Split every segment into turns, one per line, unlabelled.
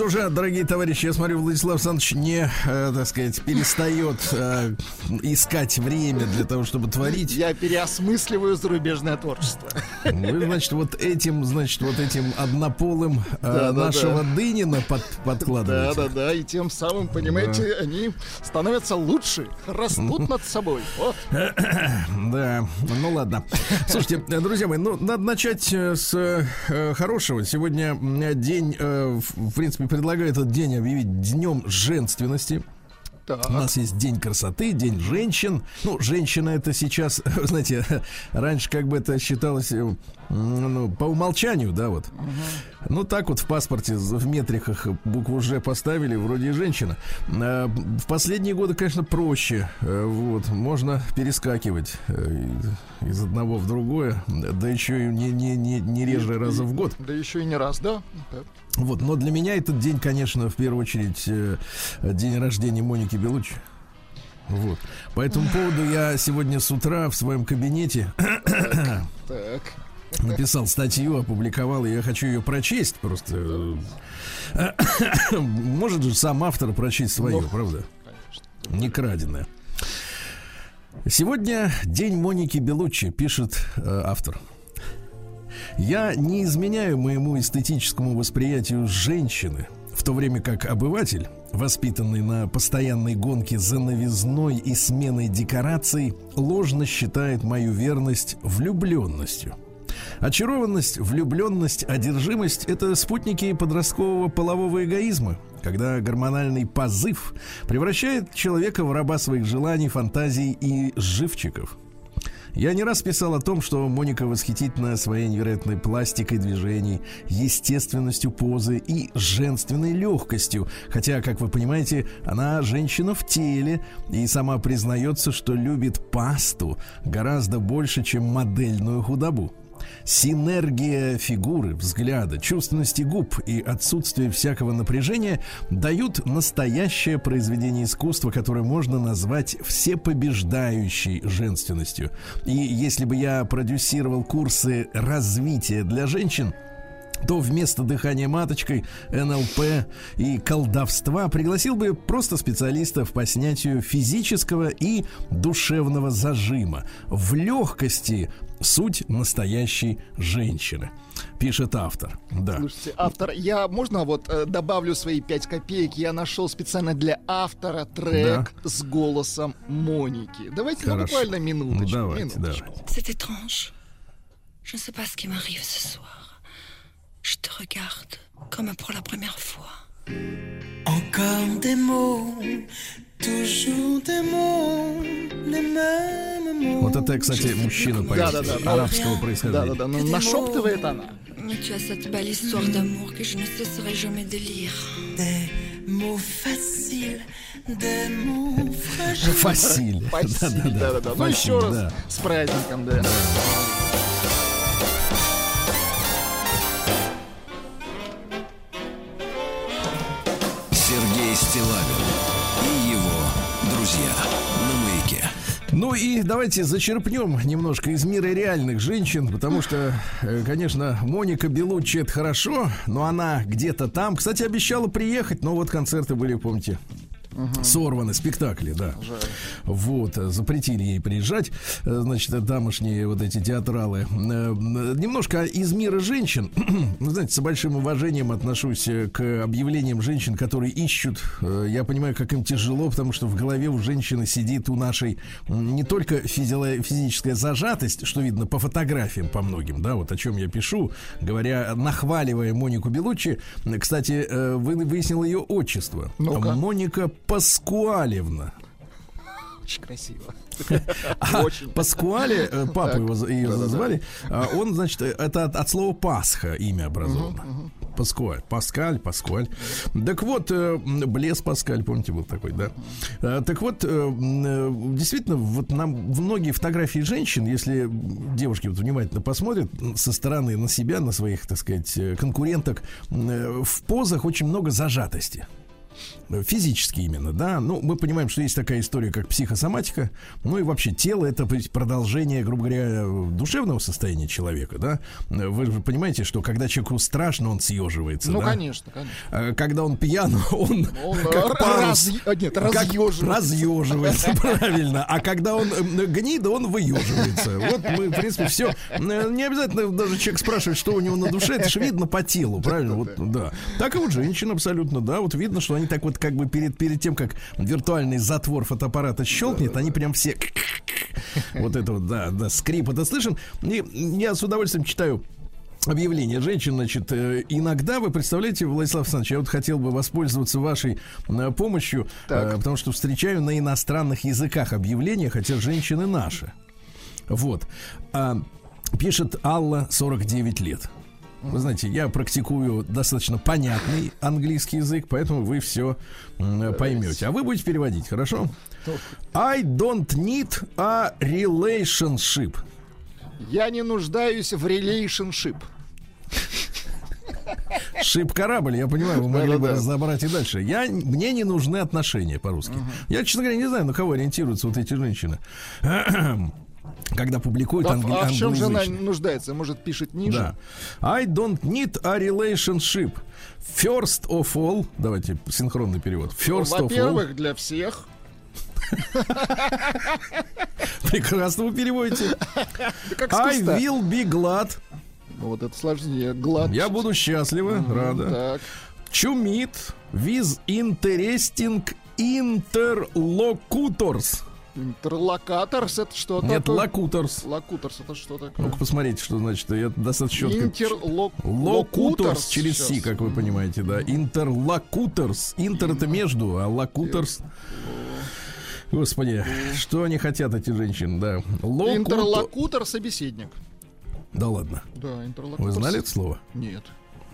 что же, дорогие товарищи, я смотрю, Владислав Александрович не, э, так сказать, перестает э, искать время для того, чтобы творить.
Я переосмысливаю зарубежное творчество.
Вы, значит, вот этим, значит, вот этим однополым э,
Да,
нашего
да.
Дынина под,
Да,
подкладываете.
да, да. И тем самым, понимаете, они становятся лучше, растут над собой. Вот.
Да, ну ладно. Слушайте, э, друзья мои, ну надо начать э, с э, хорошего. Сегодня м, день, э, в принципе, предлагаю этот день объявить днем женственности.
Так.
У нас есть день красоты, день женщин. Ну, женщина это сейчас, знаете, раньше как бы это считалось э, ну, по умолчанию, да, вот. Ну, так вот в паспорте в метриках букву «Ж» поставили, вроде и женщина. А, В последние годы, конечно, проще. Э, Вот, можно перескакивать э, из одного в другое, да еще и не, не, не, не реже раза в год.
Да еще и не раз, да?
Вот, но для меня этот день, конечно, в первую очередь э, день рождения Моники Белучи. Вот. По этому поводу я сегодня с утра в своем кабинете
Так.
Написал статью, опубликовал, и я хочу ее прочесть просто. Может же сам автор прочесть свое,
Ну,
правда? Не краденое. Сегодня день Моники Белуччи, пишет э, автор. Я не изменяю моему эстетическому восприятию женщины, в то время как обыватель, воспитанный на постоянной гонке за новизной и сменой декораций, ложно считает мою верность влюбленностью. Очарованность, влюбленность, одержимость – это спутники подросткового полового эгоизма, когда гормональный позыв превращает человека в раба своих желаний, фантазий и живчиков. Я не раз писал о том, что Моника восхитительна своей невероятной пластикой движений, естественностью позы и женственной легкостью. Хотя, как вы понимаете, она женщина в теле и сама признается, что любит пасту гораздо больше, чем модельную худобу. Синергия фигуры, взгляда, чувственности губ и отсутствие всякого напряжения дают настоящее произведение искусства, которое можно назвать всепобеждающей женственностью. И если бы я продюсировал курсы развития для женщин, то вместо дыхания маточкой, НЛП и колдовства пригласил бы просто специалистов по снятию физического и душевного зажима. В легкости суть настоящей женщины. Пишет автор. Да.
Слушайте, автор, я можно вот э, добавлю свои 5 копеек? Я нашел специально для автора трек с голосом Моники. Давайте ну,
Хорошо.
буквально минуточку.
Ну, давайте,
минуточку.
давайте.
C'est étrange. Je ne sais pas ce qui m'arrive ce soir. Je te regarde comme pour la première fois. Encore des mots, toujours des mots, les mêmes mots.
Вот это, кстати, мужчина поет
Да-да-да, ну,
арабского происхождения.
Да-да-да, ну, нашептывает она.
Mais tu as cette belle histoire d'amour que je ne cesserai jamais de lire. Des mots faciles, des mots fragiles.
Фасиль.
Спасибо. Да-да-да. Ну
Фасиль,
еще раз
да.
с праздником, да.
Ну и давайте зачерпнем немножко из мира реальных женщин, потому что, э, конечно, Моника Белуччи это хорошо, но она где-то там. Кстати, обещала приехать, но вот концерты были, помните, сорваны, спектакли, да. Вот, э, запретили ей приезжать, э, значит, тамошние вот эти театралы. Э, Немножко из мира женщин, ну, знаете, с большим уважением отношусь к объявлениям женщин, которые ищут. Я понимаю, как им тяжело, потому что в голове у женщины сидит у нашей не только физиоло- физическая зажатость, что видно по фотографиям по многим, да, вот о чем я пишу, говоря, нахваливая Монику Белуччи. Кстати, вы выяснил ее отчество.
Ну-ка.
Моника Паскуалевна.
Очень красиво.
А,
Очень.
Паскуале, э, папа
Так.
его ее
Да-да-да.
назвали, а, он, значит, это от, от слова Пасха имя образовано. Паскуаль, Паскаль, Паскуаль. Так вот, э, Блес Паскаль, помните, был такой, да? Э, Так вот, э, действительно, вот нам многие фотографии женщин, если девушки вот внимательно посмотрят со стороны на себя, на своих, так сказать, конкуренток, в позах очень много зажатости. Физически именно, да. Ну, мы понимаем, что есть такая история, как психосоматика. Ну и вообще тело это продолжение, грубо говоря, душевного состояния человека, да. Вы же понимаете, что когда человеку страшно, он съеживается.
Ну,
да?
конечно, конечно.
А Когда он пьян, он,
Он
как парус,
раз- нет,
как
разъеживается.
разъеживается, правильно. А когда он гнида, он выеживается. Вот мы, в принципе, все. Не обязательно даже человек спрашивает, что у него на душе, это же видно по телу, правильно? Вот, да. Так и вот женщин абсолютно, да. Вот видно, что они так вот как бы перед, перед тем, как виртуальный затвор фотоаппарата щелкнет, они прям все вот это вот, да, да, скрип это слышен. И я с удовольствием читаю объявление женщин, значит, э, иногда вы представляете, Владислав Александрович, я вот хотел бы воспользоваться вашей э, помощью,
Так.
э, потому что встречаю на иностранных языках объявления, хотя женщины наши. Вот. А, пишет Алла, 49 лет. Вы знаете, я практикую достаточно понятный английский язык, поэтому вы все поймете. А вы будете переводить, хорошо? I don't need a relationship.
Я не нуждаюсь в relationship.
Шип корабль, я понимаю, вы могли бы разобрать и дальше. Я, мне не нужны отношения по-русски. Я, честно говоря, не знаю, на кого ориентируются вот эти женщины. Когда публикуют
Да,
англи-
а в чем же она нуждается? Может, пишет ниже?
Да. I don't need a relationship. First of all, давайте синхронный перевод. First of all,
Во-первых, для всех.
прекрасно вы переводите. I will be glad.
Вот это сложнее. Глад.
Я буду счастлива, рада. Meet with interesting interlocutors.
Интерлокаторс это что
Нет,
такое?
локуторс.
Локуторс это что такое?
Ну-ка посмотрите, что значит. Я достаточно четко.
Интерлок...
Локуторс через
сейчас.
Си, как вы понимаете, да. Интерлокуторс. Интер это между, а локуторс. Господи, что они хотят, эти женщины, да. Локутор-
Интерлокутор собеседник.
Да ладно.
Да, интерлокутор.
Вы знали это слово?
Нет.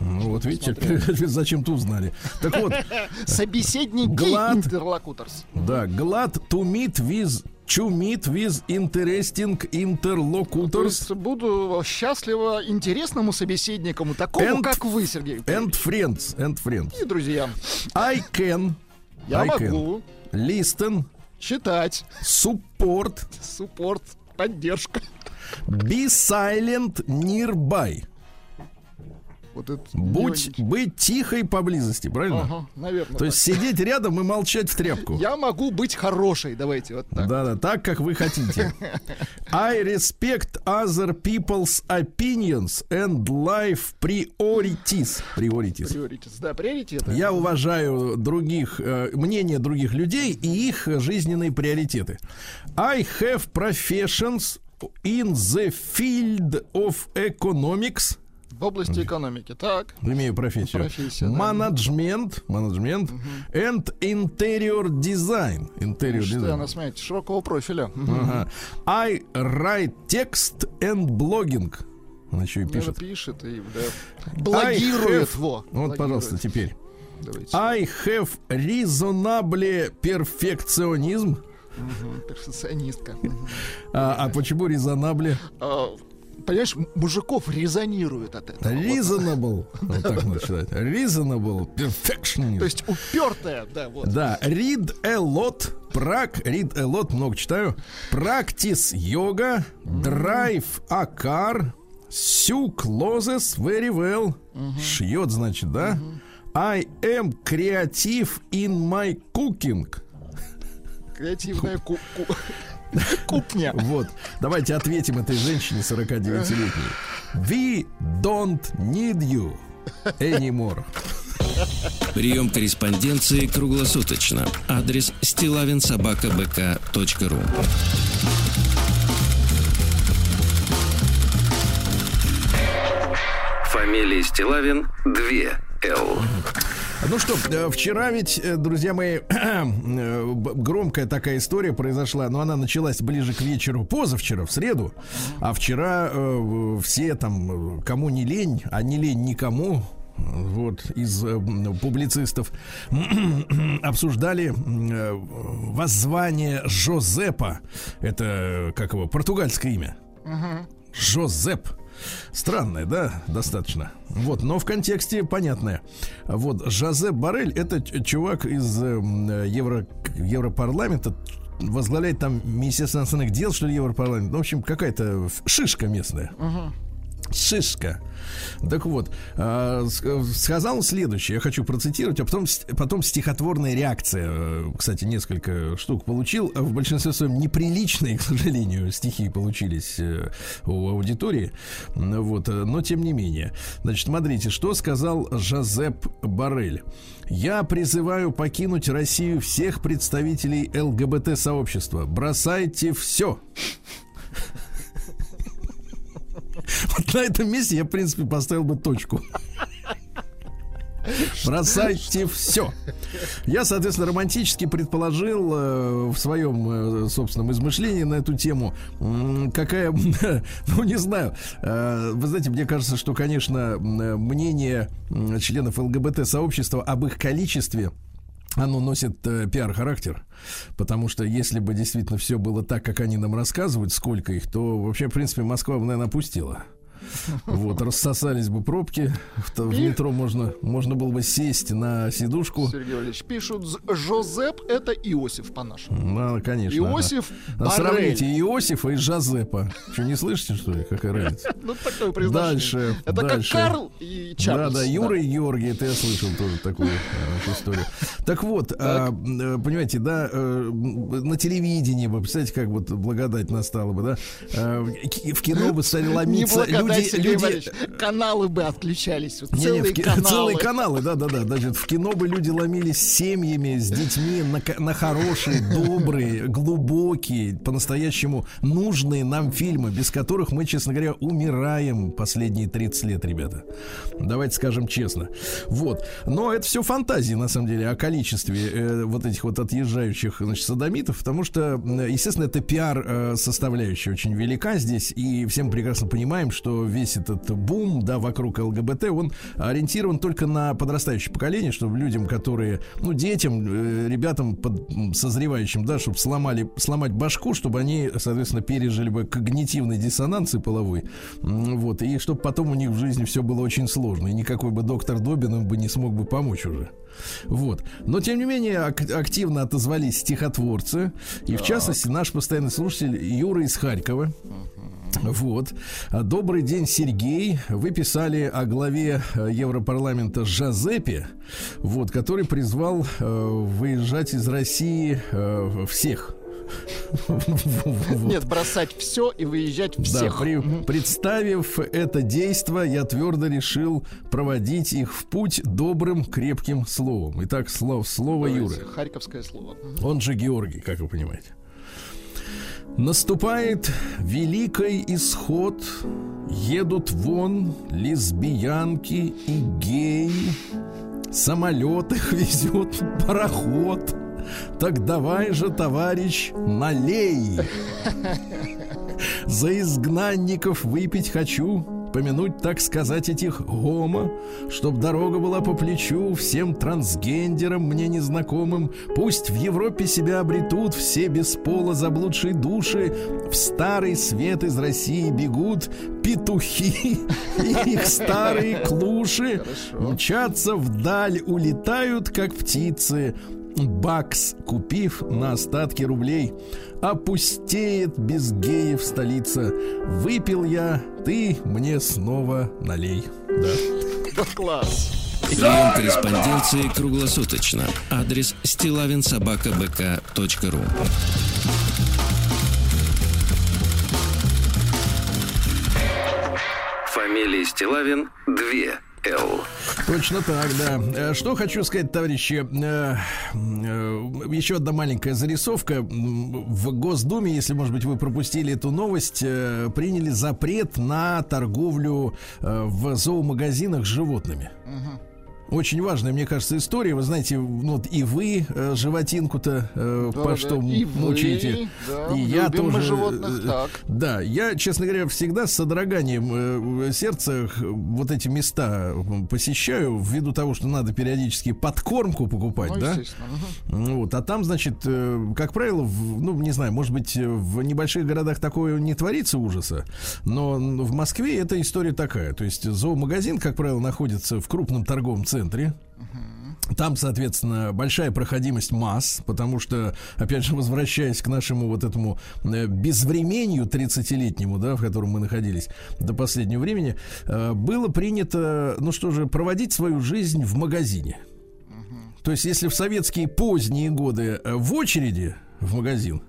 Ну вот видите, зачем-то узнали. Так вот,
Собеседники
Глад.
интерлокуторс.
да, to meet with to meet with interesting interlocutors
есть буду счастливо интересному собеседнику, такому,
And-
как вы, Сергей.
and friends, and friends.
И друзьям.
I can,
Я
I can
могу
listen,
читать,
support,
суппорт, поддержка.
be silent nearby.
Вот это
Будь,
не-
быть тихой поблизости, правильно?
Ага, наверное.
То есть сидеть рядом и молчать в тряпку.
Я могу быть хорошей, давайте вот так.
Да-да, так, как вы хотите. I respect other people's opinions and life priorities. Priorities.
Приоритет. Да, приоритеты.
Я уважаю других, э, мнение других людей и их жизненные приоритеты. I have professions in the field of economics.
В области экономики. Так.
Имею профессию.
Профессия, да.
Менеджмент, менеджмент, and interior design. Interior
Что
design.
она, смотрите, широкого профиля.
Ага. I write text and blogging. Он еще и
Она
пишет.
пишет и да, блогирует
have-
во.
Вот, пожалуйста, теперь.
Давайте.
I have reasonable perfectionism.
Мгм, Перфекционистка.
А, а почему резонабле?
А, Понимаешь, мужиков резонирует от этого.
Reasonable. Вот так надо читать. Reasonable perfectionism.
То есть упертая, да, вот.
Да, read a lot, прак, read a lot, много читаю. Practice yoga, drive a car, sew clothes very well. Шьет, значит, да? I am creative in my cooking.
Креативная ку- ку- купня.
Вот, давайте ответим этой женщине 49-летней. We don't need you anymore.
Прием корреспонденции круглосуточно. Адрес стилавинсобакабк.ру Фамилия Стилавин 2 Л.
Ну что, э, вчера ведь, э, друзья мои, э, громкая такая история произошла, но она началась ближе к вечеру позавчера, в среду, а вчера э, все там, кому не лень, а не лень никому, вот, из э, публицистов обсуждали э, воззвание Жозепа. Это, как его, португальское имя. Жозеп. Странное, да, достаточно. Вот, но в контексте понятное. Вот, Жозеп Барель это чувак из э, м, э, Евро, Европарламента, возглавляет там Министерство иностранных дел, что ли, Европарламент. Ну, в общем, какая-то шишка местная. Шишка. Так вот, ск- сказал следующее, я хочу процитировать, а потом, потом стихотворная реакция. Э, Кстати, несколько штук получил. В большинстве своем неприличные, к сожалению, стихи получились э, у аудитории. Вот, э, но тем не менее. Значит, смотрите, что сказал Жозеп Барель. Я призываю покинуть Россию всех представителей ЛГБТ-сообщества. Бросайте все. Вот на этом месте я, в принципе, поставил бы точку. Бросайте все. Я, соответственно, романтически предположил э, в своем э, собственном измышлении на эту тему, м, какая, ну не знаю, э, вы знаете, мне кажется, что, конечно, мнение членов ЛГБТ-сообщества об их количестве оно носит э, пиар-характер, потому что если бы действительно все было так, как они нам рассказывают, сколько их, то вообще, в принципе, Москва бы, наверное, опустила. Вот, рассосались бы пробки, в, в метро можно, можно было бы сесть на сидушку.
Сергей Валерьевич, пишут, Жозеп это Иосиф по-нашему.
Ну, конечно.
Иосиф.
А. Сравните Иосифа и Жозепа. Что, не слышите, что ли? Какая разница?
Ну, такое произношение.
Дальше,
Это
дальше.
как Карл и Чарльз.
Да, да, Юра и Георгий, это я слышал тоже такую э, историю. Так вот, а, э, понимаете, да, э, на телевидении, вы представляете, как вот благодать настала бы, да? Э, В кино бы стали ломиться
благодать,
люди, люди.
Каналы бы отключались. Вот
не, не,
целые
в ки-
каналы.
целые каналы, да, да, да. Значит, в кино бы люди ломились семьями, с детьми на, на хорошие, добрые, глубокие, по-настоящему нужные нам фильмы, без которых мы, честно говоря, умираем последние 30 лет, ребята. Давайте скажем честно. Вот. Но это все фантазии, на самом деле, о количестве э, вот этих вот отъезжающих, значит, садомитов, потому что, естественно, это пиар э, очень велика здесь, и всем прекрасно понимаем, что что весь этот бум, да, вокруг ЛГБТ, он ориентирован только на подрастающее поколение, чтобы людям, которые, ну, детям, э, ребятам под, созревающим, да, чтобы сломали, сломать башку, чтобы они, соответственно, пережили бы когнитивный диссонанс и половой, вот, и чтобы потом у них в жизни все было очень сложно, и никакой бы доктор Добин им бы не смог бы помочь уже. Вот. Но, тем не менее, ак- активно отозвались стихотворцы. И, в частности, наш постоянный слушатель Юра из Харькова. Вот. А, Добрый день, Сергей. Вы писали о главе э, Европарламента Жазепе, вот, который призвал э, выезжать из России э, всех.
Нет, бросать все и выезжать
Да,
всех.
при- представив это действо, я твердо решил проводить их в путь добрым, крепким словом. Итак, слов, слово Юры.
Харьковское слово.
Он же Георгий, как вы понимаете. Наступает великий исход, едут вон лесбиянки и геи, самолет их везет пароход. Так давай же, товарищ, налей. За изгнанников выпить хочу, помянуть, так сказать, этих гомо, чтоб дорога была по плечу всем трансгендерам мне незнакомым. Пусть в Европе себя обретут все без пола заблудшие души, в старый свет из России бегут петухи и их старые клуши, мчатся вдаль, улетают, как птицы. Бакс, купив на остатки рублей, опустеет без геев столица. Выпил я, ты мне снова налей. Да.
Класс.
Прием корреспонденции круглосуточно. Адрес стилавинсобакабк.ру Фамилия Стилавин 2 Л.
Точно так, да. Э, Что хочу сказать, товарищи. э, э, Еще одна маленькая зарисовка. В Госдуме, если, может быть, вы пропустили эту новость, приняли запрет на торговлю в зоомагазинах с животными. Очень важная, мне кажется, история. Вы знаете, ну, и вы э, животинку-то э,
Да,
по
да.
что
И вы,
мучаете.
да,
и я тоже.
животных,
э,
так.
Да, я, честно говоря, всегда с содроганием э, сердца х- вот эти места посещаю, ввиду того, что надо периодически подкормку покупать,
Ну,
да? Ну Вот, а там, значит, э, как правило, в- ну, не знаю, может быть, э, в небольших городах такое не творится ужаса, но в Москве эта история такая. То есть зоомагазин, как правило, находится в крупном торговом центре. Там, соответственно, большая проходимость масс, потому что, опять же, возвращаясь к нашему вот этому э, безвременью 30-летнему, да, в котором мы находились до последнего времени, э, было принято, ну что же, проводить свою жизнь в магазине. То есть, если в советские поздние годы э, в очереди в магазин,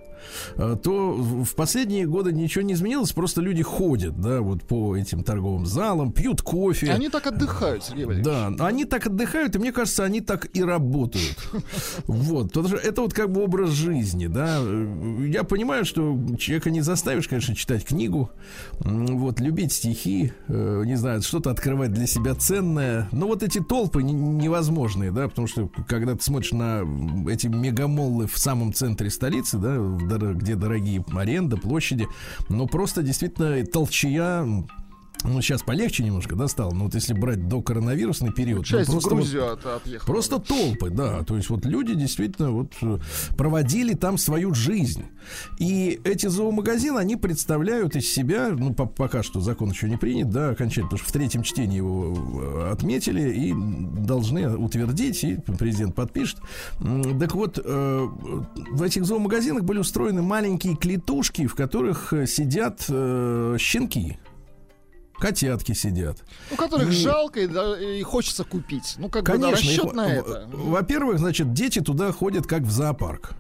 то в последние годы ничего не изменилось, просто люди ходят, да, вот по этим торговым залам, пьют кофе.
Они так отдыхают, Сергей Валерьевич.
Да, они так отдыхают, и мне кажется, они так и работают. Вот, потому что это вот как бы образ жизни, да. Я понимаю, что человека не заставишь, конечно, читать книгу, вот, любить стихи, э, не знаю, что-то открывать для себя ценное. Но вот эти толпы не- невозможные, да, потому что когда ты смотришь на эти мегамоллы в самом центре столицы, да, в где дорогие аренда, площади, ну просто действительно толчья ну, сейчас полегче немножко, да, стало. Но вот если брать до коронавирусный период, ну,
Часть
просто вот-
Грузию отъехала.
Просто толпы, да. То есть вот люди действительно вот э, проводили там свою жизнь. И эти зоомагазины, они представляют из себя, ну, по- пока что закон еще не принят, да, окончательно, потому что в третьем чтении его э, отметили и должны утвердить, и президент подпишет. Так вот, э, в этих зоомагазинах были устроены маленькие клетушки, в которых э, сидят э, щенки. Котятки сидят.
У которых
И-
жалко и, да, и хочется купить. Ну, как бы да,
Конечно,
расчет
их-
на это.
Во-первых, значит, дети туда ходят как в зоопарк.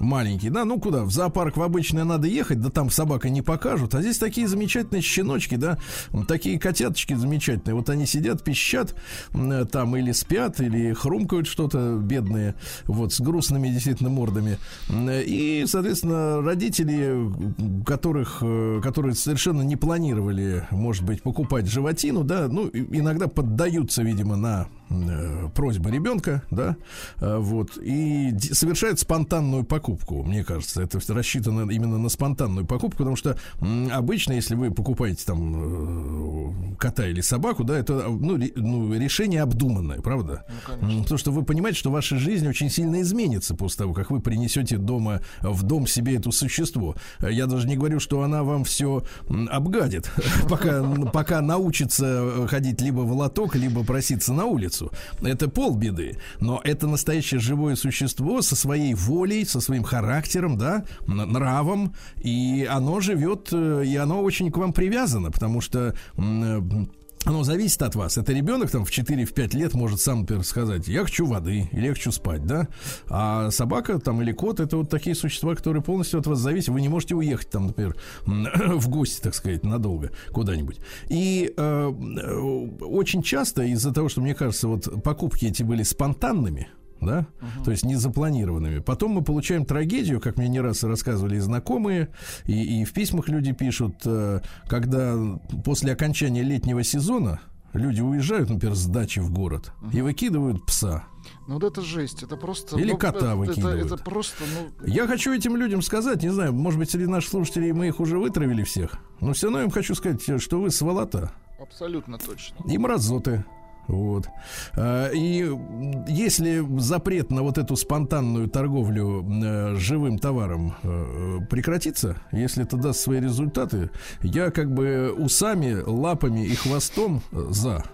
Маленький, да, ну куда? В зоопарк в обычное надо ехать, да там собака не покажут. А здесь такие замечательные щеночки, да, такие котяточки замечательные. Вот они сидят, пищат м, там или спят, или хрумкают что-то бедные, вот с грустными действительно мордами. М, И, соответственно, родители, которых, э, которые совершенно не планировали, может быть, покупать животину, да, ну, иногда поддаются, видимо, на э, просьбы ребенка, да, э, вот, и совершает спонтанную покупку, мне кажется. Это рассчитано именно на спонтанную покупку, потому что м, обычно, если вы покупаете там э, кота или собаку, да, это ну, ре- ну, решение обдуманное, правда? М, Потому что вы понимаете, что ваша жизнь очень сильно изменится после того, как вы принесете дома в дом себе это существо. Я даже не говорю, что она вам все обгадит, пока, пока научится ходить либо в лоток, либо проситься на улицу. Это полбеды. Но это настоящее живое существо со своей волей, со своим характером, да, нравом, и оно живет, э, и оно очень к вам привязано, потому что э, оно зависит от вас. Это ребенок там в 4-5 лет может сам, например, сказать, я хочу воды или я хочу спать, да? А собака там или кот, это вот такие существа, которые полностью от вас зависят. Вы не можете уехать там, например, в гости, так сказать, надолго куда-нибудь. И э, э, очень часто из-за того, что, мне кажется, вот покупки эти были спонтанными, да, то есть не запланированными. Потом мы получаем трагедию, как мне не раз рассказывали и знакомые, и, и в письмах люди пишут, э, когда после окончания летнего сезона люди уезжают, например, с дачи в город и выкидывают пса.
Ну вот это жесть, это просто...
Или
ну,
кота
это- это,
выкидывают.
это просто, ну...
Я хочу этим людям сказать, не знаю, может быть, среди наших слушателей мы их уже вытравили всех, но все равно им хочу сказать, что вы сволота.
Абсолютно точно.
и мразоты. Вот. А, И если запрет на вот эту спонтанную торговлю э, живым товаром э, прекратится, если это даст свои результаты, я как бы усами, лапами и хвостом э, за.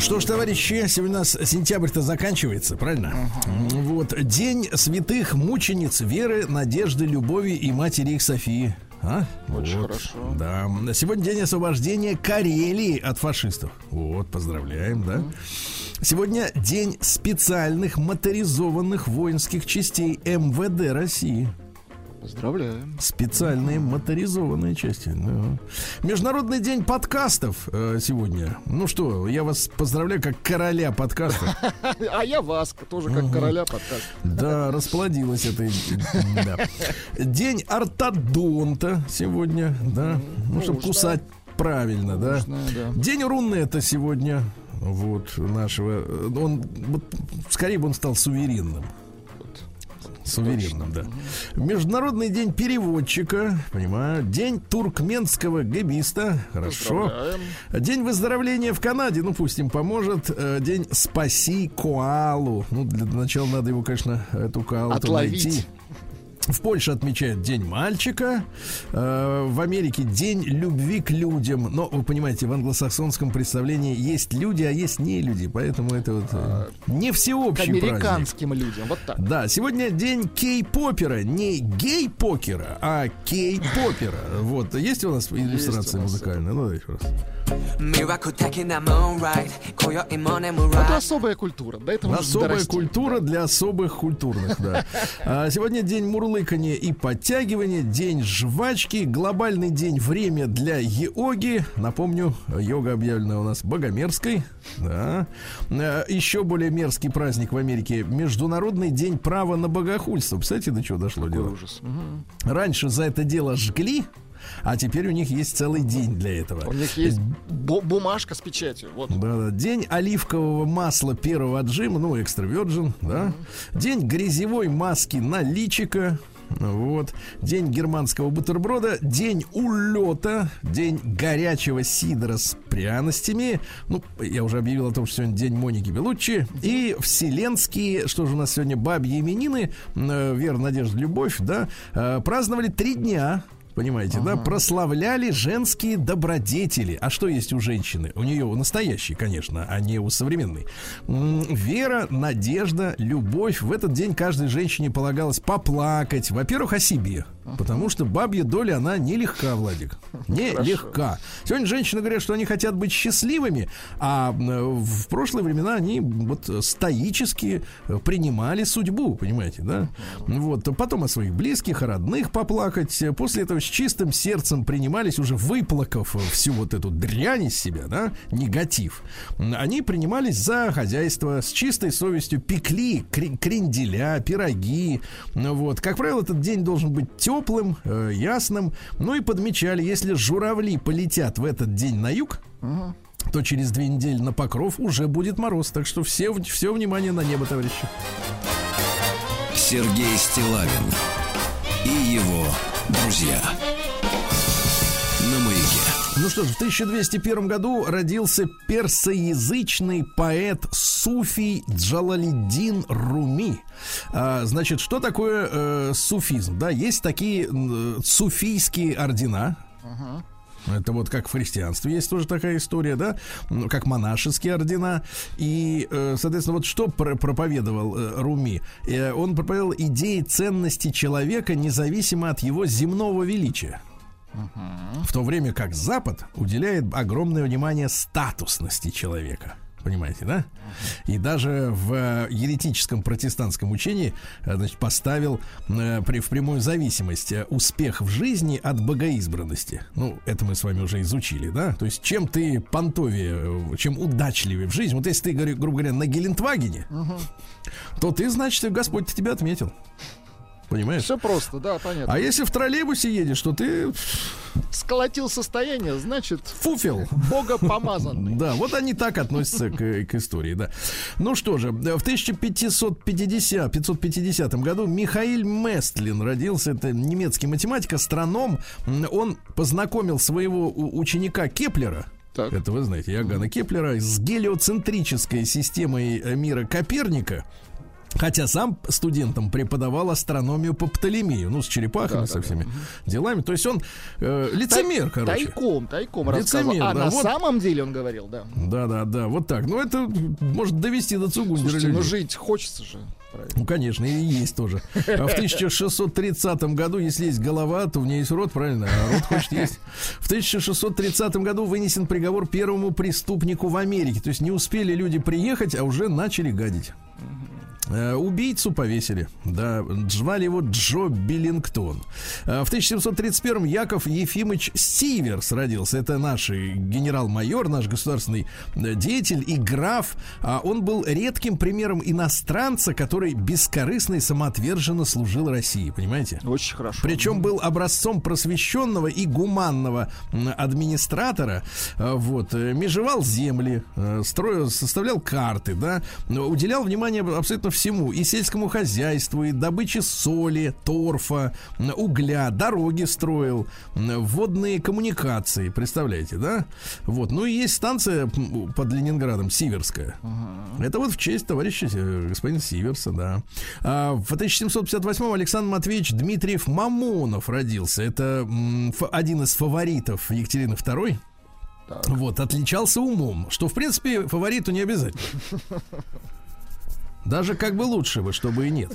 Что ж, товарищи, сегодня у нас сентябрь-то заканчивается, правильно? М, Вот. День святых мучениц веры, надежды, любови и матери их Софии. А?
Очень
Вот.
хорошо.
Да. Сегодня день освобождения Карелии от фашистов. Вот, поздравляем, да. Сегодня день специальных моторизованных воинских частей МВД России.
Поздравляем.
Специальные моторизованные части. да. Международный день подкастов э, сегодня. Ну что, я вас поздравляю как короля подкастов.
А я вас, тоже как короля подкаст.
Да, расплодилась это. День ортодонта сегодня, да. Ну, чтобы кусать правильно, да. День руны это сегодня. Вот нашего. Он вот, скорее бы он стал суверенным. Суверенным, да. Международный день переводчика, понимаю. День туркменского габиста, хорошо. День выздоровления в Канаде, ну пусть им поможет. Э, День спаси коалу. Ну, для начала надо его, конечно, эту коалу найти. В Польше отмечают День мальчика, э, в Америке День любви к людям. Но вы понимаете, в англосаксонском представлении есть люди, а есть не люди, поэтому это вот э, не
К
всеобщий праздник.
американским людям. Вот так.
Да, сегодня день кей-попера. Не гей-покера, а кей-попера. Вот, есть у нас иллюстрация музыкальная? Ну, давайте раз.
Это особая культура, да? Это
особая
дорасти.
культура для особых культурных, да. А, сегодня день мурлыкания и подтягивания, день жвачки, глобальный день время для йоги. Напомню, йога объявлена у нас богомерзкой. да. А, еще более мерзкий праздник в Америке – Международный день права на богохульство. Кстати, до чего дошло
Какой
дело?
Ужас.
Раньше за это дело жгли, а теперь у них есть целый день для этого.
У них есть бу- бумажка с печатью. Вот.
Да, да. День оливкового масла первого отжима, ну, экстра virgin, да. День грязевой маски на личика. Вот. День германского бутерброда, день улета, день горячего сидра с пряностями. Ну, я уже объявил о том, что сегодня день Моники Белуччи. И вселенские, что же у нас сегодня, бабьи именины, э, Вера, Надежда, Любовь, да, э, праздновали три дня. Понимаете, да, прославляли женские добродетели. А что есть у женщины? У нее настоящие, конечно, а не у современной. Вера, надежда, любовь. В этот день каждой женщине полагалось поплакать. Во-первых, о себе. Потому что бабья доля, она нелегка, Владик. Нелегка. Сегодня женщины говорят, что они хотят быть счастливыми, а в прошлые времена они вот стоически принимали судьбу, понимаете, да? Вот. Потом о своих близких, о родных поплакать. После этого с чистым сердцем принимались, уже выплакав всю вот эту дрянь из себя, да, негатив. Они принимались за хозяйство, с чистой совестью пекли кре- кренделя, пироги. Вот. Как правило, этот день должен быть теплым, э, ясным. Ну и подмечали, если журавли полетят в этот день на юг, то через две недели на покров уже будет мороз. Так что все, все внимание на небо, товарищи.
Сергей Стилавин и его друзья. На маяке.
Ну что ж, в 1201 году родился персоязычный поэт Суфий Джалалиддин Руми. А, значит, что такое э, суфизм? Да, есть такие э, суфийские ордена. Это вот как в христианстве есть тоже такая история, да, Ну, как монашеские ордена. И, э, соответственно, вот что пр- проповедовал э, Руми? Э, Он проповедовал идеи ценности человека независимо от его земного величия. В то время как Запад уделяет огромное внимание статусности человека. Понимаете, да? И даже в э, еретическом протестантском учении э, значит, поставил э, в прямую зависимость успех в жизни от богоизбранности. Ну, это мы с вами уже изучили, да? То есть, чем ты понтовее, чем удачливее в жизни. Вот если ты, грубо говоря, на Гелендвагене, то ты, значит, Господь тебя отметил. Понимаешь?
Все просто, да, понятно.
А если в троллейбусе едешь, то ты
Сколотил состояние, значит,
фуфел.
Бога помазанный.
Да, вот они так относятся к, к истории, да. Ну что же, в 1550, 550 году Михаил Местлин родился. Это немецкий математик, астроном. Он познакомил своего ученика Кеплера,
Так.
это вы знаете, Иоганна Кеплера, с гелиоцентрической системой э, мира Коперника. Хотя сам студентам преподавал астрономию по Птолемею, ну, с черепахами,
Да,
со
да,
всеми делами. То есть он э, лицемер, короче.
Тайком, тайком
Лицемер,
рассказывал. А
да,
на
вот.
самом деле он говорил, да.
Да, да, да, вот так. Ну, это может довести до Цугундера
Слушайте, ну жить хочется же. Правильно.
Ну, конечно, и есть тоже. А в 1630 году, если есть голова, то в ней есть рот, правильно? А рот хочет есть. В 1630 году вынесен приговор первому преступнику в Америке. То есть не успели люди приехать, а уже начали гадить. Э, Убийцу повесили. Да, звали его Джо Биллингтон. Э, В 1731 Яков Ефимович Сиверс родился. Это наш э, генерал-майор, наш государственный деятель и граф. А Он был редким примером иностранца, который бескорыстно и самоотверженно служил России. Понимаете?
Очень хорошо.
Причем был образцом просвещенного и гуманного администратора. Вот, межевал земли, строил, составлял карты, да, уделял внимание абсолютно всему. И сельскому хозяйству, и добыче соли, торфа, угля, дороги строил, водные коммуникации, представляете, да? Вот, ну и есть станция под Ленинградом, Сиверская. Это вот в честь товарища э, господина Сиверса, да. А, в 1758 Александр Матвеевич Дмитриев Мамонов родился. Это один из фаворитов Екатерины II. Вот, отличался умом, что, в принципе, фавориту не обязательно. Даже как бы лучше бы, чтобы и нет.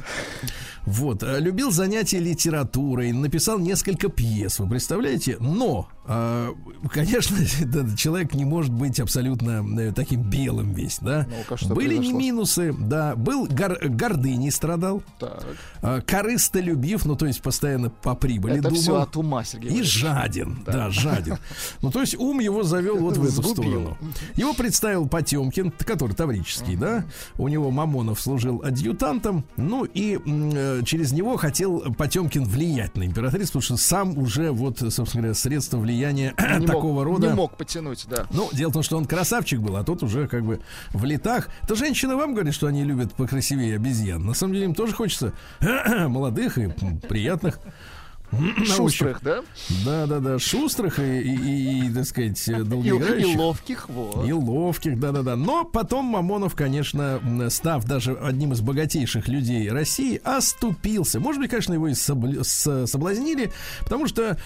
Вот, э, любил занятия литературой, написал несколько пьес, вы представляете? Но, э, конечно, человек не может быть абсолютно э, таким белым весь, да?
Что
Были не
произошло?
минусы, да. Был гор- гордыней страдал,
Так.
корыстолюбив, ну то есть постоянно по прибыли
Это
думал.
все от ума, Сергей.
И
Валерьевич.
жаден, да. жаден. Ну, то есть ум его завел вот в эту сторону. Его представил Потемкин, который таврический, да. У него Мамонов служил адъютантом. Ну, и э, через него хотел Потемкин влиять на императрицу, потому что сам уже, вот, собственно говоря, средство влияния
Не
такого
мог,
рода.
Не мог потянуть, да.
Ну, дело в том, что он красавчик был, а тот уже как бы в летах. Это женщины вам говорят, что они любят покрасивее обезьян. На самом деле им тоже хочется молодых и приятных.
Шустрых, да?
Да, да, да, шустрых и, и, и, и, так сказать,
И,
долгоиграющих.
и ловких, вот.
И ловких, да-да-да. Но потом Мамонов, конечно, став даже одним из богатейших людей России, оступился. Может быть, конечно, его и собл- с- соблазнили, потому что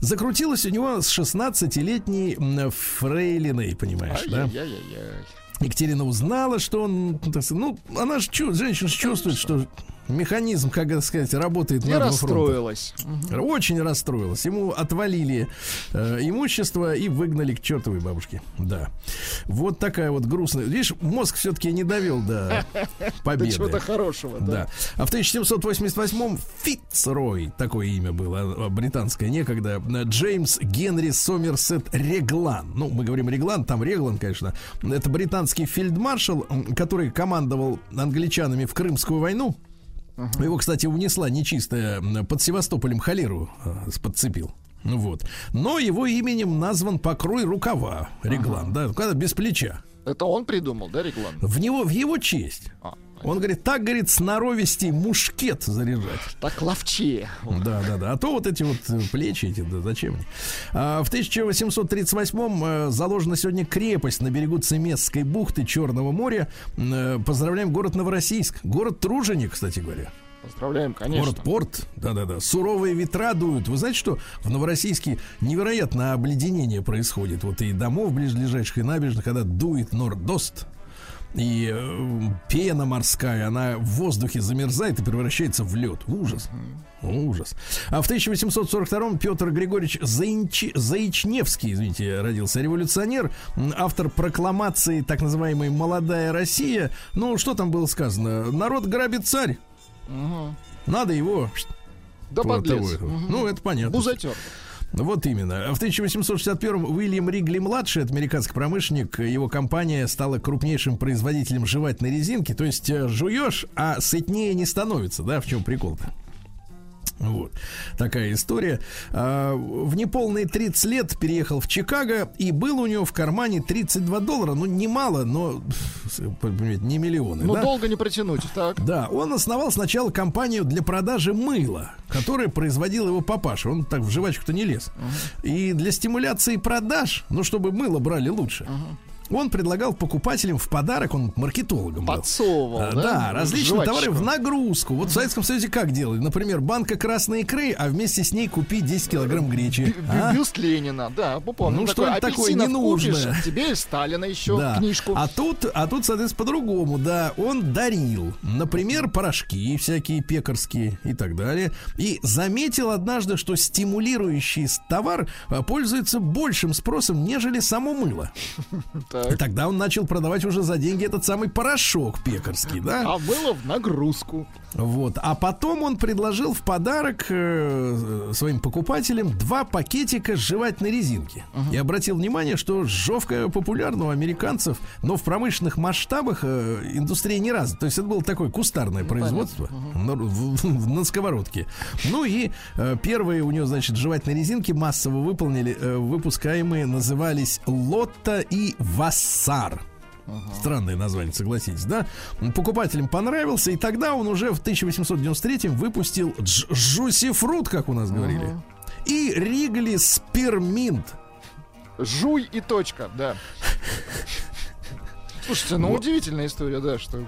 закрутилось у него с 16-летней м, фрейлиной, понимаешь, да? Екатерина узнала, что он, ну, она же, женщина чувствует, что механизм, как это сказать, работает на фронта.
расстроилась.
Очень расстроилась. Ему отвалили э, имущество и выгнали к чертовой бабушке. Да. Вот такая вот грустная. Видишь, мозг все-таки не довел до
До
победы.
чего-то хорошего, да.
Да. А в 1788-м Фитцрой, такое имя было, а, британское некогда, э, Джеймс Генри Сомерсет Реглан. Ну, мы говорим Реглан, там Реглан, конечно. Это британский фельдмаршал, который командовал англичанами в Крымскую войну. Его, кстати, унесла нечистая под Севастополем холеру э, подцепил. Ну Вот. Но его именем назван покрой рукава. Реглан, да, когда без плеча.
Это он придумал, да, Реглан?
В него, в его честь.
А,
Он говорит, так, говорит, сноровистей мушкет заряжать.
так ловчее.
Да, да, да. А то вот эти вот э, плечи эти, да зачем они? А, в 1838-м э, заложена сегодня крепость на берегу Цемесской бухты Черного моря. Э, поздравляем город Новороссийск. Город Труженик, кстати говоря.
Поздравляем, конечно.
Город Порт. Да-да-да. Суровые ветра дуют. Вы знаете, что в Новороссийске невероятно обледенение происходит. Вот и домов близлежащих, и набережных, когда дует нордост. И э, пена морская, она в воздухе замерзает и превращается в лед. Ужас. Ужас. А в 1842-м Петр Григорьевич Заинчи- Заичневский, извините, родился революционер, автор прокламации так называемой «Молодая Россия». Ну, что там было сказано? Народ грабит царь. Надо его...
Да подлез.
того. Ну, это понятно.
Бузатер.
Вот именно. В 1861-м Уильям Ригли-младший, американский промышленник, его компания стала крупнейшим производителем жевательной резинки. То есть э, жуешь, а сытнее не становится, да, в чем прикол-то? Вот. Такая история. А, В неполные 30 лет переехал в Чикаго, и был у него в кармане 32 доллара. Ну, немало, но, не миллионы.
Ну,
да?
долго не протянуть. Так.
Да, он основал сначала компанию для продажи мыла, которая производил его папаша. Он так в жвачку-то не лез. И для стимуляции продаж, ну, чтобы мыло брали лучше, он предлагал покупателям в подарок, он маркетологом был.
Подсовывал,
А,
да?
Да, различные
Жвачку.
товары в нагрузку. Вот в Советском Союзе как делали? Например, банка красной икры, а вместе с ней купить 10 килограмм гречи. А?
Бюст Ленина, да, помню.
Ну, что-нибудь такое ненужное.
купишь, тебе и Сталина еще
Да.
книжку.
А тут, а тут, соответственно, по-другому, да. Он дарил, например, порошки всякие пекарские и так далее. И заметил однажды, что стимулирующий товар а, пользуется большим спросом, нежели само мыло. И
Так.
тогда он начал продавать уже за деньги этот самый порошок пекарский, да?
А было в нагрузку.
Вот. А потом он предложил в подарок э, своим покупателям два пакетика жевательной резинки. И обратил внимание, что жевка популярна у американцев, но в промышленных масштабах э, индустрия не развита. То есть это было такое кустарное производство на, в- на сковородке. Ну и э, первые у него, значит, жевательные резинки массово выполнили, э, выпускаемые, назывались Лотто и Вассар. Странное название, согласитесь, да? Покупателям понравился, и тогда он уже в 1893 выпустил дж- Жуси Фрут, как у нас говорили. И Ригли Спирминт.
Жуй и точка, да. Слушайте, ну удивительная история, да, что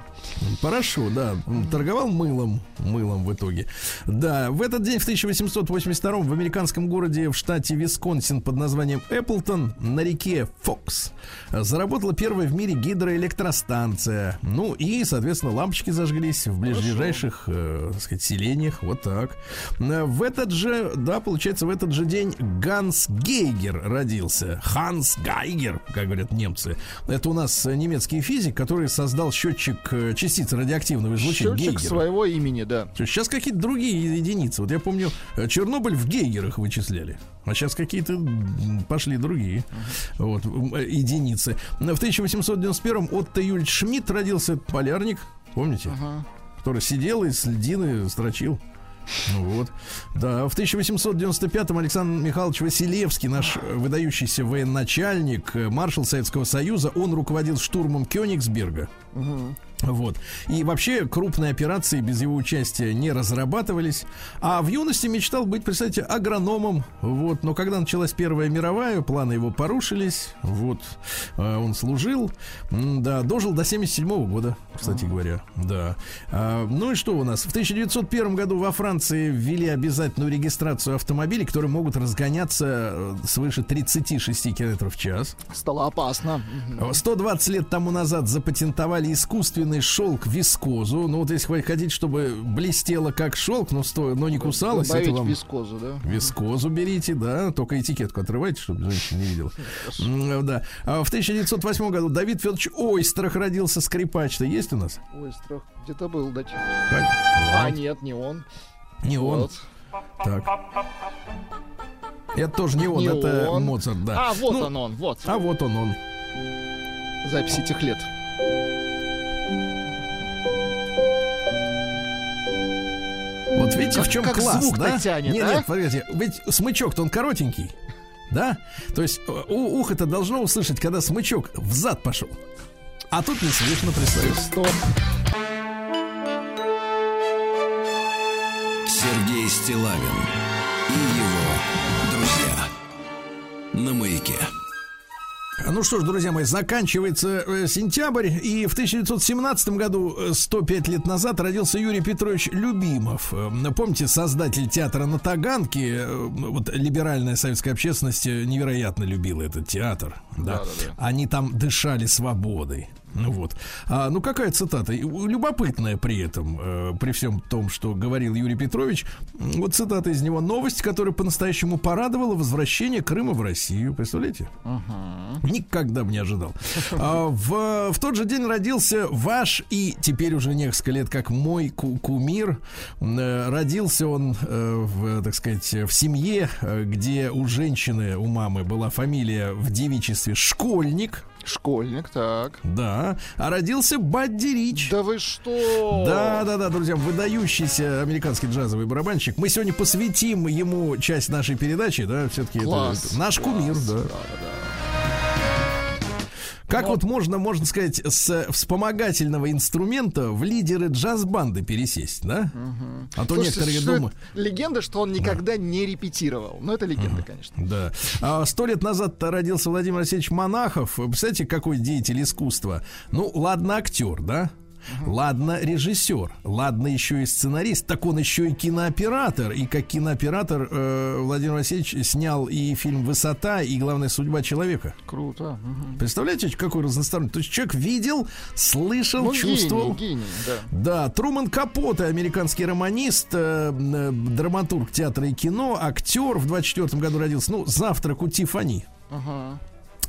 Хорошо, да. Торговал мылом. Мылом в итоге. Да, в этот день, в 1882 в американском городе в штате Висконсин под названием Эпплтон на реке Фокс заработала первая в мире гидроэлектростанция. Ну и, соответственно, лампочки зажглись в ближайших, э, так сказать, селениях. Вот так. В этот же, да, получается, в этот же день Ганс Гейгер родился. Ханс Гайгер, как говорят немцы. Это у нас э, немецкий физик, который создал счетчик э, частиц радиоактивного излучения
счетчик
Гейгера.
своего имени, да.
Сейчас какие-то другие единицы. Вот я помню, э, Чернобыль в Гейгерах вычисляли. А сейчас какие-то пошли другие вот, э, единицы. В 1891-м Отто Юльч Шмидт родился, полярник, помните? Который сидел и с льдины строчил. Вот. Да, в 1895-м Александр Михайлович Василевский, наш выдающийся военачальник, э, маршал Советского Союза, он руководил штурмом Кёнигсберга. Вот. И вообще крупные операции без его участия не разрабатывались. А в юности мечтал быть, представьте, агрономом. Вот. Но когда началась Первая мировая, планы его порушились. Вот. А, Он служил. Да, дожил до 77 года, кстати говоря. Да. А, Ну и что у нас? В 1901 году во Франции ввели обязательную регистрацию автомобилей, которые могут разгоняться э, свыше 36 км в час.
Стало опасно. Мгм.
120 лет тому назад запатентовали искусственный шелк вискозу. Ну вот если вы хотите, чтобы блестело как шелк, но, сто... но не кусалось, это
Добавить
вам
вискозу, да?
вискозу берите, да, только этикетку отрывайте, чтобы женщина не видела. Да. А в 1908 году Давид Федорович Ойстрах родился скрипач-то есть у нас?
Ой, страх. Где-то был, да. А, нет, не он.
Не он. Так. Это тоже не он,
Не
это
он.
Моцарт, да.
А, вот
Ну,
он, он, вот.
А вот он, он.
Запись этих лет.
Вот видите,
Как-
в чем
как
класс,
звук
да?
натянет,
нет,
а?
нет, погодите, ведь смычок-то он коротенький, да? То есть э, у, ухо-то должно услышать, когда смычок в зад пошел. А тут не слышно, представь.
Стоп.
Сергей Стилавин и его друзья. На маяке.
Ну что ж, друзья мои, заканчивается э, сентябрь, и в 1917 году, э, 105 лет назад, родился Юрий Петрович Любимов. Э, Помните, создатель театра на Таганке, э, вот либеральная советская общественность э, невероятно любила этот театр. Да. Они там дышали свободой. Ну вот. А, ну какая цитата? Любопытная при этом, э, при всем том, что говорил Юрий Петрович. Вот цитата из него. Новость, которая по-настоящему порадовала возвращение Крыма в Россию. Представляете? Никогда бы не ожидал. А, в, в тот же день родился ваш и теперь уже несколько лет как мой ку- кумир. Э, Родился он, э, в, так сказать, в семье, э, где у женщины, у мамы была фамилия в девичестве Школьник.
Школьник, так.
Да. А родился Бадди Рич.
Да вы что?
Да, да, да, друзья, выдающийся американский джазовый барабанщик. Мы сегодня посвятим ему часть нашей передачи, да, все-таки это,
Класс,
это наш кумир, да. Как вот можно, можно сказать, с вспомогательного инструмента в лидеры джаз-банды пересесть, да? А то
Слушайте,
некоторые думают...
Легенда, что он никогда не репетировал. Но это легенда, конечно.
Да. А Сто лет назад родился Владимир Алексеевич Монахов. Представляете, какой деятель искусства? Ну, ладно, актер, да? Ладно, режиссер, ладно, еще и сценарист, так он еще и кинооператор. И как кинооператор э, Владимир Васильевич снял и фильм «Высота», и «Главная судьба человека».
Круто. Мгм.
Представляете, какой разносторонний? То есть человек видел, слышал,
Ну,
чувствовал.
гений, гений, да.
Да, Труман Капоте, американский романист, э, э, драматург театра и кино, актер, в 24 году родился. Ну, «Завтрак у Тифани».
Ага.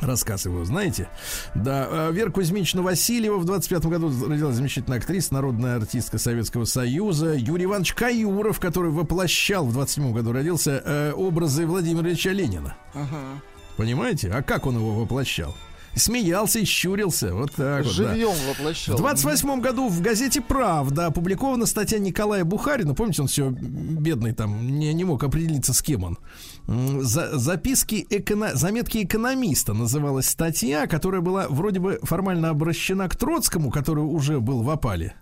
Рассказ его, знаете? Да, э, Вера Кузьмична Васильева в 25 году родилась замечательная актриса, народная артистка Советского Союза. Юрий Иванович Каюров, который воплощал в 27 году родился э, образы Владимира Ильича Ленина.
Ага.
Понимаете? А как он его воплощал? Смеялся и щурился. Вот так вот. да.
Живьем воплощал.
В 28 году в газете «Правда» опубликована статья Николая Бухарина. Помните, он все бедный там, не, не мог определиться, с кем он. За, записки эконо- заметки экономиста называлась статья, которая была вроде бы формально обращена к Троцкому, который уже был в опале.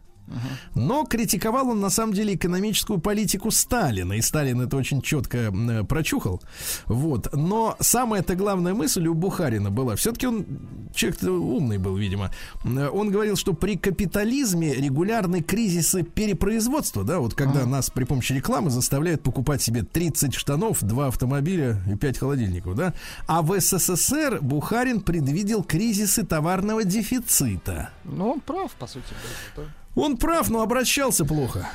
Но критиковал он на самом деле экономическую политику Сталина, и Сталин это очень четко э, прочухал. Вот. Но самая-то главная мысль у Бухарина была, все-таки он человек умный был, видимо. М, Он говорил, что при капитализме регулярны кризисы перепроизводства, да, вот когда нас при помощи рекламы заставляют покупать себе 30 штанов, 2 автомобиля и 5 холодильников, да. А в СССР Бухарин предвидел кризисы товарного дефицита.
Ну, он прав, по сути. да.
Он прав, но обращался плохо.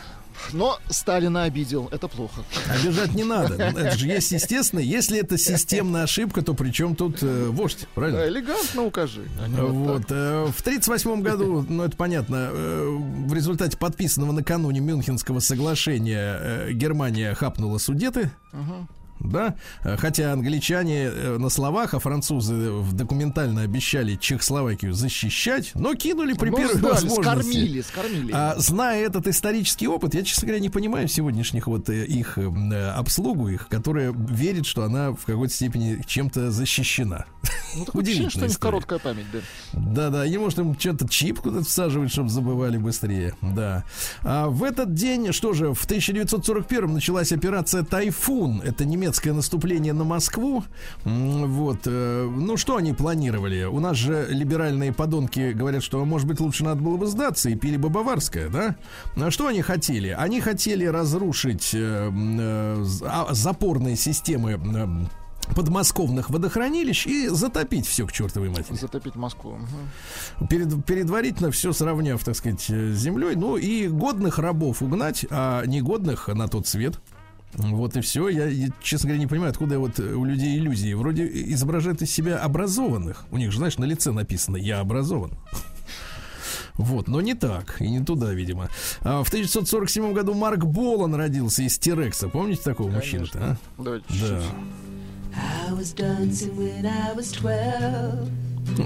Но Сталина обидел. Это плохо.
Обижать не надо. Это же есть естественно. Если это системная ошибка, то при чем тут э, вождь, правильно?
Элегантно укажи. вот
э, В 1938 году, ну это понятно, э, в результате подписанного накануне Мюнхенского соглашения э, Германия хапнула Судеты. Да, Э, хотя англичане э, на словах, а французы в документально обещали Чехословакию защищать, но кинули при
Ну,
первой
сдали,
возможности.
скормили, скормили.
А, зная этот исторический опыт, я, честно говоря, не понимаю сегодняшних вот э, их э, э, обслугу их, которая верит, что она в какой-то степени чем-то защищена.
Ну,
Удивительная
что у них короткая память, да.
Да-да, и может им что-то чип куда-то всаживать, чтобы забывали быстрее. Да. А в этот день, что же, в 1941 началась операция «Тайфун». Это немецкое наступление на Москву. Вот. э, Ну, что они планировали? У нас же либеральные подонки говорят, что, может быть, лучше надо было бы сдаться и пили бы баварское, да? А что они хотели? Они хотели разрушить э, э, а, запорные системы подмосковных водохранилищ и затопить все к чертовой матери.
Затопить Москву. Мгм.
Перед, предварительно все сравняв, так сказать, с землей. Ну и годных рабов угнать, а негодных на тот свет. Вот и все. Я, честно говоря, не понимаю, откуда вот э, у людей иллюзии. Вроде изображают из себя образованных. У них же, знаешь, на лице написано «Я образован». Вот, но не так, и не туда, видимо. А в 1947 году Марк Болан родился из Тирекса. Помните такого мужчину-то, а?
Давайте
Да.
чуть-чуть.
I was dancing when I was 12.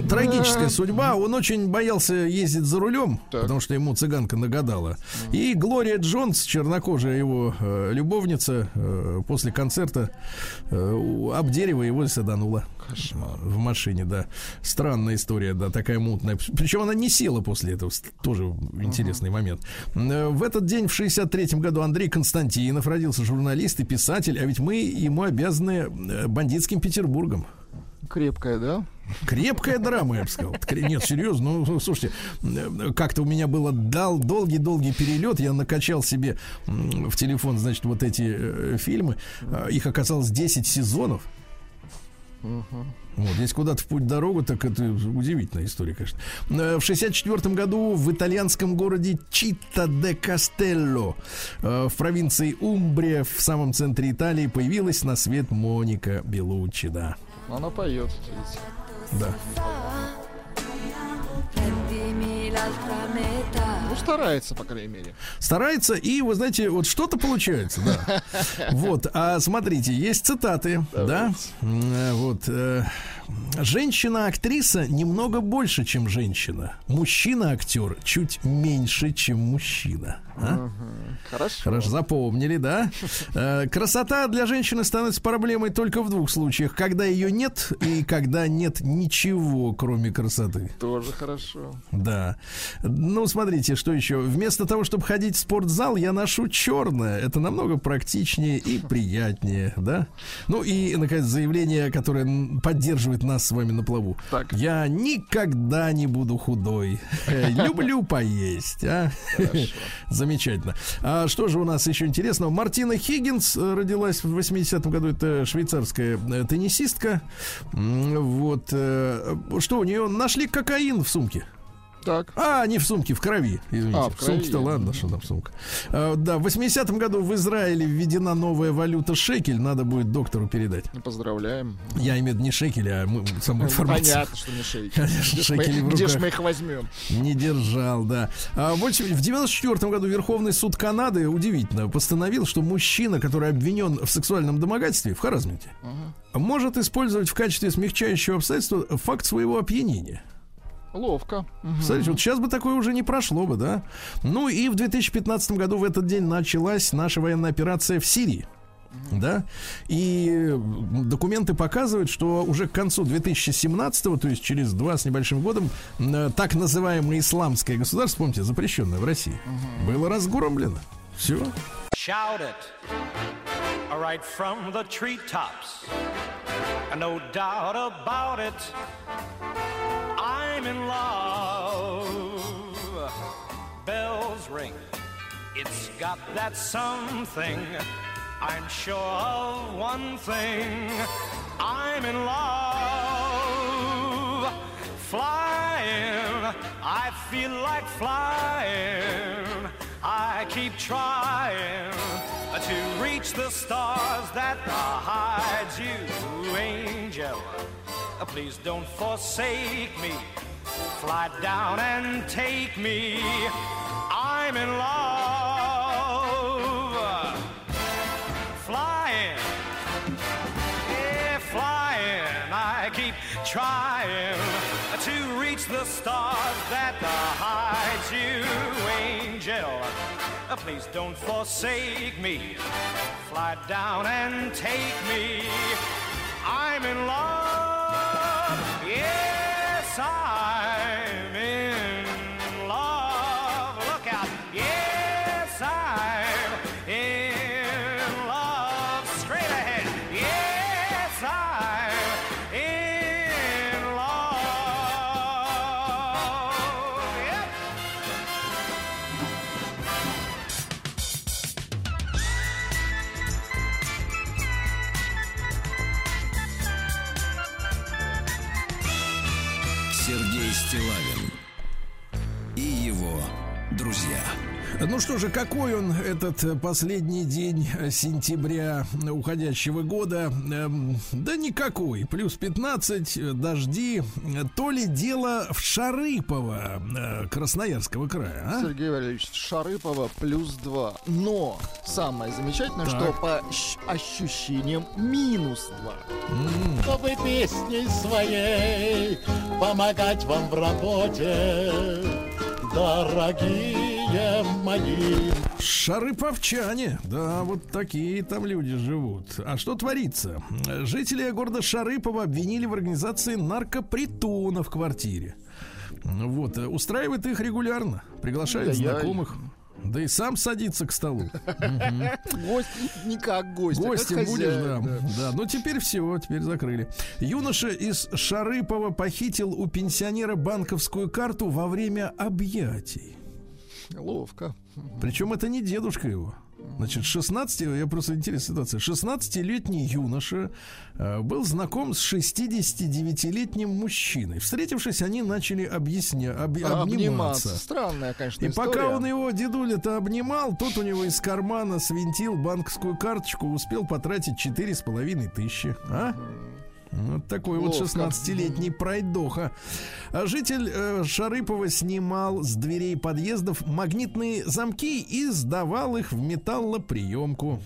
Трагическая судьба. Он очень боялся ездить за рулем,
Так.
потому что ему цыганка нагадала. И Глория Джонс, чернокожая его э, любовница, э, после концерта э, об дерево его саданула. В машине, да. Странная история, да, такая мутная. Причем она не села после этого. Тоже интересный момент. Э, В этот день, в 63-м году, Андрей Константинов родился журналист и писатель, а ведь мы ему обязаны э, бандитским Петербургом.
Крепкая, да?
Крепкая драма, я бы сказал. Нет, серьезно, ну, слушайте, э, как-то у меня было дал долгий-долгий перелет, я накачал себе в телефон, значит, вот эти э, фильмы, А, их оказалось 10 сезонов. Вот, если куда-то в путь дорогу, так это удивительная история, конечно. Э, В 64 году в итальянском городе Чита де Кастелло э, в провинции Умбрия в самом центре Италии появилась на свет Моника Белуччи, да.
Она поет. видите.
Prendimi l'altra metà.
Ну, старается, по крайней мере.
Старается, и, вы знаете, вот что-то получается, да. Вот, а смотрите, есть цитаты, да, вот. э, Женщина-актриса немного больше, чем женщина. Мужчина-актер чуть меньше, чем мужчина. А?
Хорошо.
Хорошо, запомнили, да? Э, Красота для женщины становится проблемой только в двух случаях. Когда ее нет и когда нет ничего, кроме красоты.
Тоже хорошо.
Да. Ну, смотрите, что еще. Вместо того, чтобы ходить в спортзал, я ношу черное. Это намного практичнее и приятнее, да? Ну и, наконец, заявление, которое поддерживает нас с вами на плаву.
Так.
Я никогда не буду худой. Э, Люблю поесть, а? Замечательно. А что же у нас еще интересного? Мартина Хиггинс э, родилась в 80-м году. Это швейцарская э, теннисистка. Вот. Что, у нее нашли кокаин в сумке?
Так.
А, не в сумке, в крови. Извините.
А, в
в сумке-то ладно, что там сумка. А, да, в 80-м году в Израиле введена новая валюта шекель. Надо будет доктору передать.
Ну, Поздравляем.
Я имею в виду не шекель, а мы, саму
Ну,
информацию.
Понятно, что не шейки.
Конечно,
Где
шекели в
Где ж
руках.
мы их возьмем?
Не держал, да. А, в общем, в 94 году Верховный суд Канады, удивительно, постановил, что мужчина, который обвинен в сексуальном домогательстве, в харазменте, может использовать в качестве смягчающего обстоятельства факт своего опьянения.
Ловко.
Смотрите, вот сейчас бы такое уже не прошло бы, да? Ну и в 2015 году в этот день началась наша военная операция в Сирии. Да, и документы показывают, что уже к концу 2017, то есть через два с небольшим годом, м, так называемое исламское государство, помните, запрещенное в России, было разгромлено. Все.
Shout it, right, from the treetops. No doubt about it, I'm in love. Bells ring, it's got that something. I'm sure of one thing, I'm in love. Flying, I feel like flying. I keep trying to reach the stars that hide you, angel. Please don't forsake me. Fly down and take me. I'm in love. Flying. Yeah, flying. I keep trying to reach the stars that hide you, angel. Please don't forsake me. Fly down and take me. I'm in love. Yes,
I
Ну что же, какой он этот э, последний день э, сентября уходящего года? Эм, да никакой. Плюс 15, э, дожди. То ли дело в Шарыпово, э, Красноярского края, а?
Сергей Валерьевич, Шарыпова плюс 2. Но самое замечательное,
Так.
что по ощущениям минус 2.
чтобы песней своей помогать вам в работе, дорогие мои.
Шарыповчане, да, вот такие там люди живут. А что творится? Жители города Шарыпово обвинили в организации наркопритона в квартире. Вот, э, устраивает их регулярно, приглашает
Ай-яй.
знакомых. Да и сам садится к столу.
Гость не как гость, а
Гостем будешь, да. Да, ну теперь все, теперь закрыли. Юноша из Шарыпова похитил у пенсионера банковскую карту во время объятий.
Ловко.
Причем это не дедушка его. Значит, 16, я просто интересная ситуация. 16-летний юноша э, был знаком с 69-летним мужчиной. Встретившись, они начали объясня, об- обниматься.
Странная, конечно,
И
история.
пока он его дедуля-то обнимал, тот у него из кармана свинтил банковскую карточку, успел потратить четыре с половиной тысячи. А? Вот такой вот
Ловко.
16-летний пройдоха. А Житель э, Шарыпова снимал с дверей подъездов магнитные замки и сдавал их в металлоприемку.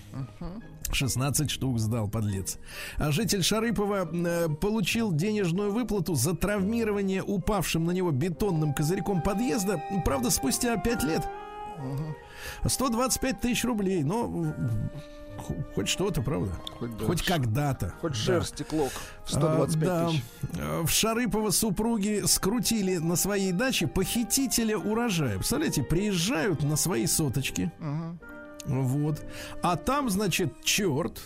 16 штук сдал, подлец. А житель Шарыпова э, получил денежную выплату за травмирование упавшим на него бетонным козырьком подъезда, правда, спустя 5 лет. 125 тысяч рублей, но хоть что-то, правда?
Хоть, да.
Хоть когда-то.
Хоть
Да.
клок в
А,
125
да.
тысяч.
А, В Шарыпово супруги скрутили на своей даче похитителя урожая. Представляете, приезжают на свои соточки. Вот. А там, значит, черт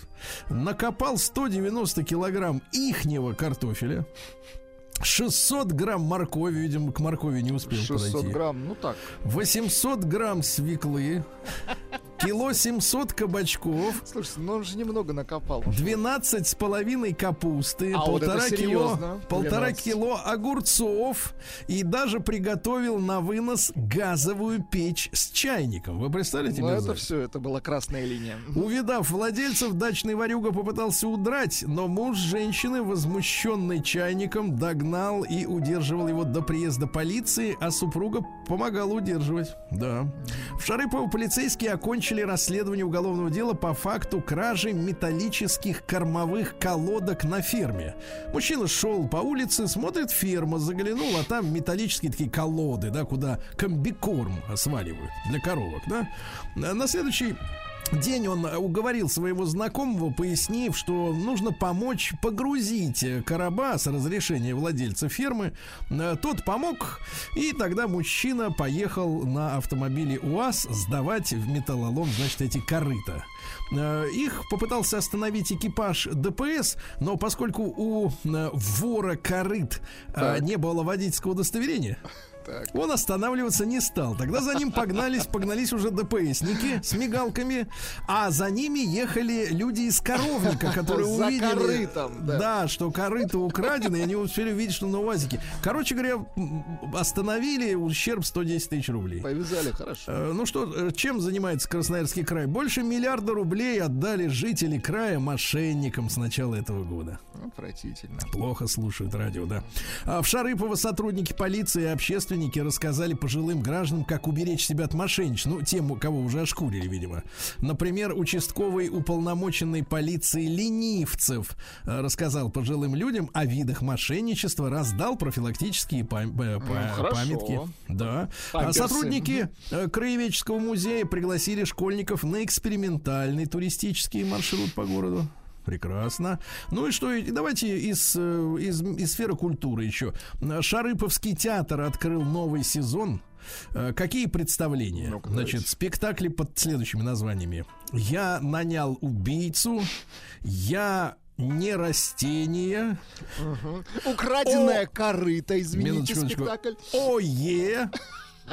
накопал 190 килограмм ихнего картофеля. 600 грамм моркови, видимо, к моркови не успел
600
подойти.
грамм, ну так.
800 грамм свеклы. Кило 700 кабачков.
Слушайте, ну он же немного накопал.
12 с половиной капусты,
А вот
полтора
это
кило, полтора
12.
кило огурцов и даже приготовил на вынос газовую печь с чайником. Вы представляете?
Ну это все, это была красная линия.
Увидав владельцев, дачный ворюга попытался удрать, но муж женщины, возмущенный чайником, догнал и удерживал его до приезда полиции, а супруга помогала удерживать. Да. В Шарыпово полицейские окончили расследование уголовного дела по факту кражи металлических кормовых колодок на ферме. Мужчина шел по улице, смотрит ферма, заглянул, а там металлические такие колоды, да, куда комбикорм сваливают для коровок, да. На следующий День он уговорил своего знакомого, пояснив, что нужно помочь погрузить э, короба с разрешения владельца фермы. Э, Тот помог, и тогда мужчина поехал на автомобиле УАЗ сдавать в металлолом, значит, эти корыта. Э, Их попытался остановить экипаж ДПС, но поскольку у э, вора корыт э,
Так.
не было водительского удостоверения,
Так.
он останавливаться не стал. Тогда за ним погнались, погнались уже ДПСники с мигалками, а за ними ехали люди из коровника, которые
За
увидели,
корытом, да.
что корыто украдено, и они успели увидеть, что на УАЗике. Короче говоря, остановили ущерб 110 тысяч рублей.
Повязали, хорошо.
Э, Ну что, э, чем занимается Красноярский край? Больше миллиарда рублей отдали жители края мошенникам с начала этого года.
Отвратительно.
Плохо слушают радио, да. А в Шарыпово сотрудники полиции и общественники рассказали пожилым гражданам, как уберечь себя от мошенничества. Ну, тем, кого уже ошкурили, видимо. Например, участковый уполномоченный полиции ленивцев э, рассказал пожилым людям о видах мошенничества, раздал профилактические пам- э,
хорошо.
памятки. Да. А
Памперсы.
сотрудники э, Краеведческого музея пригласили школьников на экспериментальный туристический маршрут по городу. Прекрасно. Ну и что, давайте из, э, из, из сферы культуры еще. Шарыповский театр открыл новый сезон. Э, Какие представления?
Ну-ка,
Значит, спектакли под следующими названиями. Я нанял убийцу. Я не растение.
Украденная корыта, извините, спектакль.
Ое.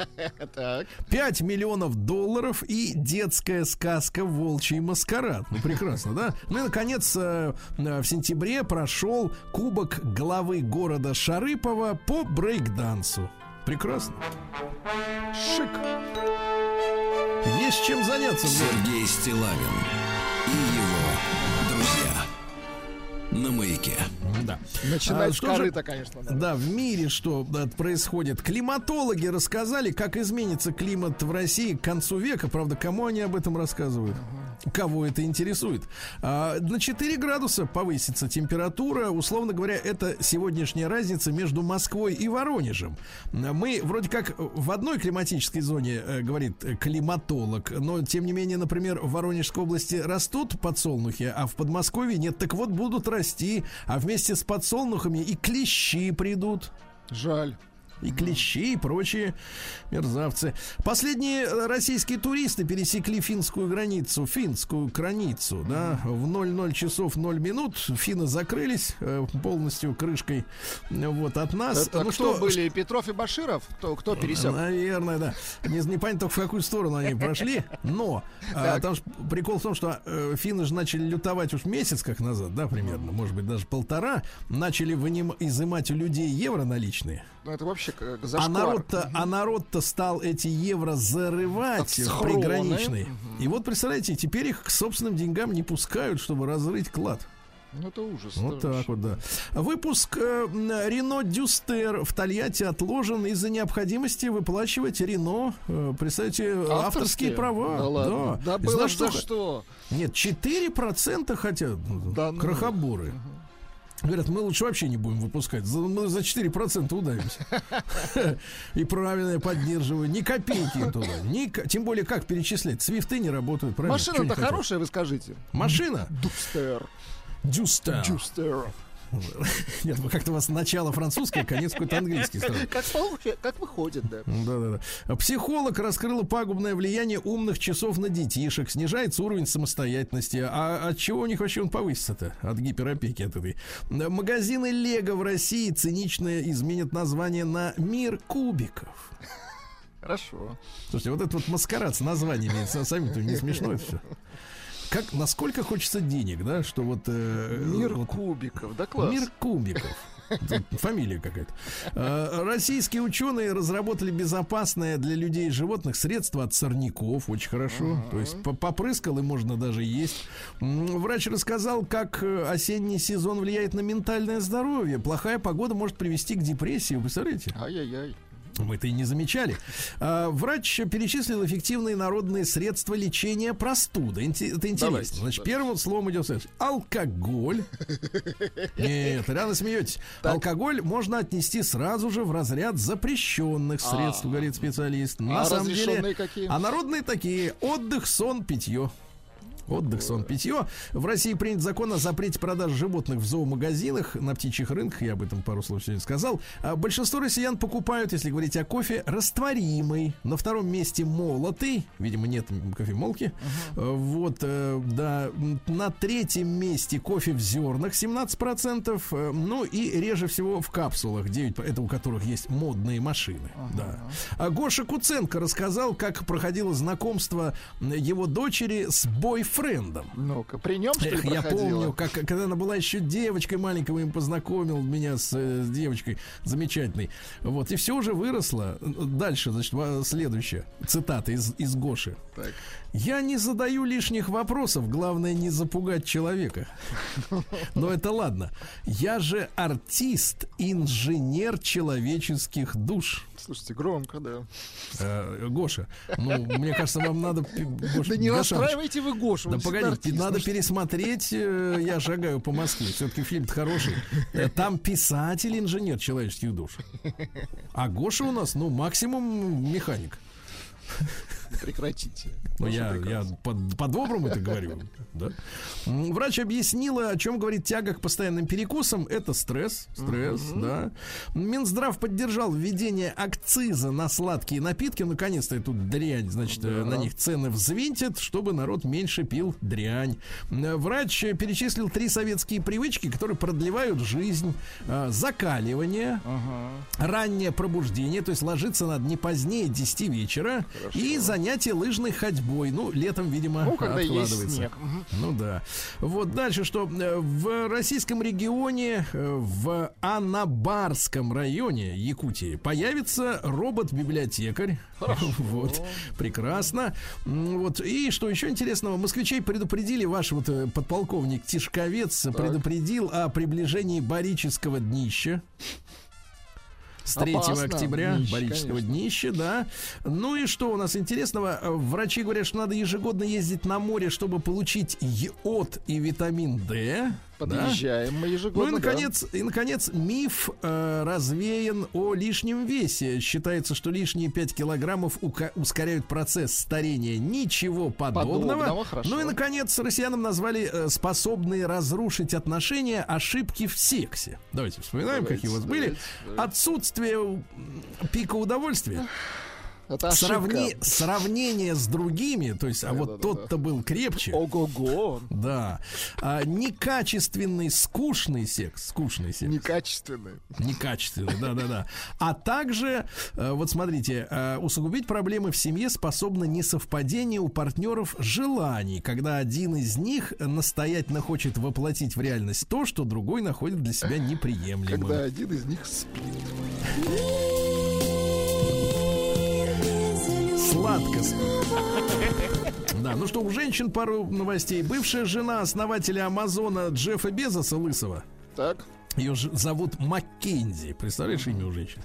Так.
5 миллионов долларов и детская сказка «Волчий маскарад». Ну, прекрасно, да? Ну и, наконец, э, э, в сентябре прошел Кубок главы города Шарыпова по брейкдансу. Прекрасно.
Шик.
Есть чем заняться.
Сергей Стилавин на маяке.
Да.
Начинать
А,
с
что же-
корыта, конечно. надо.
Да, в мире что да, происходит? Климатологи рассказали, как изменится климат в России к концу века. Правда, кому они об этом рассказывают? Кого это интересует? А, на 4 градуса повысится температура. Условно говоря, это сегодняшняя разница между Москвой и Воронежем. Мы вроде как в одной климатической зоне, э, говорит климатолог, но тем не менее, например, в Воронежской области растут подсолнухи, а в Подмосковье нет. Так вот, будут расти, а вместе с подсолнухами и клещи придут.
Жаль.
И клещи, и прочие мерзавцы. Последние э, российские туристы пересекли финскую границу, финскую границу, да, в 00 часов 0 минут. Финны закрылись э, полностью крышкой э, вот от нас.
Это
ну
кто
что,
были? Петров и Баширов? Кто, кто пересек?
Наверное, да. Не, не понятно только в какую сторону они прошли. Но
Так.
там ж прикол в том, что э, финны же начали лютовать уж месяц как назад, да, примерно, может быть, даже полтора. Начали выним, изымать у людей евро наличные.
Ну, это вообще как
А
зашквар.
народ-то, а народ-то стал эти евро зарывать
В
приграничные. И вот, представляете, теперь их к собственным деньгам не пускают, чтобы разрыть клад.
Ну, это ужас.
Вот
это
так вот, да. Выпуск э, Рено Дюстер в Тольятти отложен из-за необходимости выплачивать Рено, э, представьте, авторские,
Авторские?
права.
Да ладно. Да,
И
было
знаешь, сколько?
что?
Нет, 4% хотят
Да ну.
Говорят, мы лучше вообще не будем выпускать. Мы за 4% удавимся. И правильно я поддерживаю. Ни копейки туда. Ни Тем более, как перечислять? Свифты не работают, правильно?
Машина-то хорошая, вы скажите.
Машина?
Дюстер.
Дюстер.
Дюстер.
Нет, вы как-то у вас начало французское, конец какой-то английский сразу.
Как, получи- как выходит, да.
Да-да-да. Психолог раскрыла пагубное влияние умных часов на детишек. Снижается уровень самостоятельности. А от чего у них вообще он повысится-то? От гиперопеки от этой. Магазины Лего в России цинично изменят название на «Мир кубиков».
Хорошо.
Слушайте, вот этот вот маскарад с названиями, сами-то не смешно это все. Как, насколько хочется денег, да, что вот... э,
Мир
вот-
кубиков, да класс.
Мир кубиков. Фамилия какая-то. Э, Российские ученые разработали безопасное для людей и животных средство от сорняков. Очень хорошо. То есть по- попрыскал и можно даже есть. Врач рассказал, как э, осенний сезон влияет на ментальное здоровье. Плохая погода может привести к депрессии. Вы представляете?
Ай-яй-яй.
Мы это и не замечали. А, Врач перечислил эффективные народные средства лечения простуды. Это интересно.
Давайте,
Значит,
давайте.
первым словом идет следующее. алкоголь. Нет, рано смеетесь. Алкоголь можно отнести сразу же в разряд запрещенных средств, говорит специалист. На
А
самом деле,
какие?
а народные такие: отдых, сон, питье. Отдых, сон, питье. В России принят закон о запрете продаж животных в зоомагазинах, на птичьих рынках. Я об этом пару слов сегодня сказал. А большинство россиян покупают, если говорить о кофе, растворимый. На втором месте молотый. Видимо, нет кофемолки. Э, Вот, э, да. На третьем месте кофе в зернах 17%. э, Ну и реже всего в капсулах, 9, это у которых есть модные машины. Да. А Гоша Куценко рассказал, как проходило знакомство его дочери с бойфрендом.
Ну-ка, при нем, что
Эх, я помню, как когда она была еще девочкой маленькой, он познакомил меня с, э, с девочкой замечательной. Вот, и все уже выросло. Дальше, значит, следующая цитата из, из Гоши.
Так.
Я не задаю лишних вопросов, главное не запугать человека. Но это ладно. Я же артист, инженер человеческих душ.
Слушайте, громко, да.
Э, Гоша, ну, мне кажется, вам надо... Гоша,
Да не
Гошаныч,
расстраивайте вы Гошу.
да
он
погоди,
артист,
надо
что-
пересмотреть э, «Я шагаю по Москве». Все-таки фильм хороший. Э, Там писатель-инженер человеческих душ. А Гоша у нас, ну, максимум механик.
Прекратите.
Ну, я, я по-доброму это говорю. Да? Врач объяснила, о чем говорит тяга к постоянным перекусам. Это стресс. Стресс, да. Минздрав поддержал введение акциза на сладкие напитки. Наконец-то эту дрянь, значит, э, на них цены взвинтят, чтобы народ меньше пил дрянь. Врач перечислил три советские привычки, которые продлевают жизнь. Э, Закаливание, раннее пробуждение, то есть ложиться надо не позднее 10 вечера, и занятия занятия лыжной ходьбой. Ну, летом, видимо,
Ну, когда есть
откладывается.
снег. Мгм.
Ну да. Вот дальше, что э, в российском регионе, э, в Анабарском районе Якутии появится робот-библиотекарь. Вот, прекрасно. Вот, и что еще интересного, москвичей предупредили, ваш вот э, подполковник Тишковец предупредил о приближении барического днища. С 3
Опасно,
октября
днище,
барического
конечно.
днища, да. Ну и что у нас интересного? Врачи говорят, что надо ежегодно ездить на море, чтобы получить йод и витамин D. да.
Подъезжаем мы ежегодно.
Ну и
да.
наконец, и наконец миф э, развеян о лишнем весе. Считается, что лишние 5 килограммов ука- ускоряют процесс старения. Ничего подобного.
Подобного, хорошо.
Ну и наконец, россиянам назвали э, способные разрушить отношения ошибки в сексе. Давайте вспоминаем,
Давайте,
какие у вас были.
давайте, давайте.
Отсутствие пика удовольствия.
Это ошибка.
Сравни- сравнение с другими, то есть, а вот
Да-да-да.
тот-то был крепче.
Ого-го.
Да. А, некачественный, скучный секс. Скучный секс.
Некачественный.
Некачественный, да-да-да. А также, э, вот смотрите, э, усугубить проблемы в семье способно несовпадение у партнеров желаний, когда один из них настоятельно хочет воплотить в реальность то, что другой находит для себя неприемлемым.
Когда один из них спит.
Сладко. Да, ну что, у женщин пару новостей. Бывшая жена основателя Амазона Джеффа Безоса Лысого.
Так.
Ее зовут Маккензи. Представляешь имя у женщины?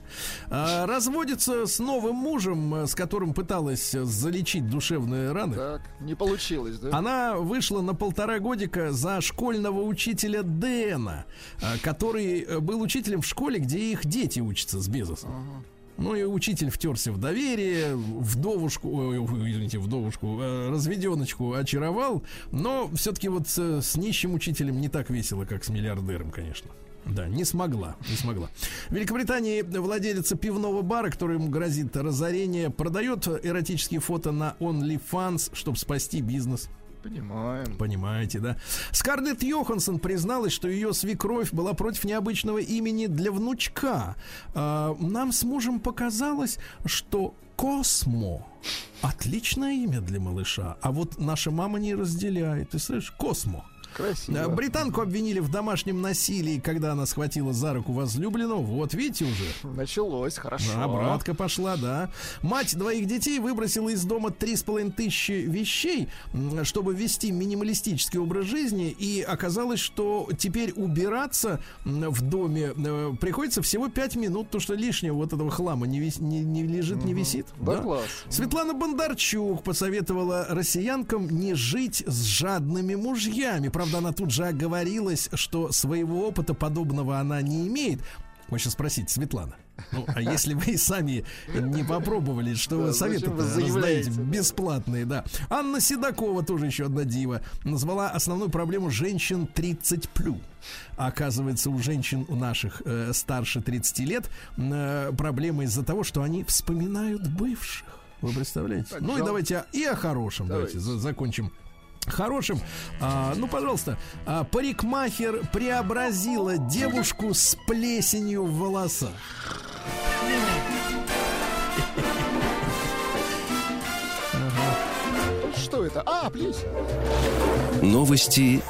А, разводится с новым мужем, э, с которым пыталась залечить душевные раны.
Так. Не получилось, да?
Она вышла на полтора годика за школьного учителя Дэна, а, который э, был учителем в школе, где их дети учатся с Безосом. Ну и учитель втерся в доверие, вдовушку, ой, извините, вдовушку, э, разведеночку очаровал, но все-таки вот э, с нищим учителем не так весело, как с миллиардером, конечно. Да, не смогла, не смогла. В Великобритании владелица пивного бара, который ему грозит разорение, продает эротические фото на OnlyFans, чтобы спасти бизнес.
Понимаем.
Понимаете, да? Скарлетт Йоханссон призналась, что ее свекровь была против необычного имени для внучка. А, нам с мужем показалось, что Космо отличное имя для малыша, а вот наша мама не разделяет. Ты слышишь, Космо.
Красиво.
Британку обвинили в домашнем насилии, когда она схватила за руку возлюбленного. Вот, видите уже.
Началось, хорошо.
Обратка пошла, да. Мать двоих детей выбросила из дома три с половиной тысячи вещей, чтобы вести минималистический образ жизни. И оказалось, что теперь убираться в доме э, приходится всего пять минут, то что лишнего вот этого хлама не, вис- не- не лежит, не висит.
Да, класс.
Светлана Бондарчук посоветовала россиянкам не жить с жадными мужьями. Правда, она тут же оговорилась, что своего опыта подобного она не имеет. Хочется спросить, Светлана, ну, а если вы и сами не попробовали, что вы
Да,
советы
вы
раздаете бесплатные, да. Анна Седокова, тоже еще одна дива, назвала основную проблему женщин 30 плюс. Оказывается, у женщин у наших э, старше 30 лет э, проблема из-за того, что они вспоминают бывших. Вы представляете?
Так,
ну и давайте о- и о хорошем. Давайте,
Давайте.
за- закончим. Хорошим. А, ну, пожалуйста, а, парикмахер преобразила девушку с плесенью в волосах.
Что это? А, плесень.
Новости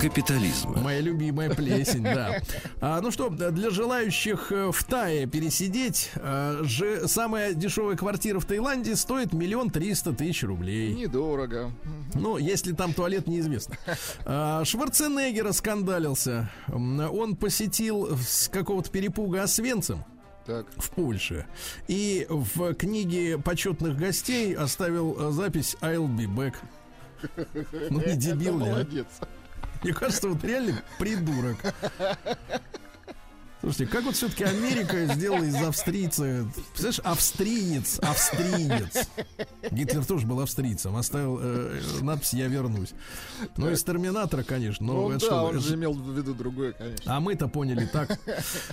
капитализма.
Моя любимая плесень, да. А, ну что, для желающих э, в Тае пересидеть, э, же самая дешевая квартира в Таиланде стоит миллион триста тысяч рублей.
Недорого.
Ну, если там туалет, неизвестно. А, Шварценеггер скандалился. Он посетил с какого-то перепуга Освенцим
Так.
в Польше. И в книге почетных гостей оставил э, запись I'll be back. Ну, не дебил
Это
ли, а? Мне кажется, вот реально придурок. Слушайте, как вот все-таки Америка сделала из австрийца, представляешь, австриец, австриец. Гитлер тоже был австрийцем, оставил э, надпись «Я вернусь». Ну, из Терминатора, конечно, но
Ну
это
да,
что,
он
это
же имел в виду другое, конечно.
а мы-то поняли так.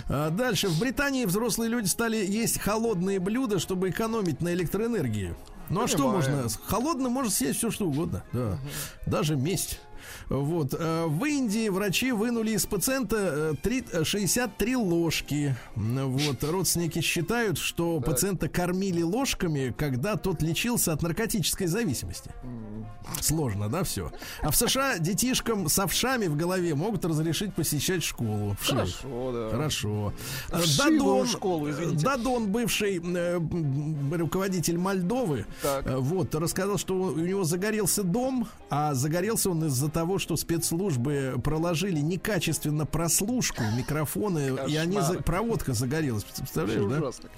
А, Дальше. В Британии взрослые люди стали есть холодные блюда, чтобы экономить на электроэнергии. Ну а что
Понимаю.
можно? С холодным можно съесть все что угодно. Да. Даже месть. Вот. э, В Индии врачи вынули из пациента э, три- э, 63 ложки. Вот. Родственники считают, что пациента кормили ложками, когда тот лечился от наркотической зависимости. Сложно, да, все. А в США детишкам с овшами в голове могут разрешить посещать школу. Вшивых.
Хорошо, да.
Хорошо. Э,
Вшивую
Дадон,
школу, извините.
Дадон, бывший э, руководитель Мольдовы,
Так.
э, вот, рассказал, что у него загорелся дом, а загорелся он из-за того, что спецслужбы проложили некачественно прослушку, микрофоны, и они за- проводка загорелась. Представляешь, да?
ужасно,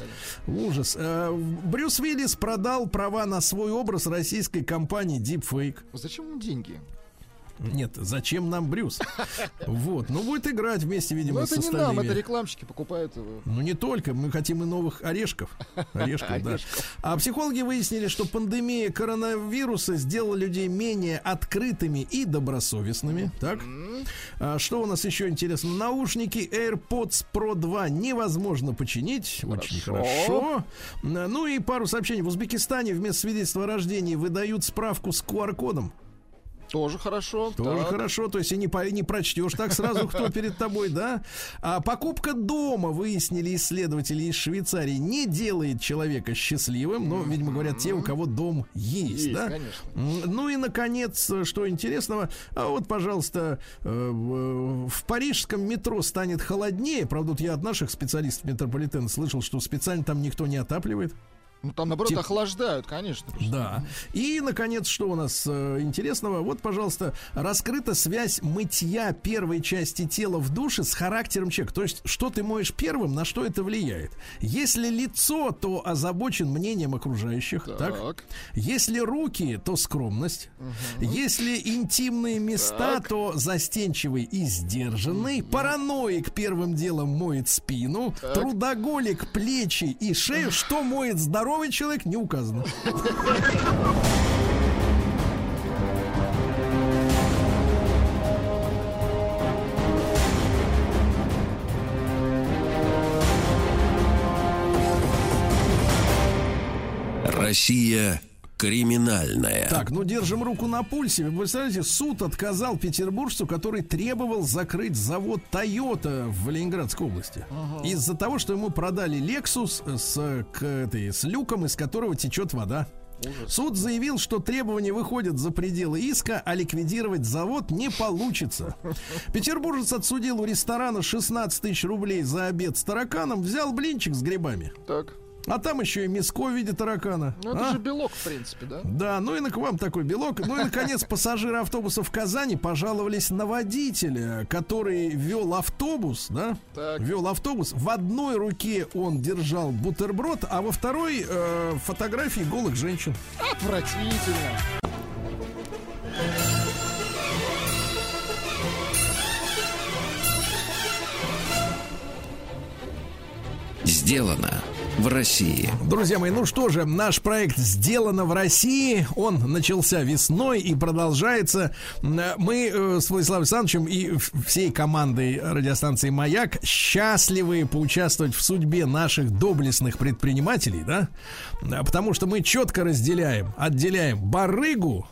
конечно.
Ужас. Э, Брюс Уиллис продал права на свой образ российской компании Deepfake.
Зачем ему деньги?
Нет, зачем нам Брюс? Вот, ну будет играть вместе, видимо,
Ну
с
это не нам, это рекламщики покупают его.
Ну не только, мы хотим и новых орешков. Орешков, да. А психологи выяснили, что пандемия коронавируса сделала людей менее открытыми и добросовестными. Так? А что у нас еще интересно? Наушники AirPods Pro 2 невозможно починить. Очень
хорошо.
Ну и пару сообщений. В Узбекистане вместо свидетельства о рождении выдают справку с QR-кодом.
Тоже хорошо.
Тоже
так.
хорошо, то есть и не, по- не прочтешь так сразу, кто перед тобой, да? А покупка дома, выяснили исследователи из Швейцарии, не делает человека счастливым, но, видимо, говорят те, у кого дом есть,
Есть,
да?
конечно.
Ну и, наконец, что интересного, а вот, пожалуйста, э, в парижском метро станет холоднее, правда, вот я от наших специалистов метрополитена слышал, что специально там никто не отапливает.
Ну там наоборот
Тип-
охлаждают, конечно.
Да. И, наконец, что у нас э, интересного? Вот, пожалуйста, раскрыта связь мытья первой части тела в душе с характером человека. То есть, что ты моешь первым, на что это влияет? Если лицо, то озабочен мнением окружающих. Так.
Так.
Если руки, то скромность. Если интимные места, то застенчивый и сдержанный. Параноик первым делом моет спину. Трудоголик плечи и шею. Что моет здоровый человек, не указано.
Россия криминальная.
Так, ну держим руку на пульсе. Вы представляете, суд отказал петербуржцу, который требовал закрыть завод Toyota в Ленинградской области. Из-за того, что ему продали Lexus с, к этой, с люком, из которого течет вода. Суд заявил, что требования выходят за пределы иска, а ликвидировать завод не получится. Петербуржец отсудил у ресторана 16 тысяч рублей за обед с тараканом, взял блинчик с грибами.
Так.
А там еще и мяско в виде таракана.
Ну это
А?
же белок, в принципе, да?
Да, ну и на к вам такой белок. Ну и, наконец, пассажиры автобуса в Казани пожаловались на водителя, который вел автобус, да?
Так.
Вел автобус. В одной руке он держал бутерброд, а во второй э, фотографии голых женщин.
Отвратительно.
Сделано в России.
Друзья мои, ну что же, наш проект «Сделано в России». Он начался весной и продолжается. Мы э, с Владиславом Александровичем и всей командой радиостанции «Маяк» счастливы поучаствовать в судьбе наших доблестных предпринимателей, да? Потому что мы четко разделяем, отделяем барыгу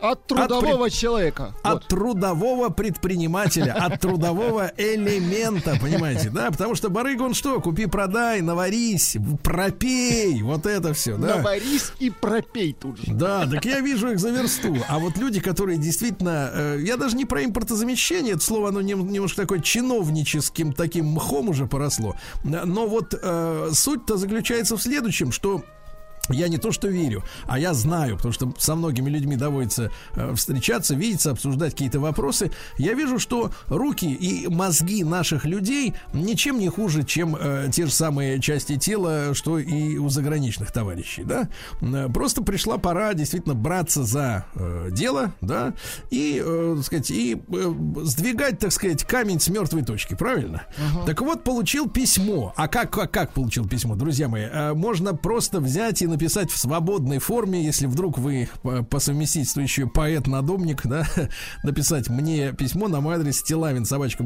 От трудового человека.
от
Вот.
трудового предпринимателя, от трудового элемента, понимаете, да? Потому что барыга, он что? Купи, продай, наварись, пропей, вот это все, да?
Наварись и пропей тут же.
Да, так я вижу их за версту. А вот люди, которые действительно... э, я даже не про импортозамещение, это слово, оно нем- немножко такое чиновническим таким мхом уже поросло. Но вот э, суть-то заключается в следующем, что я не то что верю, а я знаю, потому что со многими людьми доводится э, встречаться, видеться, обсуждать какие-то вопросы. Я вижу, что руки и мозги наших людей ничем не хуже, чем э, те же самые части тела, что и у заграничных товарищей, да. Э, Просто пришла пора действительно браться за э, дело, да, и, э, так сказать, и э, сдвигать, так сказать, камень с мертвой точки, правильно? Так вот, получил письмо. А как, как, как получил письмо, друзья мои? Э, Можно просто взять и написать в свободной форме, если вдруг вы по, по совместительству еще поэт-надомник, да, написать мне письмо на мой адрес стилавин собачка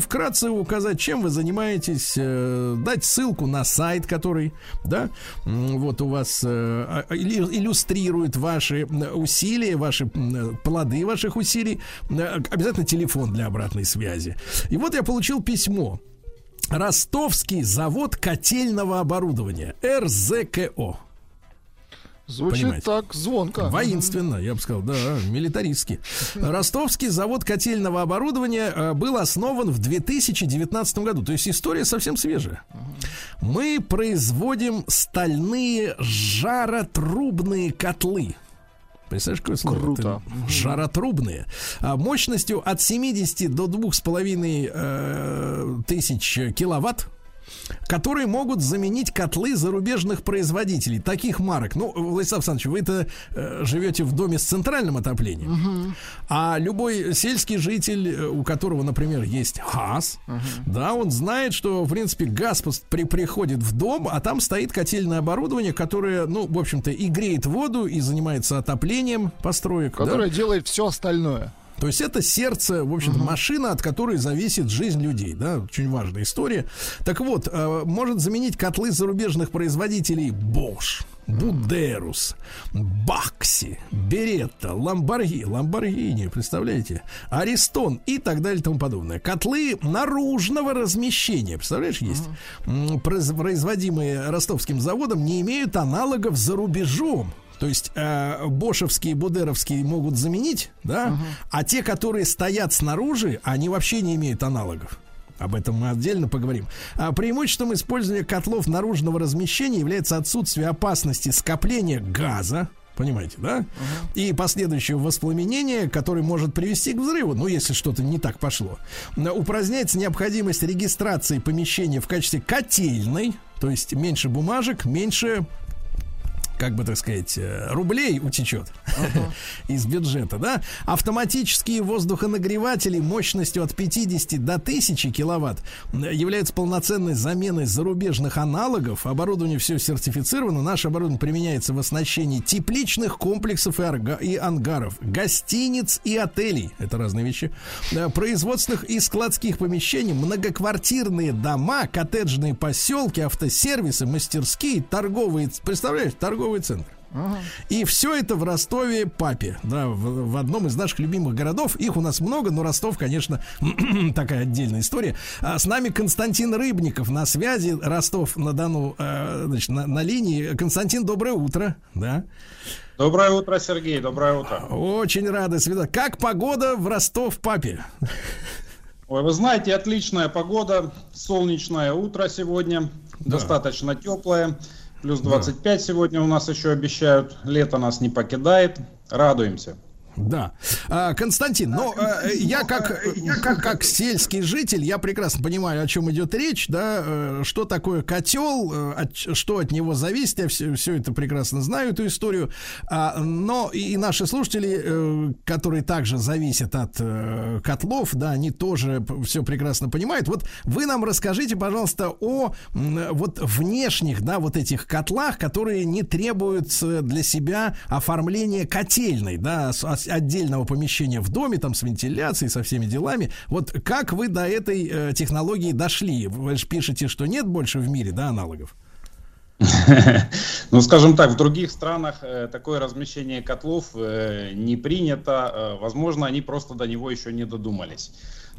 вкратце указать, чем вы занимаетесь, э, дать ссылку на сайт, который, да, вот у вас э, а, иллюстрирует ваши усилия, ваши плоды ваших усилий, э, обязательно телефон для обратной связи. И вот я получил письмо. Ростовский завод котельного оборудования РЗКО.
Звучит Понимаете? так звонко.
Воинственно, я бы сказал, да, милитаристски. Ростовский завод котельного оборудования э, был основан в 2019 году. То есть история совсем свежая. Мы производим стальные жаротрубные котлы. Представляешь, какое слово?
Круто.
Это жаротрубные. А, мощностью от 70 до 2,5 э, тысяч киловатт которые могут заменить котлы зарубежных производителей, таких марок. Ну, Владислав Александрович, вы-то э, живете в доме с центральным отоплением, угу. а любой сельский житель, э, у которого, например, есть газ, угу. да, он знает, что, в принципе, газ при, приходит в дом, а там стоит котельное оборудование, которое, ну, в общем-то, и греет воду, и занимается отоплением построек.
Которое да? делает все остальное.
То есть это сердце, в общем-то, угу. машина, от которой зависит жизнь людей, да, очень важная история. Так вот, э, может заменить котлы зарубежных производителей Bosch, Будерус, Бакси, Беретта, Ламборги, Ламборгини, представляете, Аристон и так далее и тому подобное. Котлы наружного размещения, представляешь, есть, производимые ростовским заводом, не имеют аналогов за рубежом. То есть э, бошевские, будеровские могут заменить, да, угу. а те, которые стоят снаружи, они вообще не имеют аналогов. Об этом мы отдельно поговорим. А преимуществом использования котлов наружного размещения является отсутствие опасности скопления газа, Понимаете, да? Uh-huh. И последующего воспламенения, который может привести к взрыву, ну, если что-то не так пошло. Упраздняется необходимость регистрации помещения в качестве котельной, то есть меньше бумажек, меньше как бы так сказать, э, рублей утечет uh-huh. из бюджета, да? Автоматические воздухонагреватели мощностью от 50 до 1000 киловатт являются полноценной заменой зарубежных аналогов. Оборудование все сертифицировано. Наше оборудование применяется в оснащении тепличных комплексов и, арга- и ангаров, гостиниц и отелей. Это разные вещи. Производственных и складских помещений, многоквартирные дома, коттеджные поселки, автосервисы, мастерские, торговые... Представляешь, торговые торговый центр. И все это в Ростове папе, да, в, в одном из наших любимых городов. Их у нас много, но Ростов, конечно, такая отдельная история. А с нами Константин Рыбников на связи. Ростов на Дону, э, значит, на, на линии. Константин, доброе утро, да.
Доброе утро, Сергей, доброе утро.
Очень рады свидать. Как погода в Ростов папе?
Ой, вы знаете, отличная погода, солнечное утро сегодня, да. достаточно теплое. Плюс 25 да. сегодня у нас еще обещают. Лето нас не покидает. Радуемся.
Да. А, Константин, ну, э, я как, как, как сельский житель, я прекрасно понимаю, о чем идет речь, да, э, что такое котел, э, что от него зависит, я все, все это прекрасно знаю, эту историю, а, но и наши слушатели, которые также зависят от котлов, да, они тоже все прекрасно понимают. Вот вы нам расскажите, пожалуйста, о вот внешних, да, вот этих котлах, которые не требуют для себя оформления котельной, да, отдельного помещения в доме, там с вентиляцией, со всеми делами. Вот как вы до этой э, технологии дошли? Вы же пишете, что нет больше в мире, да, аналогов?
Ну, скажем так, в других странах э, такое размещение котлов э, не принято. Э, возможно, они просто до него еще не додумались.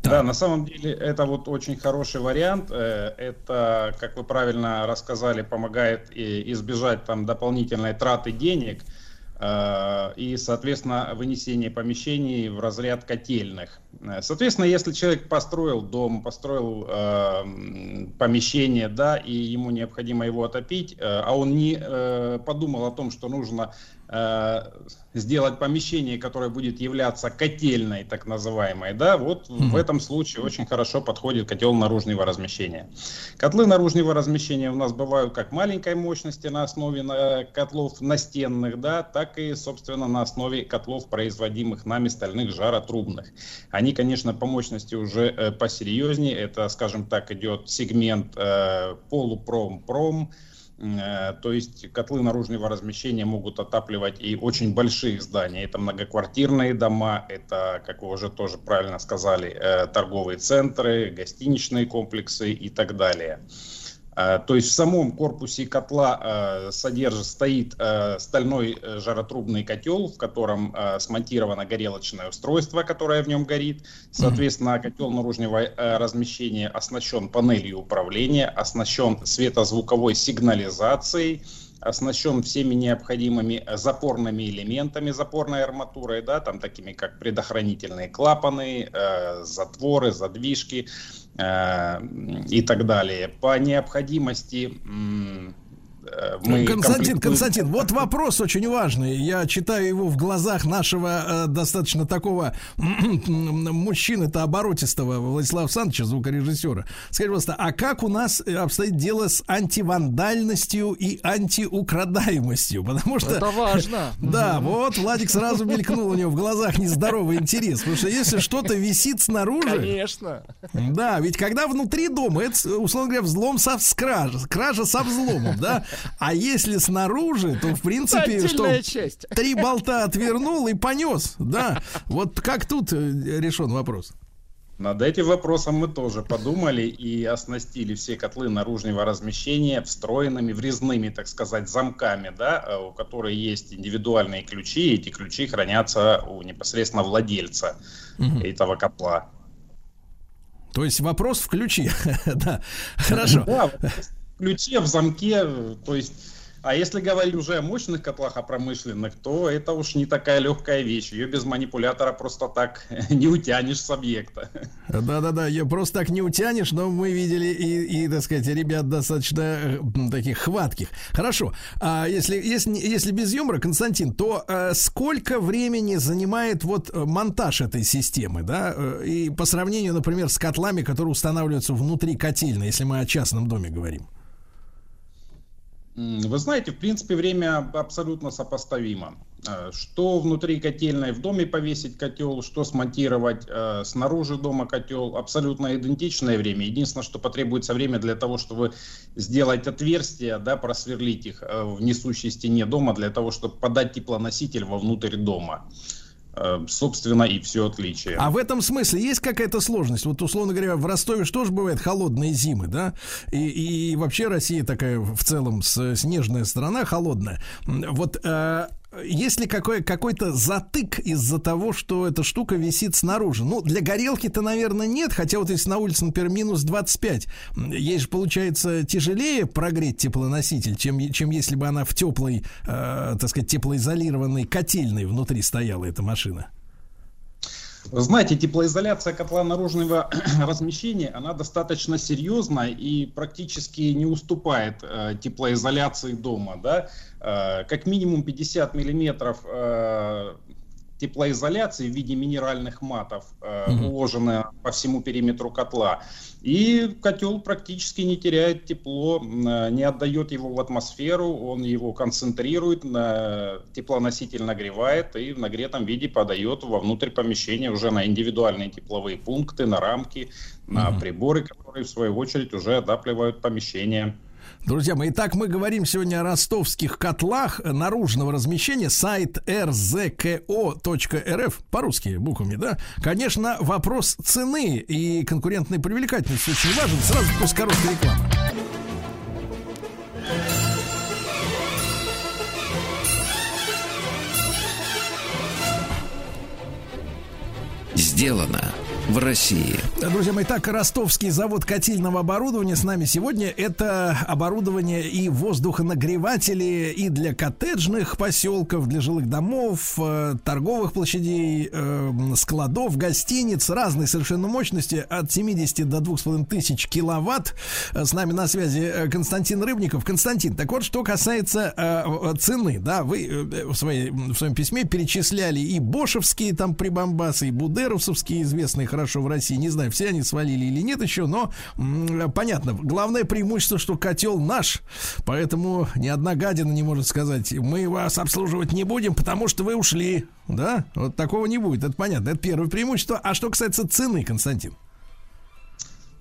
Да. да, на самом деле это вот очень хороший вариант. Это, как вы правильно рассказали, помогает избежать там дополнительной траты денег. Э, и, соответственно, вынесение помещений в разряд котельных. Э, соответственно, если человек построил дом, построил э, помещение, да, и ему необходимо его отопить, э, а он не э, подумал о том, что нужно Э, сделать помещение, которое будет являться котельной, так называемой, да, вот mm-hmm. в этом случае очень хорошо подходит котел наружного размещения. Котлы наружного размещения у нас бывают как маленькой мощности на основе на котлов настенных, да, так и, собственно, на основе котлов, производимых нами стальных жаротрубных. Они, конечно, по мощности уже э, посерьезнее, это, скажем так, идет сегмент э, полупром-пром, Э, то есть котлы наружного размещения могут отапливать и очень большие здания. Это многоквартирные дома, это, как вы уже тоже правильно сказали, торговые центры, гостиничные комплексы и так далее. Э, то есть в самом корпусе котла содержит, стоит стальной жаротрубный котел, в котором смонтировано горелочное устройство, которое в нем горит. Соответственно, котел наружного размещения оснащен панелью управления, оснащен светозвуковой сигнализацией, оснащен всеми необходимыми запорными элементами, запорной арматурой, да, там такими как предохранительные клапаны, э, затворы, задвижки э, и так далее. По необходимости
Э, мы Константин, Константин, вот вопрос очень важный. Я читаю его в глазах нашего э, достаточно такого мужчины-то оборотистого Владислава Александровича, звукорежиссера. Скажите, пожалуйста, а как у нас обстоит дело с антивандальностью и антиукрадаемостью? Потому что...
Это важно.
Да, вот Владик сразу мелькнул у него в глазах нездоровый интерес. Потому что если что-то висит снаружи...
Конечно.
Да, ведь когда внутри дома, это, условно говоря, взлом со, кража, кража со взломом, да? А если снаружи, то в принципе, что часть. три болта отвернул и понес, да. Вот как тут э, решен вопрос?
Над этим вопросом мы тоже подумали и оснастили все котлы наружного размещения встроенными врезными, так сказать, замками, да, э, у которых есть индивидуальные ключи, и эти ключи хранятся у непосредственно владельца угу. этого котла.
То есть вопрос в ключе, да, хорошо. Да,
ключе, в замке, то есть а если говорить уже о мощных котлах, о промышленных, то это уж не такая легкая вещь. Ее без манипулятора просто так не утянешь с объекта.
Да-да-да, ее просто так не утянешь, но мы видели и, и так сказать, ребят достаточно таких хватких. Хорошо, а если, если, если без юмора, Константин, то а, сколько времени занимает вот э, монтаж этой системы, да, э, и по сравнению, например, с котлами, которые устанавливаются внутри котельной, если мы о частном доме говорим?
Вы знаете, в принципе, время абсолютно сопоставимо. Э, что внутри котельной в доме повесить котел, что смонтировать э, снаружи дома котел, абсолютно идентичное время. Единственное, что потребуется время для того, чтобы сделать отверстия, да, просверлить их э, в несущей стене дома, для того, чтобы подать теплоноситель вовнутрь дома. Э, собственно, и все отличие.
А в этом смысле есть какая-то сложность? Вот, условно говоря, в Ростове что же бывает холодные зимы, да? И, и вообще Россия такая в целом снежная страна, холодная. Вот э, есть ли какой, какой-то затык из-за того, что эта штука висит снаружи? Ну, для горелки-то, наверное, нет, хотя вот если на улице, например, минус 25, ей же, получается, тяжелее прогреть теплоноситель, чем, чем если бы она в теплой, э, так сказать, теплоизолированной котельной внутри стояла эта машина.
Знаете, теплоизоляция котла наружного размещения, она достаточно серьезная и практически не уступает э, теплоизоляции дома. Да? Э, как минимум 50 миллиметров э, теплоизоляции в виде минеральных матов, э, угу. уложенная по всему периметру котла. И котел практически не теряет тепло, э, не отдает его в атмосферу, он его концентрирует, на, теплоноситель нагревает и в нагретом виде подает вовнутрь помещения уже на индивидуальные тепловые пункты, на рамки, на угу. приборы, которые в свою очередь уже отапливают помещение.
Друзья мои, итак, мы говорим сегодня о ростовских котлах наружного размещения. Сайт rzko.rf, по-русски буквами, да? Конечно, вопрос цены и конкурентной привлекательности очень важен. Сразу после короткой рекламы.
Сделано в России.
Друзья мои, так, ростовский завод котельного оборудования с нами сегодня. Это оборудование и воздухонагреватели и для коттеджных поселков, для жилых домов, э, торговых площадей, э, складов, гостиниц, разной совершенно мощности, от 70 до 2,5 тысяч киловатт. С нами на связи э, Константин Рыбников. Константин, так вот, что касается цены, да, вы в, своей, в своем письме перечисляли и бошевские там прибамбасы, и будеровцевские известные хорошо в России. Не знаю, все они свалили или нет еще, но понятно. Главное преимущество, что котел наш, поэтому ни одна гадина не может сказать, мы вас обслуживать не будем, потому что вы ушли. Да? Вот такого не будет, это понятно. Это первое преимущество. А что касается цены, Константин?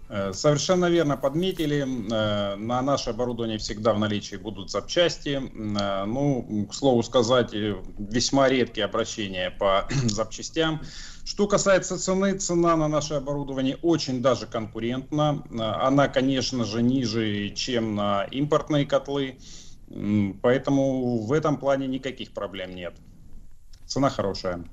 Э, совершенно верно подметили. Э, на наше оборудование всегда в наличии будут запчасти. Э, ну, к слову сказать, весьма редкие обращения по запчастям. Что касается цены, цена на наше оборудование очень даже конкурентна. Она, конечно же, ниже, чем на импортные котлы. Поэтому в этом плане никаких проблем нет. Цена хорошая.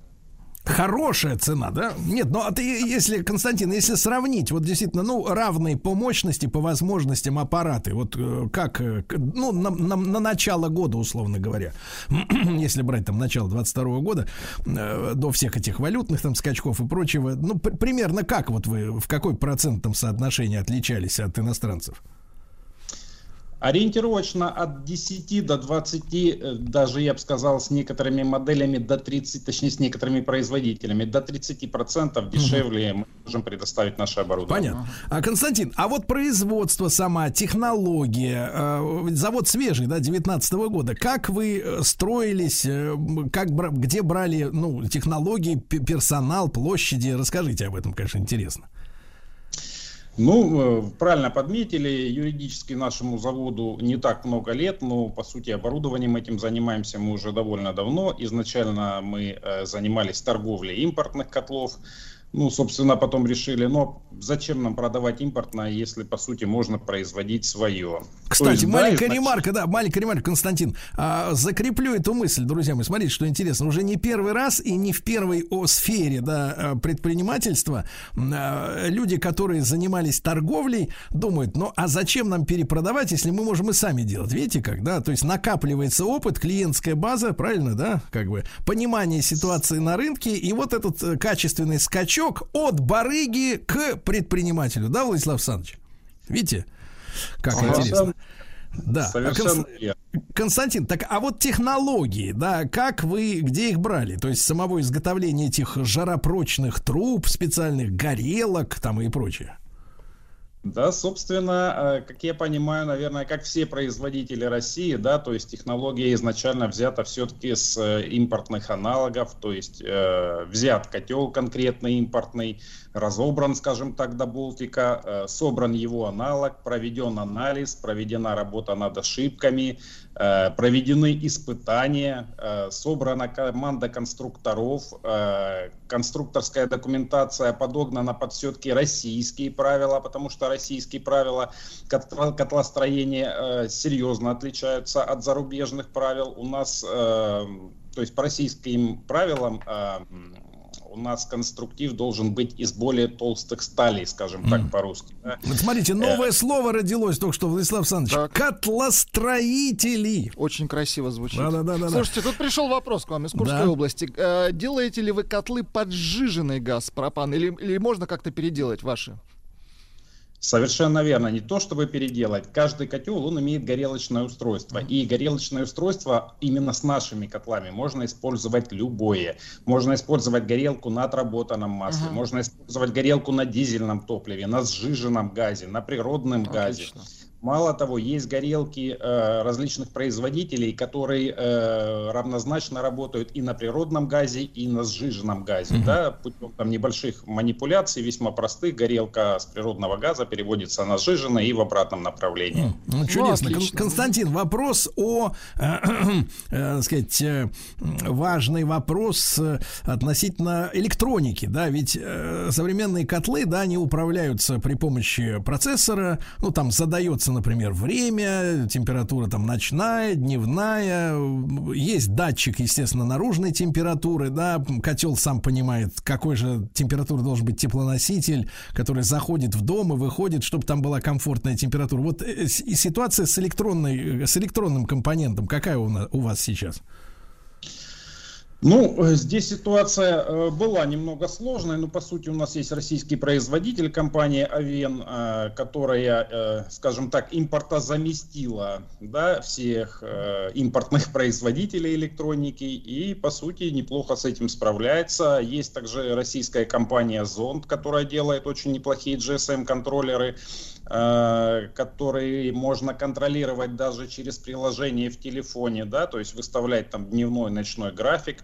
Хорошая цена, да? Нет, ну а ты, если, Константин, если сравнить, вот действительно, ну, равные по мощности, по возможностям аппараты, вот э, как, э, ну, на, на, на начало года, условно говоря, если брать там начало 22 года, э, до всех этих валютных там скачков и прочего, ну, примерно как вот вы, в какой процентном соотношении отличались от иностранцев?
Ориентировочно от 10 до 20, э, даже я бы сказал, с некоторыми моделями до 30, точнее с некоторыми производителями, до 30% дешевле угу. мы можем предоставить наше оборудование.
Понятно. А, Константин, а вот производство сама, технология, э, завод свежий, да, 19 -го года, как вы э, строились, как, где брали ну, технологии, персонал, площади, расскажите об этом, конечно, интересно.
Ну, э, правильно подметили, юридически нашему заводу не так много лет, но по сути оборудованием этим занимаемся мы уже довольно давно. Изначально мы э, занимались торговлей импортных котлов, ну, собственно, потом решили, но зачем нам продавать импортное, если, по сути, можно производить свое.
Кстати, есть, маленькая да, ремарка, да, маленькая ремарка, Константин. А, закреплю эту мысль, друзья мои. Смотрите, что интересно. Уже не первый раз и не в первой о сфере да, а, предпринимательства а, люди, которые занимались торговлей, думают, ну, а зачем нам перепродавать, если мы можем и сами делать? Видите как, да? То есть накапливается опыт, клиентская база, правильно, да? Как бы понимание ситуации на рынке и вот этот э, качественный скачок скачок от барыги к предпринимателю, да, Владислав Александрович? Видите, как ага. интересно. Да, Совершенно Константин, так а вот технологии, да, как вы, где их брали? То есть самого изготовления этих жаропрочных труб, специальных горелок там и прочее?
Да, собственно, э, как я понимаю, наверное, как все производители России, да, то есть технология изначально взята все-таки с э, импортных аналогов, то есть э, взят котел конкретно импортный, разобран, скажем так, до болтика, э, собран его аналог, проведен анализ, проведена работа над ошибками, проведены испытания, э, собрана команда конструкторов, конструкторская документация подогнана под все-таки российские правила, потому что российские правила котлостроения серьезно отличаются от зарубежных правил. У нас, то есть по российским правилам, у нас конструктив должен быть из более толстых сталей, скажем так, по-русски.
Да? Вот смотрите, новое э... слово родилось только что, Владислав Александрович. Так. Котлостроители.
Очень красиво звучит.
Да, да, да, да,
Слушайте, тут пришел вопрос к вам из Курской да. области. Э, делаете ли вы котлы под сжиженный газ пропан или, или можно как-то переделать ваши?
Совершенно верно. Не то, чтобы переделать. Каждый котел, он имеет горелочное устройство. И горелочное устройство именно с нашими котлами можно использовать любое. Можно использовать горелку на отработанном масле, uh-huh. можно использовать горелку на дизельном топливе, на сжиженном газе, на природном Отлично. газе. Мало того, есть горелки э, различных производителей, которые э, равнозначно работают и на природном газе, и на сжиженном газе. Mm-hmm. Да, путем там, небольших манипуляций, весьма простых, горелка с природного газа переводится на сжиженное и в обратном направлении. Mm.
Ну, чудесно. Ну, Константин, вопрос о, э, э, сказать, э, важный вопрос э, относительно электроники. Да, ведь э, современные котлы, да, они управляются при помощи процессора, ну, там задается меняется, например, время, температура там ночная, дневная, есть датчик, естественно, наружной температуры, да, котел сам понимает, какой же температуры должен быть теплоноситель, который заходит в дом и выходит, чтобы там была комфортная температура. Вот э, ситуация с электронной, с электронным компонентом какая у, нас, у вас сейчас?
Ну, э, здесь ситуация э, была немного сложной, но по сути у нас есть российский производитель, компания Авен, э, которая, скажем так, импортозаместила да, всех импортных производителей электроники и по сути неплохо с этим справляется. Есть также российская компания Зонд, которая делает очень неплохие GSM-контроллеры. Э, который можно контролировать даже через приложение в телефоне, да, то есть выставлять там дневной, ночной график.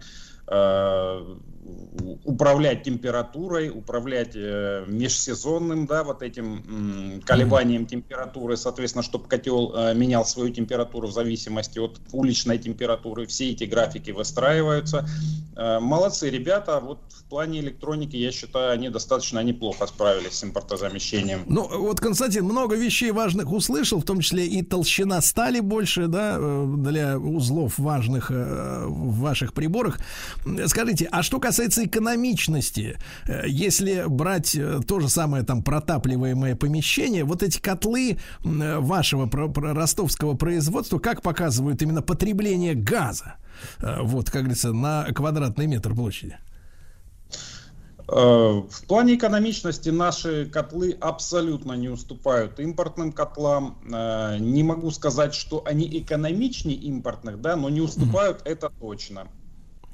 Управлять температурой, управлять э, межсезонным, да, вот этим э, колебанием температуры, соответственно, чтобы котел э, менял свою температуру в зависимости от уличной температуры. Все эти графики выстраиваются. Э, молодцы ребята, вот в плане электроники, я считаю, они достаточно неплохо справились с импортозамещением.
Ну, вот, Константин, много вещей важных услышал, в том числе и толщина стали больше, да, э, для узлов важных э, в ваших приборах. Скажите, а что касается экономичности, э, если брать то же самое там протапливаемое помещение, вот эти котлы вашего про, про ростовского производства, как показывают именно потребление газа? Вот, как говорится, на квадратный метр площади.
Э, в плане экономичности наши котлы абсолютно не уступают импортным котлам. Э, не могу сказать, что они экономичнее импортных, да, но не уступают это точно.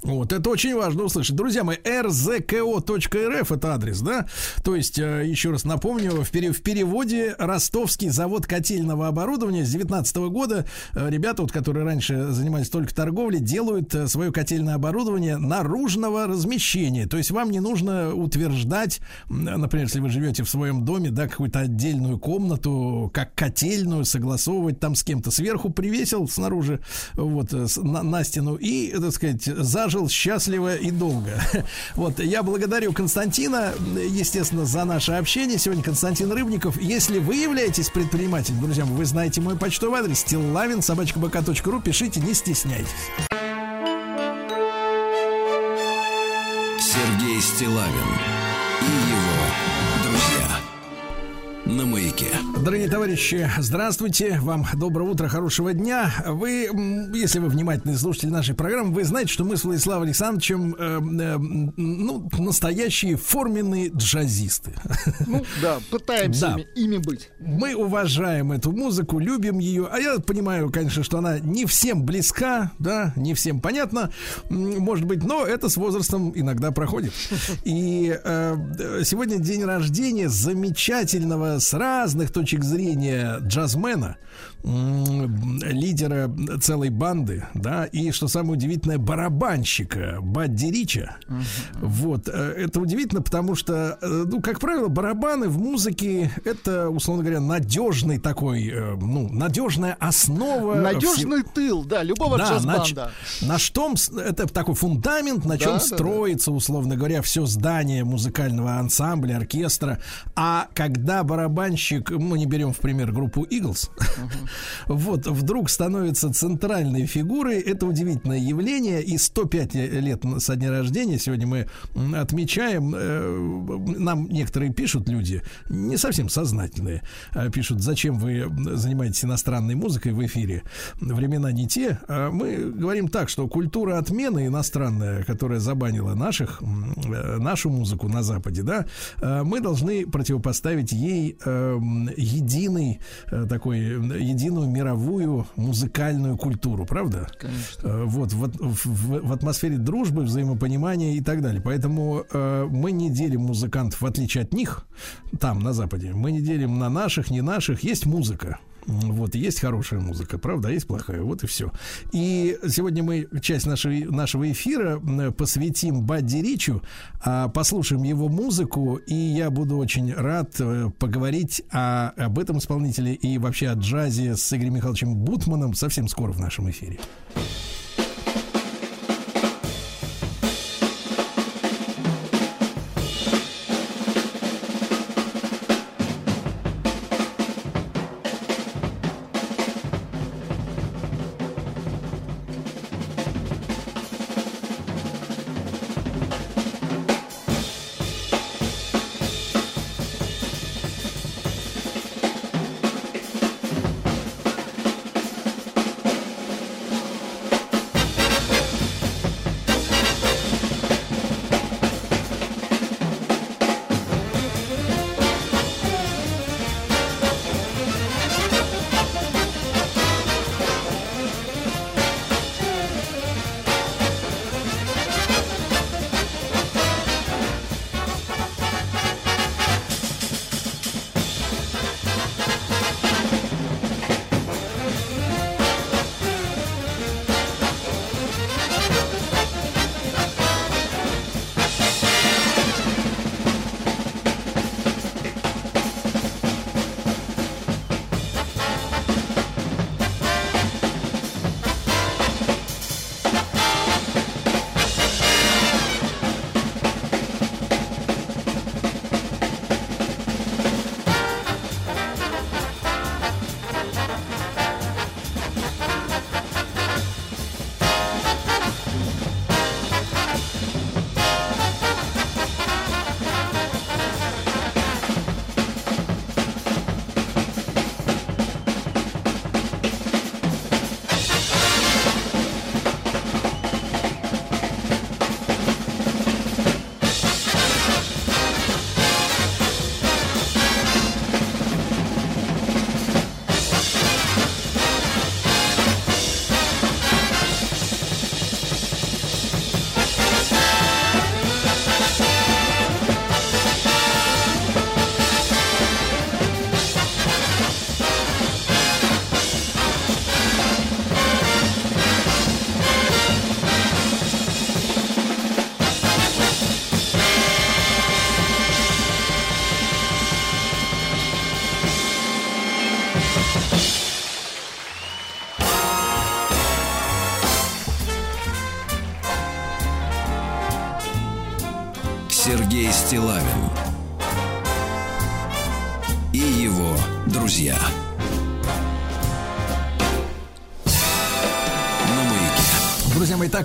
Вот, это очень важно услышать. Друзья мои, rzko.rf это адрес, да? То есть, э, еще раз напомню, в, пере, в переводе Ростовский завод котельного оборудования с 19 года э, ребята, вот, которые раньше занимались только торговлей, делают э, свое котельное оборудование наружного размещения. То есть, вам не нужно утверждать, например, если вы живете в своем доме, да, какую-то отдельную комнату, как котельную, согласовывать там с кем-то. Сверху привесил снаружи, вот, на, на стену и, так сказать, зажил прожил счастливо и долго. Вот, я благодарю Константина, естественно, за наше общение. Сегодня Константин Рыбников. Если вы являетесь предпринимателем, друзья, вы знаете мой почтовый адрес стиллавин собачкабк.ру. Пишите, не стесняйтесь.
Сергей Стилавин на маяке.
Дорогие товарищи, здравствуйте, вам доброе утро, хорошего дня. Вы, если вы внимательный слушатель нашей программы, вы знаете, что мы с Владиславом Александровичем э, э, ну, настоящие форменные джазисты.
Ну да, пытаемся да. Ими, ими быть.
Мы уважаем эту музыку, любим ее, а я понимаю, конечно, что она не всем близка, да, не всем понятна, может быть, но это с возрастом иногда проходит. И э, сегодня день рождения замечательного с разных точек зрения джазмена, лидера целой банды, да, и, что самое удивительное, барабанщика Бадди Рича. Uh-huh. Вот, э, это удивительно, потому что, э, ну, как правило, барабаны в музыке это, условно говоря, надежный такой, э, ну, надежная основа.
Надежный вс... тыл, да, любого да, джаз-банда.
На, на что это такой фундамент, на чем да, строится, да. условно говоря, все здание музыкального ансамбля, оркестра. А когда барабанщик, мы не берем в пример группу Eagles, uh-huh вот, вдруг становится центральной фигурой. Это удивительное явление. И 105 лет со дня рождения сегодня мы отмечаем. Э, нам некоторые пишут люди, не совсем сознательные, а пишут, зачем вы занимаетесь иностранной музыкой в эфире. Времена не те. А мы говорим так, что культура отмены иностранная, которая забанила наших, э, нашу музыку на Западе, да, э, мы должны противопоставить ей единый такой единый единую мировую музыкальную культуру, правда?
Конечно.
Э, вот в, в, в атмосфере дружбы, взаимопонимания и так далее. Поэтому э, мы не делим музыкантов, в отличие от них, там, на Западе. Мы не делим на наших, не наших. Есть музыка. Вот, есть хорошая музыка, правда, а есть плохая. Вот и все. И сегодня мы часть нашего, нашего эфира посвятим Бадди Ричу, а, послушаем его музыку, и я буду очень рад э, поговорить о, об этом исполнителе и вообще о джазе с Игорем Михайловичем Бутманом совсем скоро в нашем эфире.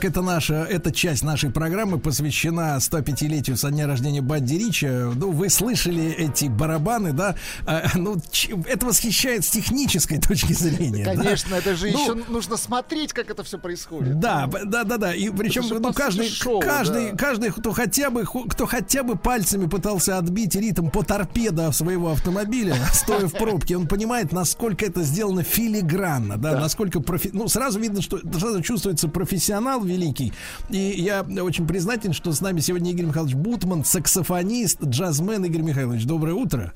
Так это наша, эта часть нашей программы посвящена 105-летию со дня рождения Бадди Ричи. Ну, вы слышали эти барабаны, да? А, ну, это восхищает с технической точки зрения.
Конечно,
да?
это же ну, еще нужно смотреть, как это все происходит.
Да, да, да, да. И причем, ну, каждый, шоу, каждый, да. каждый, кто хотя бы, кто хотя бы пальцами пытался отбить ритм по торпедо своего автомобиля, стоя в пробке, он понимает, насколько это сделано филигранно, да, да. насколько профи... ну сразу видно, что сразу чувствуется профессионал великий. И я очень признателен, что с нами сегодня Игорь Михайлович Бутман, саксофонист, джазмен. Игорь Михайлович, доброе утро.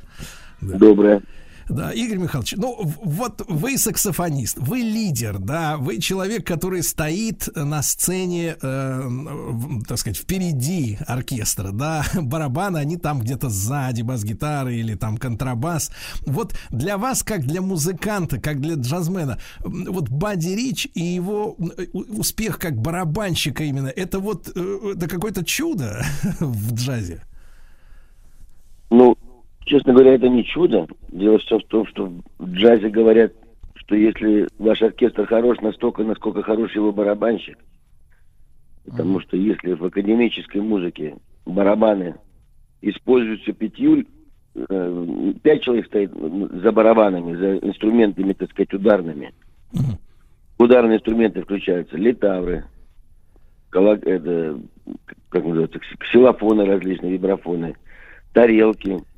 Доброе.
Да, Игорь Михайлович, ну вот вы саксофонист, вы лидер, да, вы человек, который стоит на сцене, э, так сказать, впереди оркестра, да, барабаны, они там где-то сзади, бас-гитары или там контрабас. Вот для вас, как для музыканта, как для джазмена, вот Бадди Рич и его успех как барабанщика именно, это вот э, это какое-то чудо в джазе.
Ну, Честно говоря, это не чудо. Дело все в том, что в джазе говорят, что если ваш оркестр хорош настолько, насколько хорош его барабанщик, потому что если в академической музыке барабаны используются пятью, э, пять человек стоит за барабанами, за инструментами, так сказать, ударными. Ударные инструменты включаются литавры, колок, это, как называется, ксилофоны различные, вибрафоны, тарелки –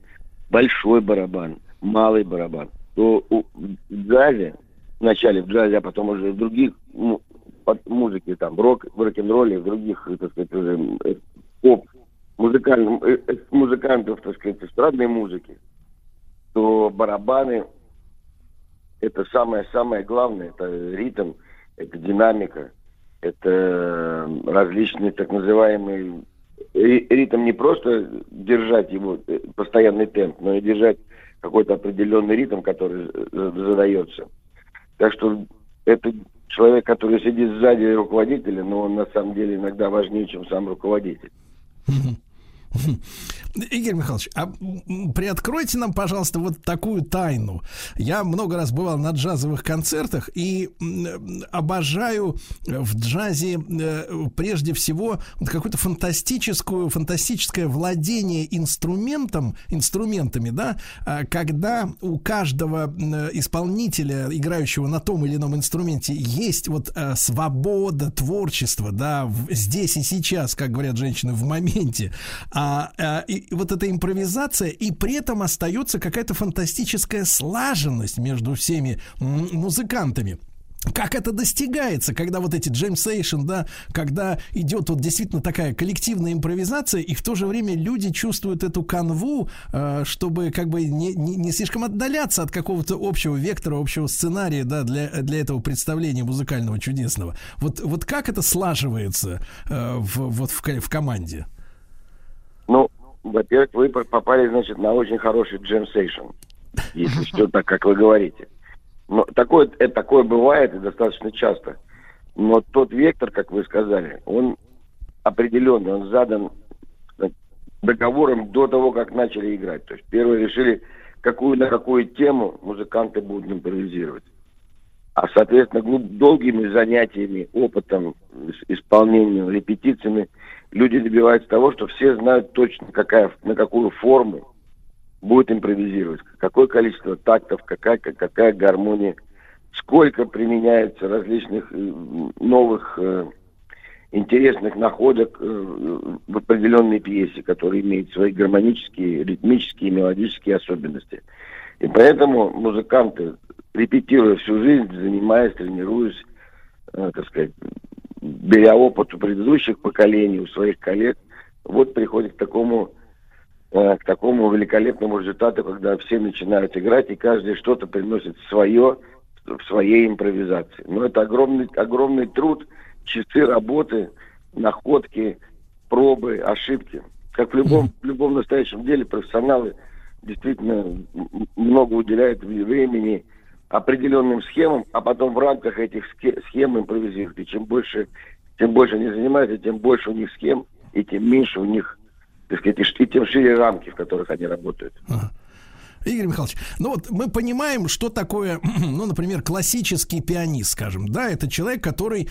большой барабан, малый барабан, то у, в джазе, вначале в джазе, а потом уже в других ну, музыке, там, рок, в рок-н-ролле, в других, так сказать, уже э, поп, музыкальным, э, э, музыкантов, так сказать, эстрадной музыки, то барабаны это самое-самое главное, это ритм, это динамика, это различные так называемые ритм не просто держать его э, постоянный темп, но и держать какой-то определенный ритм, который задается. Так что это человек, который сидит сзади руководителя, но он на самом деле иногда важнее, чем сам руководитель.
Игорь Михайлович, а приоткройте нам, пожалуйста, вот такую тайну. Я много раз бывал на джазовых концертах и обожаю в джазе э, прежде всего вот какое-то фантастическую, фантастическое владение инструментом, инструментами, да, а когда у каждого исполнителя, играющего на том или ином инструменте, есть вот э, свобода, творчество, да, здесь и сейчас, как говорят женщины, в моменте. А, а и вот эта импровизация, и при этом остается какая-то фантастическая слаженность между всеми музыкантами. Как это достигается, когда вот эти джемсейшн, да, когда идет вот действительно такая коллективная импровизация, и в то же время люди чувствуют эту канву, э, чтобы как бы не, не, не слишком отдаляться от какого-то общего вектора, общего сценария, да, для, для этого представления музыкального чудесного. Вот, вот как это слаживается э, в, вот в, в команде?
Ну, во-первых, вы попали, значит, на очень хороший джем-сейшн, если все так, как вы говорите. Но такое, это, такое бывает и достаточно часто. Но тот вектор, как вы сказали, он определенный, он задан договором до того, как начали играть. То есть первые решили, какую на какую тему музыканты будут импровизировать. А, соответственно, долгими занятиями, опытом, исполнением, репетициями – люди добиваются того, что все знают точно, какая, на какую форму будет импровизировать, какое количество тактов, какая, какая гармония, сколько применяется различных э, новых э, интересных находок э, в определенной пьесе, которая имеет свои гармонические, ритмические, мелодические особенности. И поэтому музыканты, репетируя всю жизнь, занимаясь, тренируясь, так сказать, беря опыт у предыдущих поколений, у своих коллег, вот приходит к такому, э, к такому великолепному результату, когда все начинают играть, и каждый что-то приносит свое в своей импровизации. Но это огромный, огромный труд, часы работы, находки, пробы, ошибки. Как в любом, в любом настоящем деле профессионалы действительно много уделяют времени, определенным схемам, а потом в рамках этих схем импровизируют. И чем больше, чем больше они занимаются, тем больше у них схем, и тем меньше у них так сказать, и тем шире рамки, в которых они работают.
Ага. Игорь Михайлович, ну вот мы понимаем, что такое, ну, например, классический пианист, скажем, да, это человек, который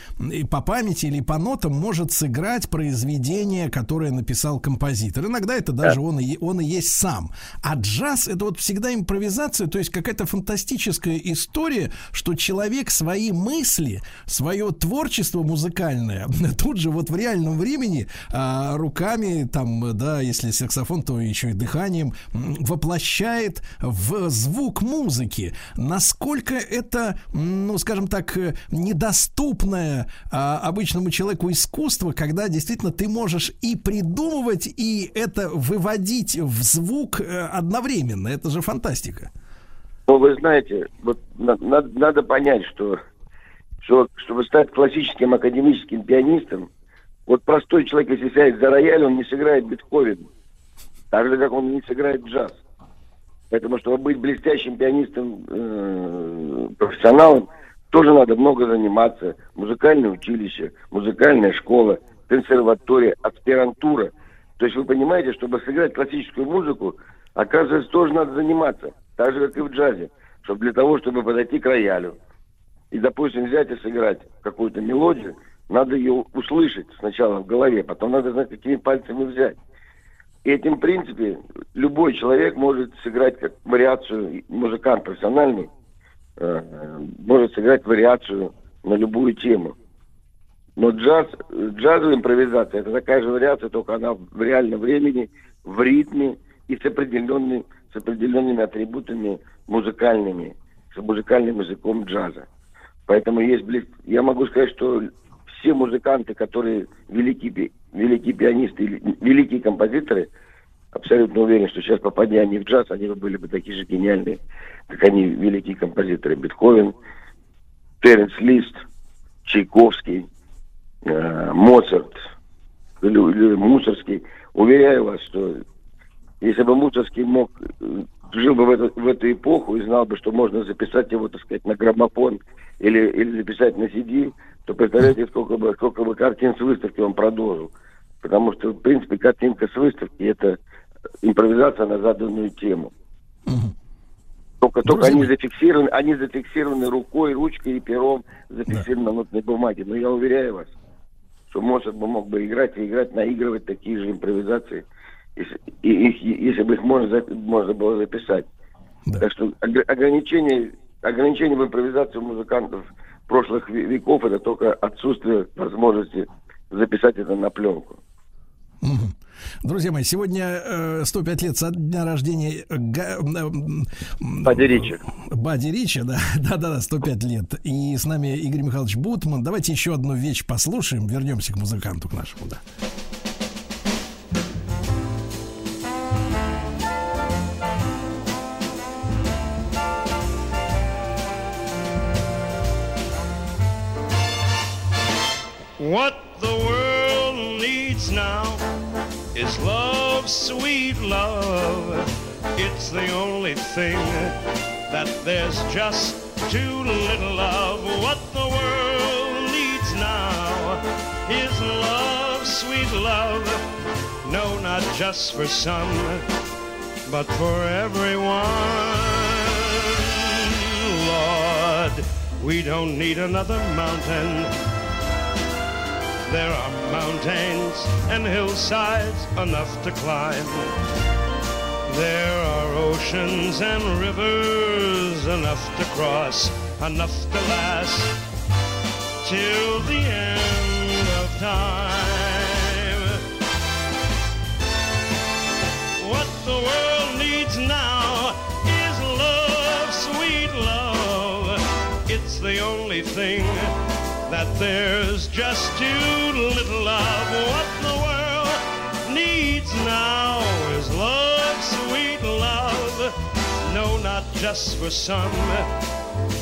по памяти или по нотам может сыграть произведение, которое написал композитор. Иногда это даже да. он, и, он и есть сам. А джаз это вот всегда импровизация, то есть какая-то фантастическая история, что человек свои мысли, свое творчество музыкальное тут же вот в реальном времени а, руками, там, да, если саксофон, то еще и дыханием воплощает в звук музыки. Насколько это, ну, скажем так, э, недоступное а, обычному человеку искусство, когда действительно ты можешь и придумывать, и это выводить в звук э, одновременно. Это же фантастика.
Ну, вы знаете, вот надо, надо понять, что, что чтобы стать классическим академическим пианистом, вот простой человек, если сядет за рояль, он не сыграет Бетховен. Так же, как он не сыграет джаз. Поэтому, чтобы быть блестящим пианистом, э, профессионалом, тоже надо много заниматься. Музыкальное училище, музыкальная школа, консерватория, аспирантура. То есть вы понимаете, чтобы сыграть классическую музыку, оказывается, тоже надо заниматься. Так же, как и в джазе. Чтобы для того, чтобы подойти к роялю и, допустим, взять и сыграть какую-то мелодию, надо ее услышать сначала в голове, потом надо знать, какими пальцами взять. И этим, в принципе, любой человек может сыграть как вариацию, музыкант профессиональный, э, может сыграть вариацию на любую тему. Но джаз, джазовая импровизация, это такая же вариация, только она в реальном времени, в ритме и с, определенными, с определенными атрибутами музыкальными, с музыкальным языком джаза. Поэтому есть близ... я могу сказать, что все музыканты, которые великие, великие пианисты великие композиторы, абсолютно уверен, что сейчас попадя они в джаз, они были бы такие же гениальные, как они великие композиторы. Бетховен, Теренс Лист, Чайковский, э, Моцарт, или, или Мусорский. Уверяю вас, что если бы Мусорский мог э, жил бы в эту, в эту эпоху и знал бы, что можно записать его, так сказать, на граммофон или, или записать на CD, то представляете, сколько бы, сколько бы картин с выставки он продолжил. Потому что, в принципе, картинка с выставки – это импровизация на заданную тему. Только, только они зафиксированы, они зафиксированы рукой, ручкой и пером, зафиксированы да. на нотной бумаге. Но я уверяю вас, что Моцарт бы мог бы играть и играть, наигрывать такие же импровизации, если, и, и, если бы их можно, можно было записать. Да. Так что ограничение, ограничение в импровизации музыкантов прошлых веков это только отсутствие возможности записать это на пленку.
Друзья мои, сегодня 105 э, лет со дня рождения Га...
Бади Ричи.
Бади Ричи, да, да, да, 105 лет. И с нами Игорь Михайлович Бутман. Давайте еще одну вещь послушаем. Вернемся к музыканту, к нашему, да.
What the world needs now is love, sweet love. It's the only thing that there's just too little of. What the world needs now is love, sweet love. No, not just for some, but for everyone. Lord, we don't need another mountain there are mountains and hillsides enough to climb. There are oceans and rivers enough to cross, enough to last till the end of time. What the world needs now is love, sweet love. It's the only thing that there's just too little of what the world needs now is love, sweet love. No, not just for some,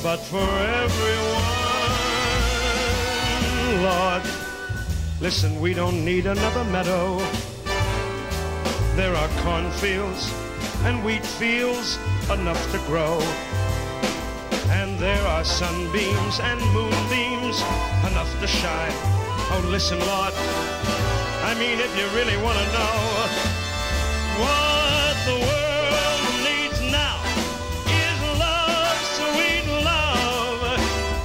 but for everyone. Lord, listen, we don't need another meadow. There are cornfields and wheat fields enough to grow. And there are sunbeams and moonbeams enough to shine. Oh, listen, Lord. I mean, if you really want to know, What the world needs now is love, sweet love.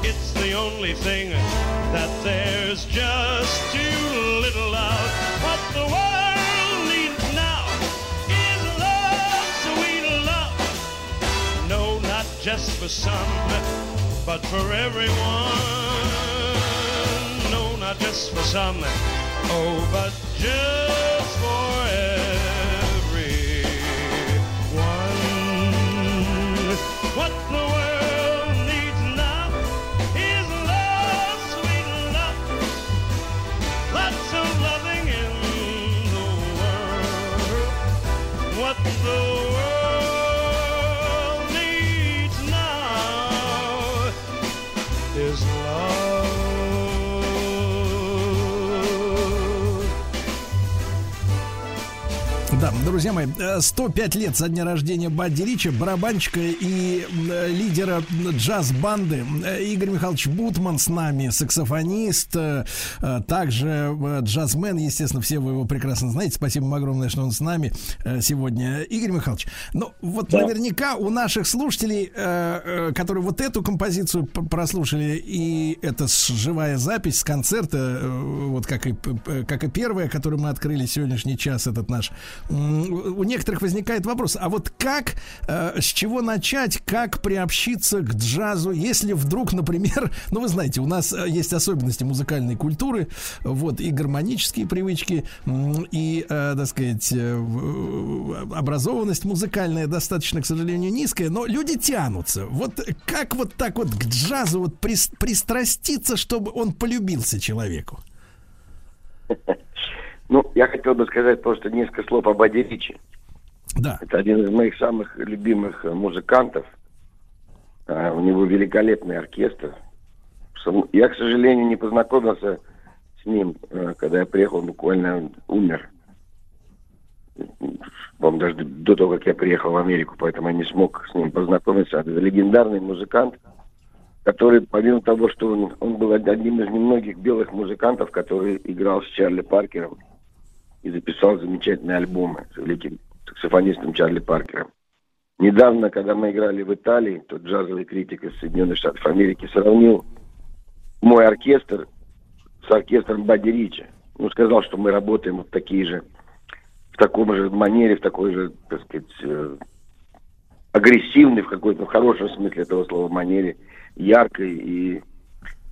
It's the only thing that there's just too little of. What the world needs now is love, sweet love. No, not just for some, but for everyone. No, not just for some. Oh, but just for everyone. What
Да, друзья мои, э, 105 лет со дня рождения Бадди Рича, барабанщика и э, лидера джаз-банды. Э, Игорь Михайлович Бутман с нами, саксофонист, э, э, также э, джазмен, естественно, все вы его прекрасно знаете. Спасибо вам огромное, что он с нами э, сегодня. Игорь Михайлович, ну вот наверняка у наших слушателей, э, э, которые вот эту композицию прослушали, и это живая запись с концерта, э, вот как и, как и первая, которую мы открыли сегодняшний час, этот наш, у некоторых возникает вопрос, а вот как, э, с чего начать, как приобщиться к джазу, если вдруг, например, ну вы знаете, у нас э, есть особенности музыкальной культуры, вот, и гармонические привычки, и, э, так сказать, э, в- образованность музыкальная достаточно, к сожалению, низкая, но люди тянутся. Вот как вот так вот к джазу вот прис- пристраститься, чтобы он полюбился человеку?
Ну, я хотел бы сказать просто несколько слов об Бадди Ричи.
Да.
Это один из моих самых любимых э, музыкантов. А, У него великолепный оркестр. Я, к сожалению, не познакомился с ним, э, когда я приехал, буквально умер. По-моему, даже до того, как я приехал в Америку, поэтому я не смог с ним познакомиться. Это легендарный музыкант, который, помимо того, что он, он был одним из немногих белых музыкантов, который играл с Чарли Паркером и записал замечательные альбомы с великим саксофонистом Чарли Паркером. Недавно, когда мы играли в Италии, тот джазовый критик из Соединенных Штатов Америки сравнил мой оркестр с оркестром Бадди Ричи. Ну, сказал, что мы работаем вот такие же, в таком же манере, в такой же, так сказать, э, агрессивной, в какой-то, в хорошем смысле этого слова, манере, яркой и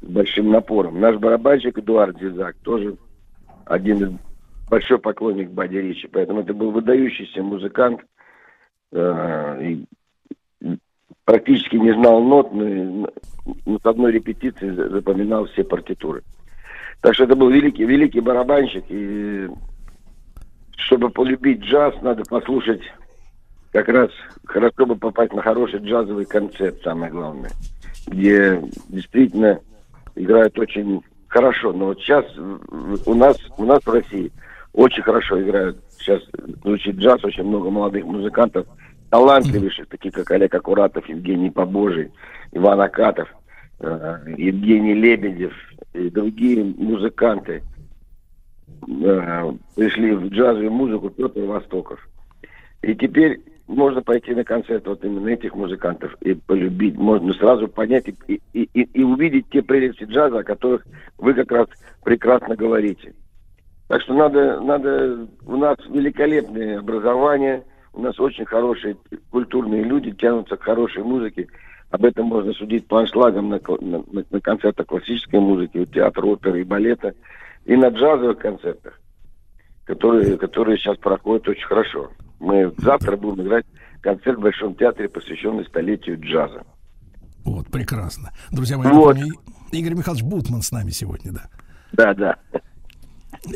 с большим напором. Наш барабанщик Эдуард Зизак тоже один из большой поклонник Бадди Ричи, поэтому это был выдающийся музыкант, э, и практически не знал нот, но, но с одной репетиции за- запоминал все партитуры. Так что это был великий, великий барабанщик, и чтобы полюбить джаз, надо послушать как раз хорошо бы попасть на хороший джазовый концерт, самое главное, где действительно играют очень хорошо. Но вот сейчас у нас, у нас в России очень хорошо играют. Сейчас звучит джаз, очень много молодых музыкантов, талантливейших, таких как Олег Акуратов, Евгений Побожий, Иван Акатов, э, Евгений Лебедев и другие музыканты э, пришли в джазовую музыку Петр Востоков. И теперь можно пойти на концерт вот именно этих музыкантов и полюбить, можно сразу понять и, и, и, и увидеть те прелести джаза, о которых вы как раз прекрасно говорите. Так что надо, надо, у нас великолепное образование, у нас очень хорошие культурные люди, тянутся к хорошей музыке. Об этом можно судить по аншлагам на, на, на- концертах классической музыки, театра, оперы и балета, и на джазовых концертах, которые, которые сейчас проходят очень хорошо. Мы завтра будем играть концерт в Большом театре, посвященный столетию джаза.
Вот, прекрасно. Друзья мои,
Вот.
Игорь Михайлович Бутман с нами сегодня, да.
Да, да.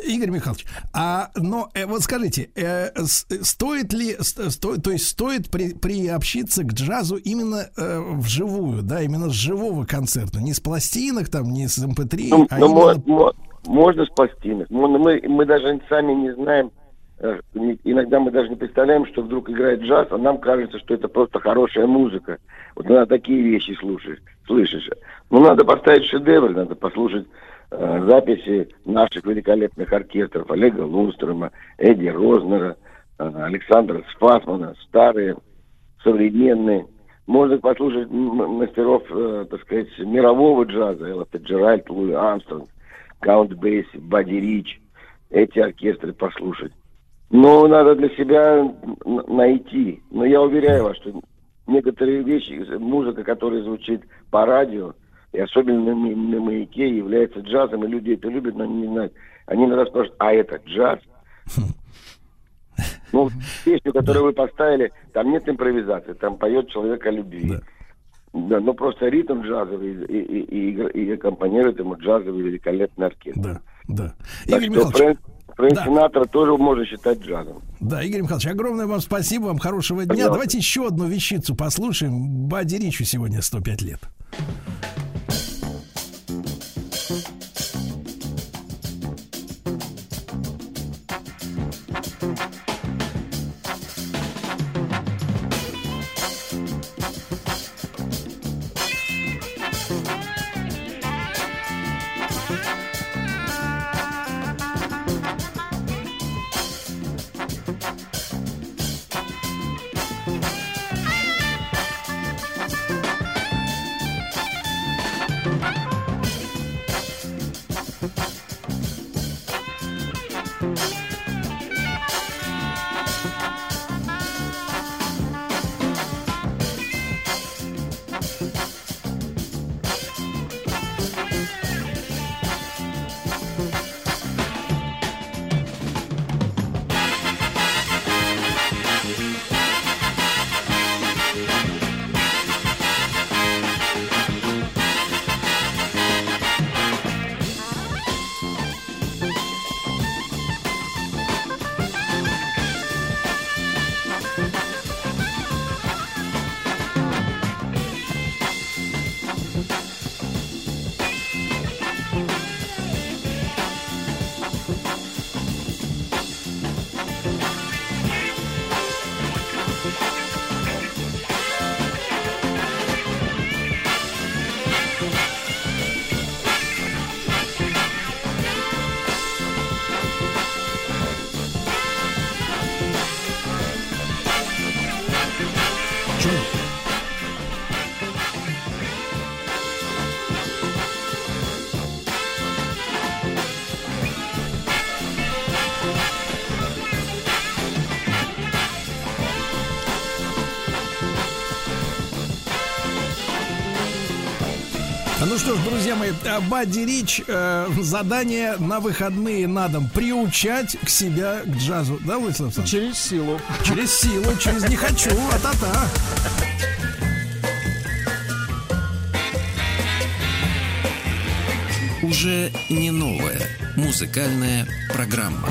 Игорь Михайлович, а но э, вот скажите, э, стоит ли, сто- то есть стоит при, приобщиться к джазу именно э, вживую, да, именно с живого концерта, не с пластинок там, не с MP3,
Ну,
а
ну,
именно
мо- можно с пластинок. Мы, мы даже сами не знаем, э, иногда мы даже не представляем, что вдруг играет джаз, а нам кажется, что это просто хорошая музыка. Вот надо такие вещи слушать, слышишь. Ну, надо поставить шедевр, надо послушать э, записи наших великолепных оркестров, Олега Лунстрема, Эдди Рознера, а, Александра Спасмана, старые, современные. Можно послушать мастеров, э, так сказать, мирового джаза, Элла Фиджеральд, Луи Армстронг, Каунт Бейси, Бадди Рич. Эти оркестры послушать. Но надо для себя найти. Но я уверяю вас, что некоторые вещи, музыка, которая звучит по радио, и особенно на, ма- на маяке, является джазом, и люди это любят, но они не знают. Они иногда спрашивают, а это джаз? Ну, песню, которую вы поставили, там нет импровизации, там поет человек о любви. Да, но просто ритм джазовый и, и, и, и аккомпанирует ему джазовый великолепный оркестр.
Да, да.
Так
Игорь
что
Михайлович,
Фрэнк, Фрэнк
Да.
Синатра тоже можно считать джазом.
Да, Игорь Михайлович, огромное вам спасибо, вам хорошего дня.
Пожалуйста.
Давайте еще одну вещицу послушаем. Бади Ричу сегодня 105 лет. Ну что ж, друзья мои, э, Бадди Рич, э, задание на выходные на дом приучать к себя к джазу. Да, Владислав Александрович?
Через силу.
Через силу, через не хочу, а та-та.
Уже не новая музыкальная программа.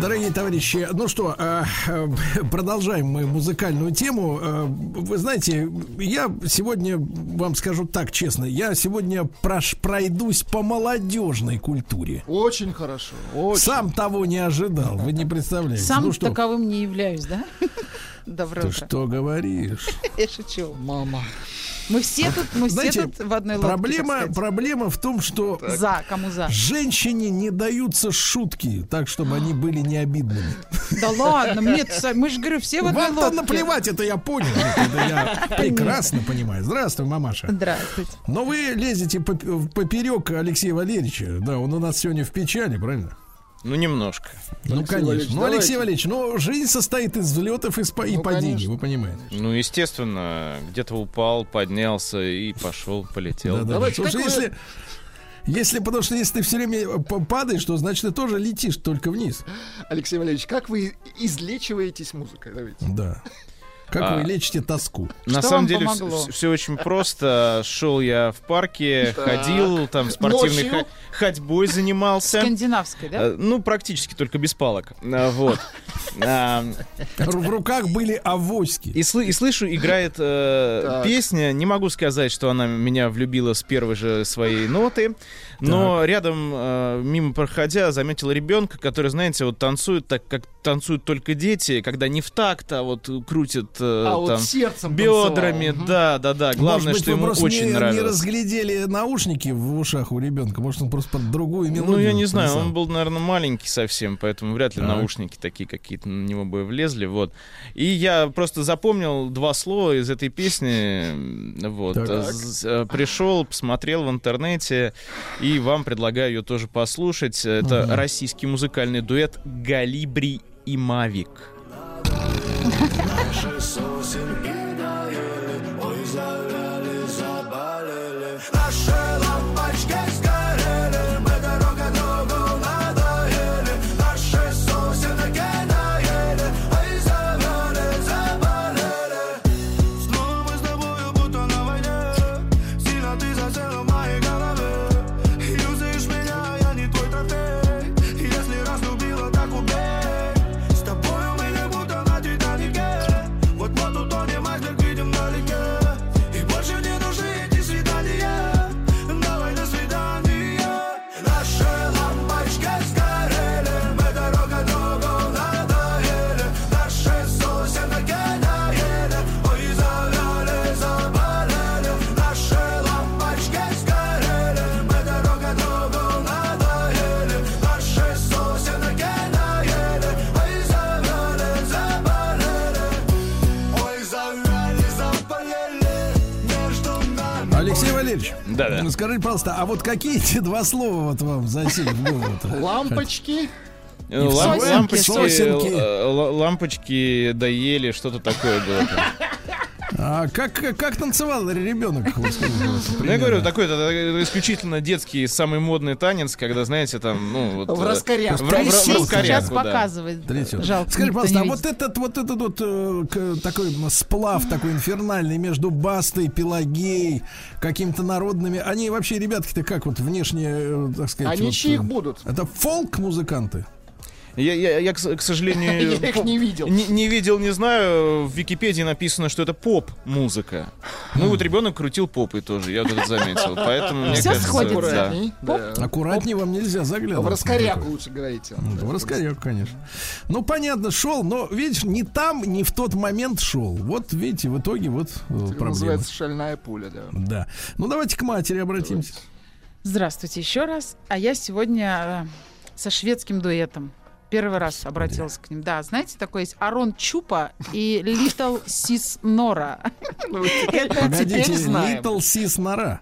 Дорогие товарищи, ну что, э, э, продолжаем мы музыкальную тему. Э, Вы знаете, я сегодня вам скажу так честно, я сегодня прош, пройдусь по молодежной культуре.
Очень хорошо. Очень.
Сам того не ожидал, вы не представляете.
Сам
ну что,
таковым не являюсь, да? Доброе
ты что говоришь?
Я шучу.
Мама.
Мы все тут, мы
Знаете,
все тут в одной лодке.
Проблема, проблема в том, что
За, кому за?
женщине не даются шутки, так чтобы они были не обидными.
Да ладно, мне мы же говорю, все в одной
Вам-то
лодке.
наплевать, это я понял. Это я прекрасно понимаю. Здравствуй, мамаша.
Здравствуйте.
Но вы лезете поп- поперек Алексея Валерьевича. Да, он у нас сегодня в печали, правильно?
Ну, немножко.
Ну,
Алексей
конечно.
Валерьевич,
ну,
давайте.
Алексей Валерьевич, ну, жизнь состоит из взлетов и, спа- и
Ну,
падений,
конечно.
вы понимаете.
Ну, естественно, где-то упал, поднялся и пошел, полетел.
Да, да,
Давайте,
Слушай, если, если, потому что если ты все время п- падаешь, то значит ты тоже летишь только вниз.
Алексей Валерьевич, как вы излечиваетесь музыкой? Давайте.
Да. Как
А.
вы лечите тоску?
На
Что
самом деле
помогло?
все, очень просто. Шел я в парке,
Так.
ходил, там спортивной ха- ходьбой занимался.
Скандинавской, да?
Э, Ну, практически только без палок. А, Вот. А,
Р- В руках были авоськи.
И, сл- и слышу, играет э, песня. Не могу сказать, что она меня влюбила с первой же своей ноты. Но рядом, э, мимо проходя, заметил ребенка, который, знаете, вот танцует так, как танцуют только дети, когда не в такт, а вот крутят э,
А вот
там
сердцем
бедрами.
Мгм.
да, да, да. Главное,
Может быть,
что ему
просто
очень
не, не
нравилось.
разглядели наушники в ушах у ребенка. Может, он просто под другую мелодию.
Ну, я не знаю, он был, наверное, маленький совсем, поэтому вряд ли
Так.
наушники такие какие-то на него бы влезли, вот. И я просто запомнил два слова из этой песни, вот.
Так.
Э, Пришел, посмотрел в интернете, и вам предлагаю ее тоже послушать. Это
Мгм.
российский музыкальный дуэт «Галибри и Мавик».
Наши
Валерьевич,
Да-да.
скажите, пожалуйста, а вот какие эти два слова вот вам засели в голову-то?
Лампочки.
И
лам-
сосенки,
лампочки,
сосенки.
э, л- лампочки доели, что-то такое было.
А как, как танцевал ребенок?
Ну, я говорю, такой это исключительно детский, самый модный танец, когда, знаете, там, ну, вот...
В
э. В,
Трясись сейчас показывает. Жалко,
Скажи, пожалуйста, а вот этот вот этот вот э, такой сплав такой инфернальный между Бастой, Пелагеей, какими-то народными, они вообще ребятки-то как вот внешне, э, так сказать,
Они
вот,
чьих
э,
будут?
Это фолк-музыканты?
Я, я- я, к, сожалению...
Я их не видел.
Не, не видел, не знаю. В Википедии написано, что это поп-музыка. Ну, вот ребенок крутил попой тоже, я это заметил. Поэтому, мне
Всё
кажется...
сходится.
да.
Аккуратней. Да.
Аккуратнее вам нельзя заглядывать.
В раскоряку лучше говорите.
В раскоряку, конечно. Ну, понятно, шел, но, видишь, не там, не в тот момент шел. Вот, видите, в итоге вот э,
Это
проблема.
называется шальная пуля, да.
Да. Ну, давайте к матери обратимся.
Здравствуйте еще раз. А я сегодня э, со шведским дуэтом. Первый раз обратилась к ним. Да, знаете, такой есть AronChupa и Little Sis Nora.
Ну, теперь знаем.
Little Sis Nora.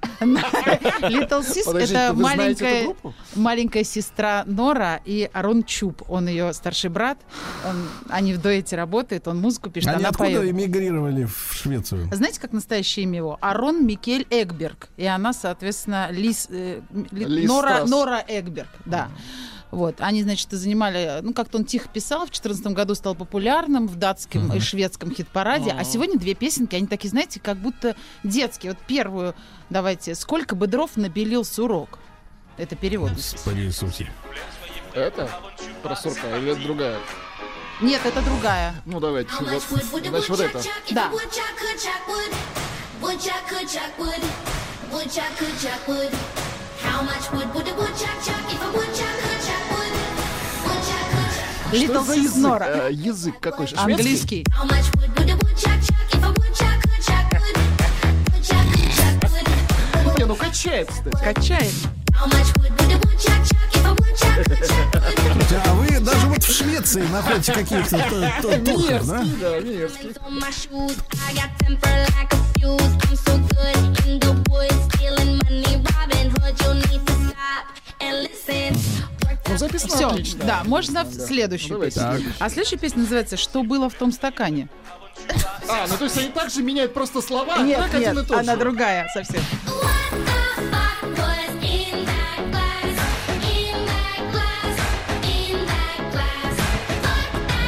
Little
Sis
это маленькая, маленькая сестра Нора и AronChupa. Он ее старший брат. Он- они в дуэте работают, он музыку пишет,
Они
она
откуда
поет.
эмигрировали в Швецию?
Знаете, как настоящее имя его? Арон Микель Эгберг. И она, соответственно, Лис, э, Нора. Нора Эгберг. Да. Вот, они, значит, занимали, ну, как-то он тихо писал, в 2014 году стал популярным в датском и шведском хит-параде, а сегодня две песенки, они такие, знаете, как будто детские. Вот первую, давайте, «Сколько бы дров напилил сурок». Это перевод.
Господи Иисусе.
Это про сурка или это другая?
Нет, это другая.
Ну давайте. Вот,
a
значит, вот это.
Да.
How much wood would a woodchuck chuck
Что за язык? Э, Язык какой? Шведский?
Английский.
Не, ну качает, кстати.
Качает.
А вы даже вот в Швеции находите каких-то то- то- турков, да?
Да, мерзкий. Ну, записано
Все,
отлично.
да, можно в следующую
Ну, давайте.
песню. А следующая песня называется «Что было в том стакане».
А, ну то есть они также меняют просто слова,
нет,
так один и
нет,
тот
она
же.
другая совсем.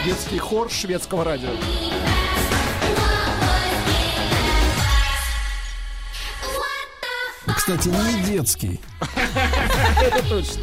Детский хор шведского радио.
Кстати, не детский.
Это точно.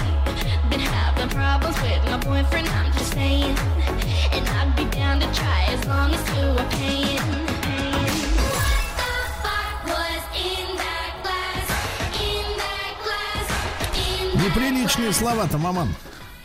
was with my boyfriend, I'm just saying. And I'd be down to try as long as you were paying.
Неприличные слова-то, маман.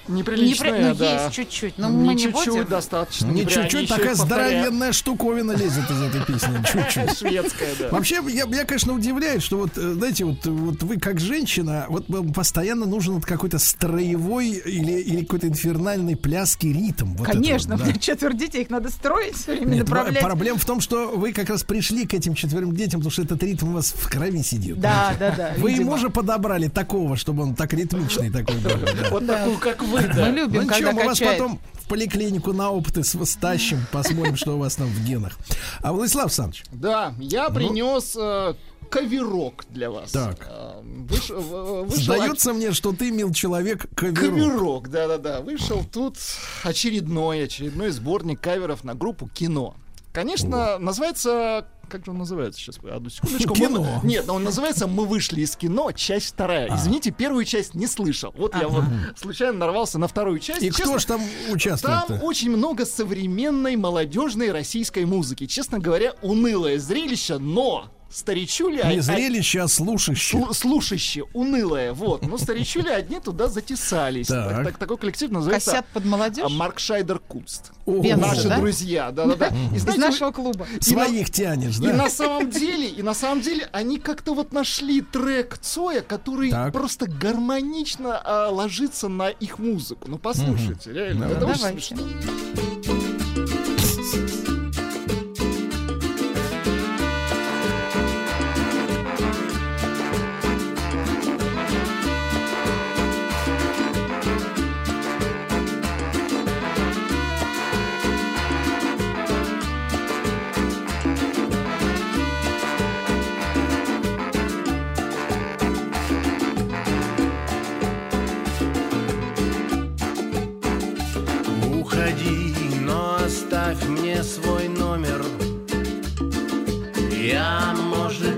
Неприличная,
Непри- ну,
да.
есть чуть-чуть, но мы
не
не
чуть-чуть,
будем.
достаточно.
Не
Не
чуть-чуть, такая здоровенная штуковина лезет из этой песни. Чуть-чуть.
Шведская, да.
Вообще, я, я, конечно, удивляюсь, что вот, э, знаете, вот, вот вы как женщина, вот вам постоянно нужен вот какой-то строевой или, или какой-то инфернальный пляский ритм. Вот
Конечно,
это
у
вот,
меня четверть детей, их надо строить все время,
Нет,
направлять.
проблема в том, что вы как раз пришли к этим четверым детям, потому что этот ритм у вас в крови сидит.
Да, да, да,
Вы
видимо.
ему же подобрали такого, чтобы он так ритмичный такой был. да.
Вот такую, как вы,
Мы
да.
любим,
Ну
когда
ничего, мы вас потом в поликлинику на опыты с- стащим, посмотрим, что у вас там в генах. А Владислав Александрович,
Да, я принес э, каверок для вас.
Ну. Так.
Э, выш- в- вышел
сдается мне, что ты, мил человек, каверок.
Каверок, да-да-да. Вышел тут очередной, очередной сборник каверов на группу «Кино». Конечно, называется... Как же он называется сейчас? Одну секундочку. Мы-
«Кино».
Нет, но он называется «Мы вышли из кино», часть вторая.
А.
Извините, первую часть не слышал. Вот я вот случайно нарвался на вторую часть.
И кто
Честно,
ж там участвует?
Там очень много современной молодежной российской музыки. Честно говоря, унылое зрелище, но старичули...
Не зрелище, а слушаще.
Слу- слушаще, унылое, вот. Но старичули одни туда затесались.
Так.
Так, так- такой коллектив называется
Косят под молодежь?
Марк Шайдер Кунст. Наши
да?
друзья, да-да-да. И
Из
знаете,
нашего клуба.
Своих тянешь,
и
да?
на самом деле, и на самом деле, они как-то вот нашли трек Цоя, который
Так.
просто гармонично а, ложится на их музыку. Ну послушайте, реально,
Давай.
это очень
Давайте.
смешно.
Оставь мне свой номер. Я, может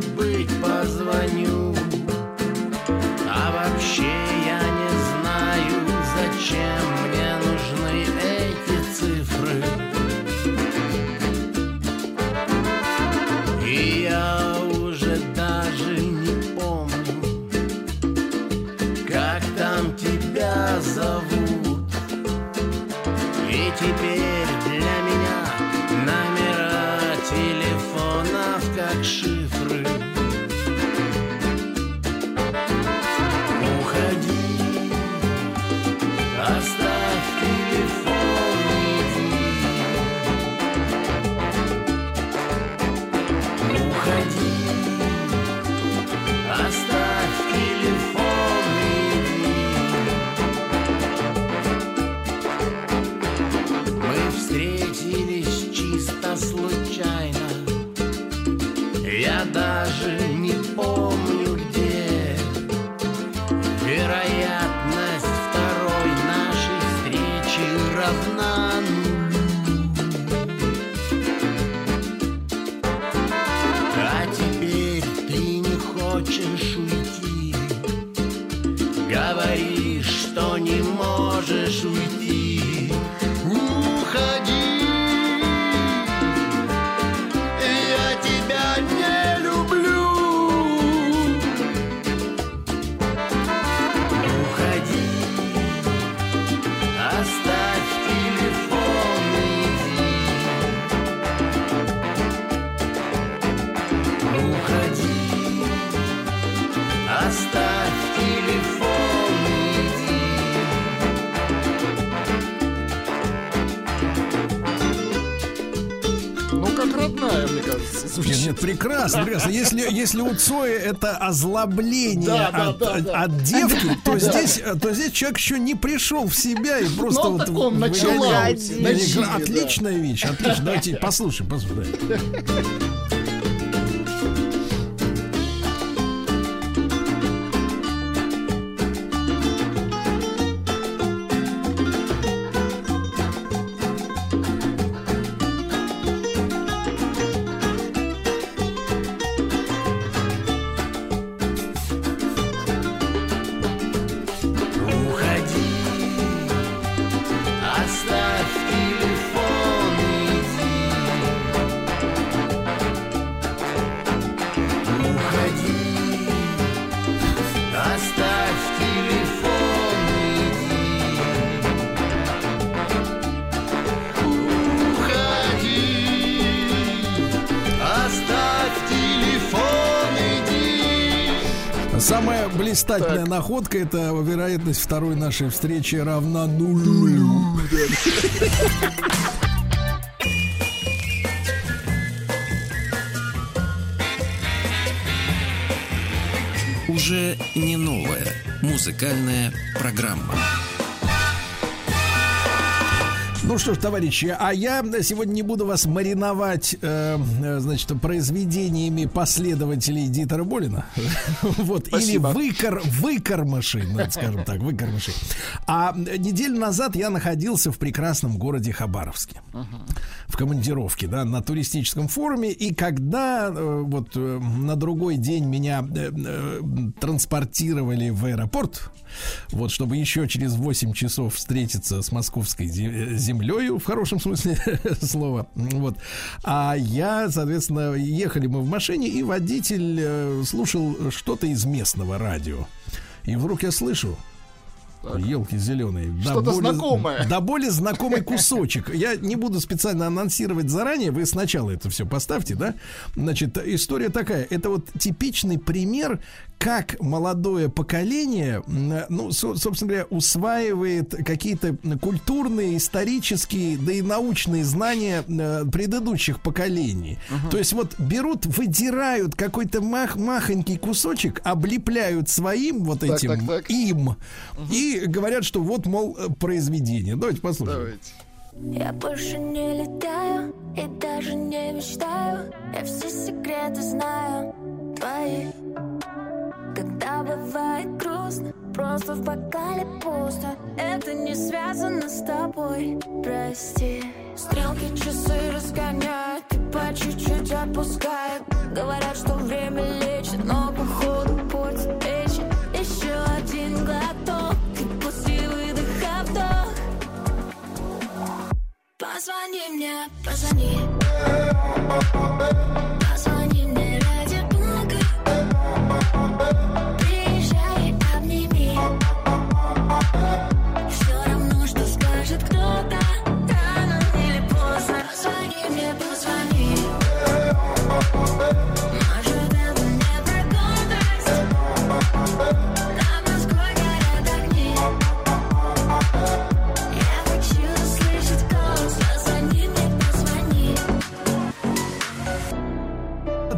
Если, у Цоя это озлобление
Да,
от,
да, да.
от девки, то здесь, то здесь человек еще не пришел в себя и просто
Ну, он
вот
таком, на
выгоняет.
чиллауте, на чиле, да.
Отличная вещь, отлично. Давайте послушаем, послушаем. Блистательная находка это вероятность второй нашей встречи равна нулю.
Уже не новая музыкальная программа.
Ну что ж, товарищи, а я сегодня не буду вас мариновать, э, э, значит, произведениями последователей Дитера Болина. Вот, или выкор, выкормышей, ну, скажем так, выкормышей. А неделю назад я находился в прекрасном городе Хабаровске. В командировке, да, на туристическом форуме. И когда э, вот э, на другой день меня э, транспортировали в аэропорт, вот, чтобы еще через 8 часов встретиться с московской зе- землею, в хорошем смысле слова. Вот. А я, соответственно, ехали мы в машине, и водитель слушал что-то из местного радио. И вдруг я слышу, Елки зеленые.
Что-то знакомое.
Да более знакомый кусочек. Я не буду специально анонсировать заранее. Вы сначала это все поставьте, да? Значит, история такая. Это вот типичный пример, как молодое поколение, ну, со- собственно говоря, усваивает какие-то культурные, исторические, да и научные знания э, предыдущих поколений. То есть вот берут, выдирают какой-то мах, махонький кусочек, облепляют своим вот
Так,
этим
так, так.
им и говорят, что вот, мол, э, произведение. Давайте послушаем.
Я больше не летаю и даже не мечтаю. Я все секреты знаю. Твои. Когда бывает грустно, просто в бокале пусто. Это не связано с тобой, прости. Стрелки часы разгоняют и по чуть-чуть отпускают. Говорят, что время лечит, но походу портит Позвони мне, позвони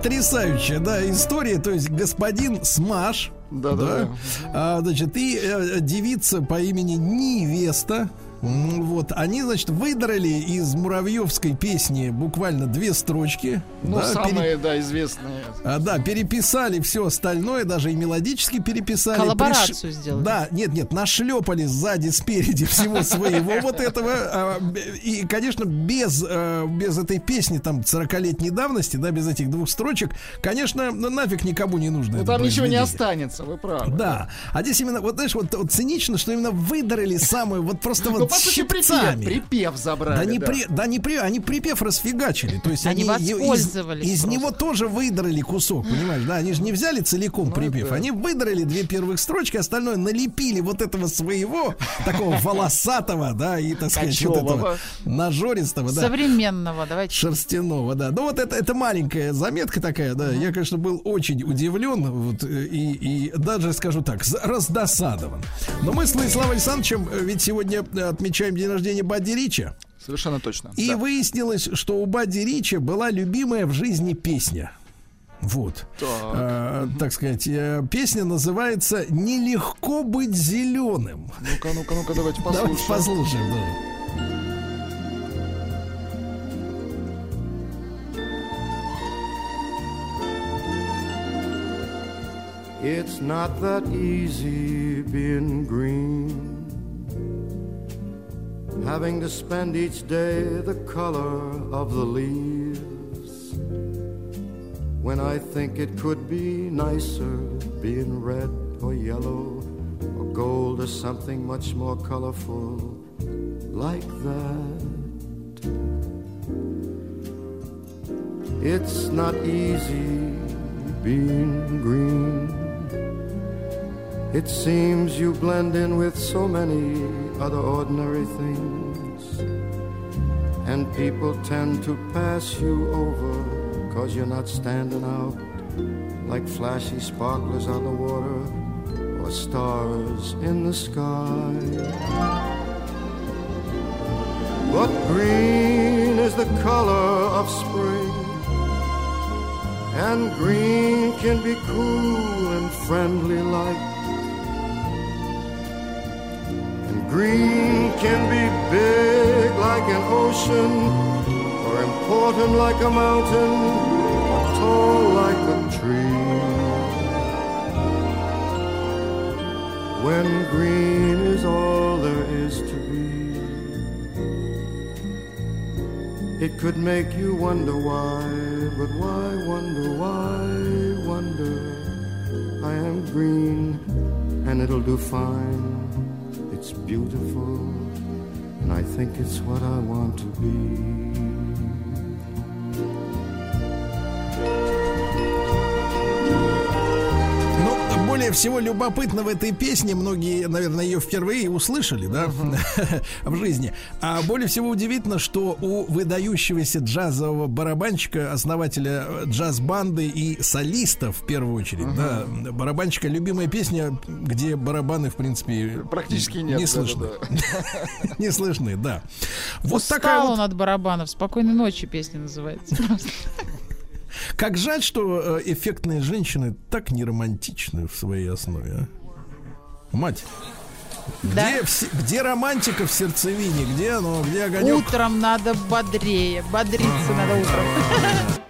Потрясающая, да, история. То есть господин Смаш,
Да-да-да.
а, значит, и э, девица по имени Невеста. Вот, они, значит, выдрали из муравьевской песни буквально две строчки.
Ну,
да, пере-
самые, да, известные.
А, да, переписали все остальное, даже и мелодически переписали.
Коллаборацию
Приш-
сделали.
Да, нет, нет, нашлепали сзади, спереди всего своего вот этого. а, И, конечно, без, э, без этой песни там 40-летней давности, да, без этих двух строчек, конечно, ну, нафиг никому не нужно.
Ну, там ничего не останется, вы правы.
Да, а здесь именно, вот знаешь, вот, вот цинично, что именно выдрали самую, вот просто
Ну,
вот
по сути, припев,
щипцами.
припев забрали.
Да не,
да.
при, да не при, они припев расфигачили. То есть
Они
они, из,
воспользовались
из
просто.
него тоже выдрали кусок, понимаешь? Да, они же не взяли
Ну
целиком припев,
да.
они выдрали две первых строчки, остальное налепили вот этого своего такого волосатого, да, и так сказать вот этого нажористого, да.
Современного, давайте.
Шерстяного, да. Ну вот это, это маленькая заметка такая, да. Я, конечно, был очень удивлен вот, и, и даже, скажу так, раздосадован. Но мы с Владиславом Александровичем э, ведь сегодня э, отмечаем день рождения Бадди Рича.
Совершенно точно.
И
Да.
выяснилось, что у Бадди Рича была любимая в жизни песня. Вот.
Так.
Э, так сказать, э, песня называется «Нелегко быть зеленым».
Ну-ка, ну-ка, ну-ка, давайте
Давайте
послушаем.
послушаем, да.
It's not that easy being green. Having to spend each day the color of the leaves. When I think it could be nicer being red or yellow or gold or something much more colorful like that. It's not easy being green. It seems you blend in with so many other ordinary things. And people tend to pass you over cause you're not standing out
like flashy sparklers on the water or stars in the sky. But green is the color of spring, and green can be cool and friendly like. Green can be big like an ocean, or important like a mountain, or tall like a tree. When green is all there is to be. It could make you wonder why, but why wonder, why wonder? I am green and it'll do fine. It's beautiful and I think it's what I want to be.
Более всего любопытно в этой песне, многие, наверное, ее впервые услышали, да, в жизни. А более всего удивительно, что у выдающегося джазового барабанщика, основателя э, джаз-банды и солиста, в первую очередь, да, барабанщика, любимая песня, где барабаны, в принципе,
Практически нет,
Не
да,
слышны.
да,
Не слышны, да. Вот
Устал
такая вот
он от барабанов. Спокойной ночи песня называется.
Как жаль, что э, эффектные женщины так не романтичны в своей основе. а. Мать. Где, вс- где романтика в сердцевине? Где оно? Где огонек?
Утром надо бодрее. Бодриться надо утром.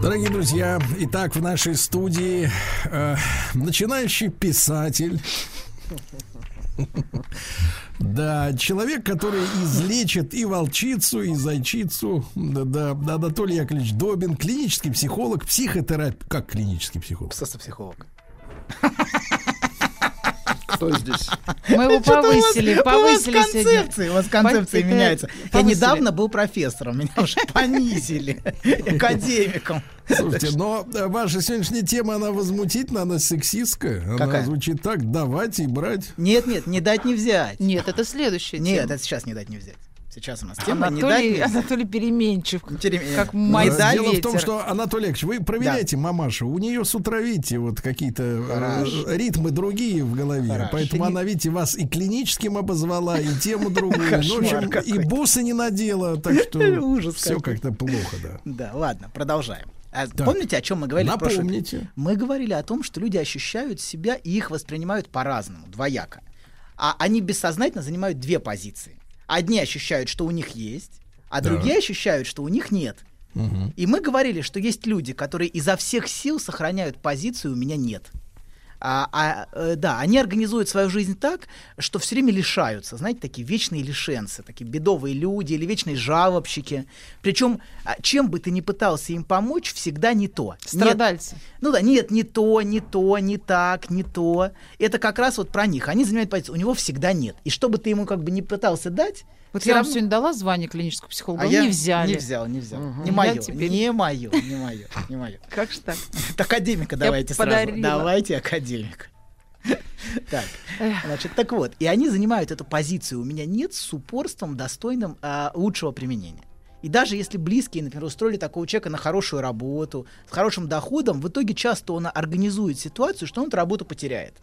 Дорогие друзья, итак, в нашей студии э, начинающий писатель. Да, человек, который излечит и волчицу, и зайчицу. Да, да, Анатолий Яковлевич Добин, клинический психолог, психотерапевт. Как клинический психолог?
Психолог. Кто здесь?
Мы его повысили,
у вас
повысили
концепции, у вас концепции меняются. Я недавно был профессором, меня уже понизили академиком.
Слушайте, но э, ваша сегодняшняя тема, она возмутительна, она сексистская. Она
Какая?
звучит так, давать и брать.
Нет, нет, не дать не взять.
Нет, это следующая
Нет,
тема.
это сейчас не дать не взять. Сейчас у нас тема
Анатолий,
не.
Анатолий переменчив,
Перемен-
как
Э,
майский
Дело в том,
ветер.
что, Анатолий Яковлевич, вы проверяете мамашу. У нее с утра, видите, вот какие-то э,
Хорошо.
ритмы другие в голове.
Хорошо.
Поэтому
Не-
она, видите, вас и клиническим обозвала, и тему другую. Ну, в общем, и бусы не надела, так что
Ужас
все как-то плохо, да.
Да, ладно, продолжаем. А. Помните, о чем мы говорили? в прошлый-
Напомните.
Мы говорили о том, что люди ощущают себя и их воспринимают по-разному, двояко. А они бессознательно занимают две позиции. Одни ощущают, что у них есть, а
Да.
другие ощущают, что у них нет.
Мгм.
И мы говорили, что есть люди, которые изо всех сил сохраняют позицию «у меня нет». А, а, э, да, они организуют свою жизнь так, что все время лишаются, знаете, такие вечные лишенцы, такие бедовые люди или вечные жалобщики. Причем, а, чем бы ты ни пытался им помочь, всегда не то. Нет-
Страдальцы.
ну да, нет, не то, не то, не так, не то. Это как раз вот про них. Они занимают позицию, у него всегда нет. И что бы ты ему как бы не пытался дать,
Вот я вам сегодня дала звание клинического психолога,
а я
не взяли.
Не взял, не взял.
Мгм.
Не мое,
теперь-
не мое, не мое, не мое.
Как же так?
Академика давайте сразу. Давайте академик. Так, значит, так вот, и они занимают эту позицию. У меня нет с упорством, достойным а, лучшего применения. И даже если близкие, например, устроили такого человека на хорошую работу, с хорошим доходом, в итоге часто он организует ситуацию, что он эту работу потеряет.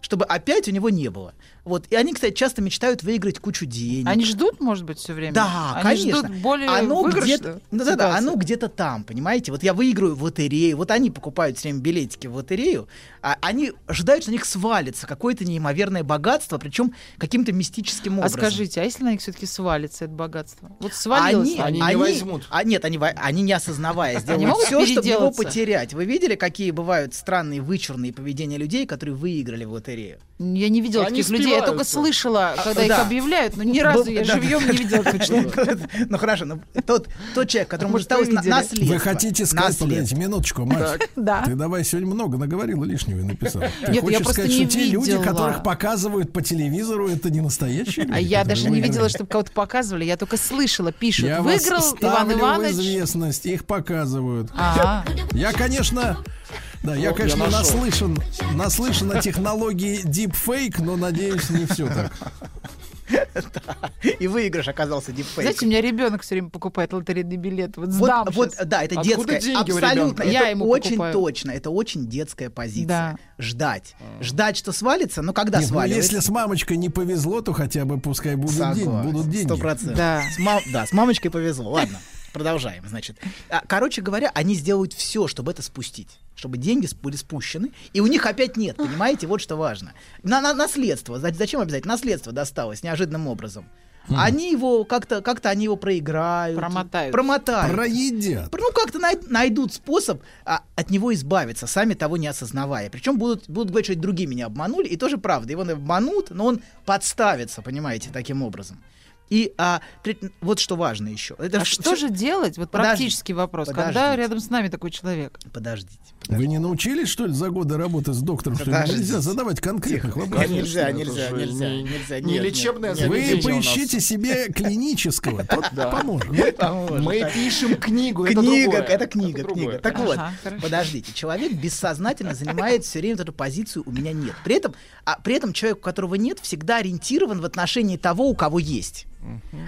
Чтобы опять у него не было. Вот. И они, кстати, часто мечтают выиграть кучу денег.
Они ждут, может быть, все время?
Да,
Они
конечно.
ждут более
оно где-то, ну, да, да, оно где-то там, понимаете? Вот я выиграю в лотерею, вот они покупают все время билетики в лотерею, а они ожидают, что на них свалится какое-то неимоверное богатство, причем каким-то мистическим
А
образом.
скажите, а если на них все-таки свалится это богатство? Вот свалилось.
Они,
них.
они- А, нет, они, они не осознавая
Они
сделают все, чтобы его потерять. Вы видели, какие бывают странные, вычурные поведения людей, которые выиграли в лотерею?
Я не видела
Они
таких людей, я только слышала, когда их объявляют, но ни разу я живьем не видела точно.
Ну хорошо, ну тот, тот человек, которому
видели?
наследство.
Вы хотите сказать, погодите, минуточку.
Да.
Ты давай сегодня много наговорила лишнего и написала. Ты
Нет, я
хочешь
просто
сказать,
не
что те люди, которых показывают по телевизору, это не настоящие люди?
А я
которые
даже не видела, чтобы кого-то показывали, я только слышала, пишут.
Я
Выиграл Иван Иванович.
известность, их показывают.
А.
Я, конечно, да, я, конечно, наслышан, наслышан о технологии deepfake, но надеюсь, не все так.
И выигрыш оказался дипфейк.
Знаете, у меня ребенок все время покупает лотерейный билет. Вот,
Вот,
сдам
вот, да, это
Откуда
детская, абсолютно?
Я
это
ему
очень
покупаю.
точно, это очень детская позиция.
Да.
Ждать, ждать, что свалится, но когда
Нет, ну,
сваливается?
если с мамочкой не повезло, то хотя бы пускай будут, день- будут деньги.
Сто процентов.
Да.
С, мам- да, с мамочкой повезло. Ладно, продолжаем, значит. А, Короче говоря, они сделают все, чтобы это спустить. Чтобы деньги были спущены, и у них опять нет, понимаете? Вот что важно. На, на- наследство. За- Зачем обязательно? Наследство досталось неожиданным образом. Они его как-то, как-то они его проиграют.
Промотают.
Промотают.
Проедят.
Ну, как-то най- найдут способ а, от него избавиться, сами того не осознавая. Причем будут, будут говорить, что другие меня обманули, и тоже правда. Его обманут, но он подставится, понимаете, таким образом. И а, вот что важно еще. Это
А что же делать? Вот
Подожди,
практический вопрос. Когда
подождите.
рядом с нами такой человек?
Подождите.
Вы не научились, что ли, за годы работы с доктором, что нельзя задавать конкретных
Тихо.
вопросов?
Нельзя,
это
нельзя, нельзя,
не-
нельзя.
не
нет,
лечебное
нет,
Вы поищите себе клинического, тот поможет.
Поможет,
Мы пишем книгу,
Книга, это книга, книга. Так вот, подождите, человек бессознательно занимает все время вот эту позицию «у меня нет». При этом, а, при этом человек, у которого нет, всегда ориентирован в отношении того, у кого есть.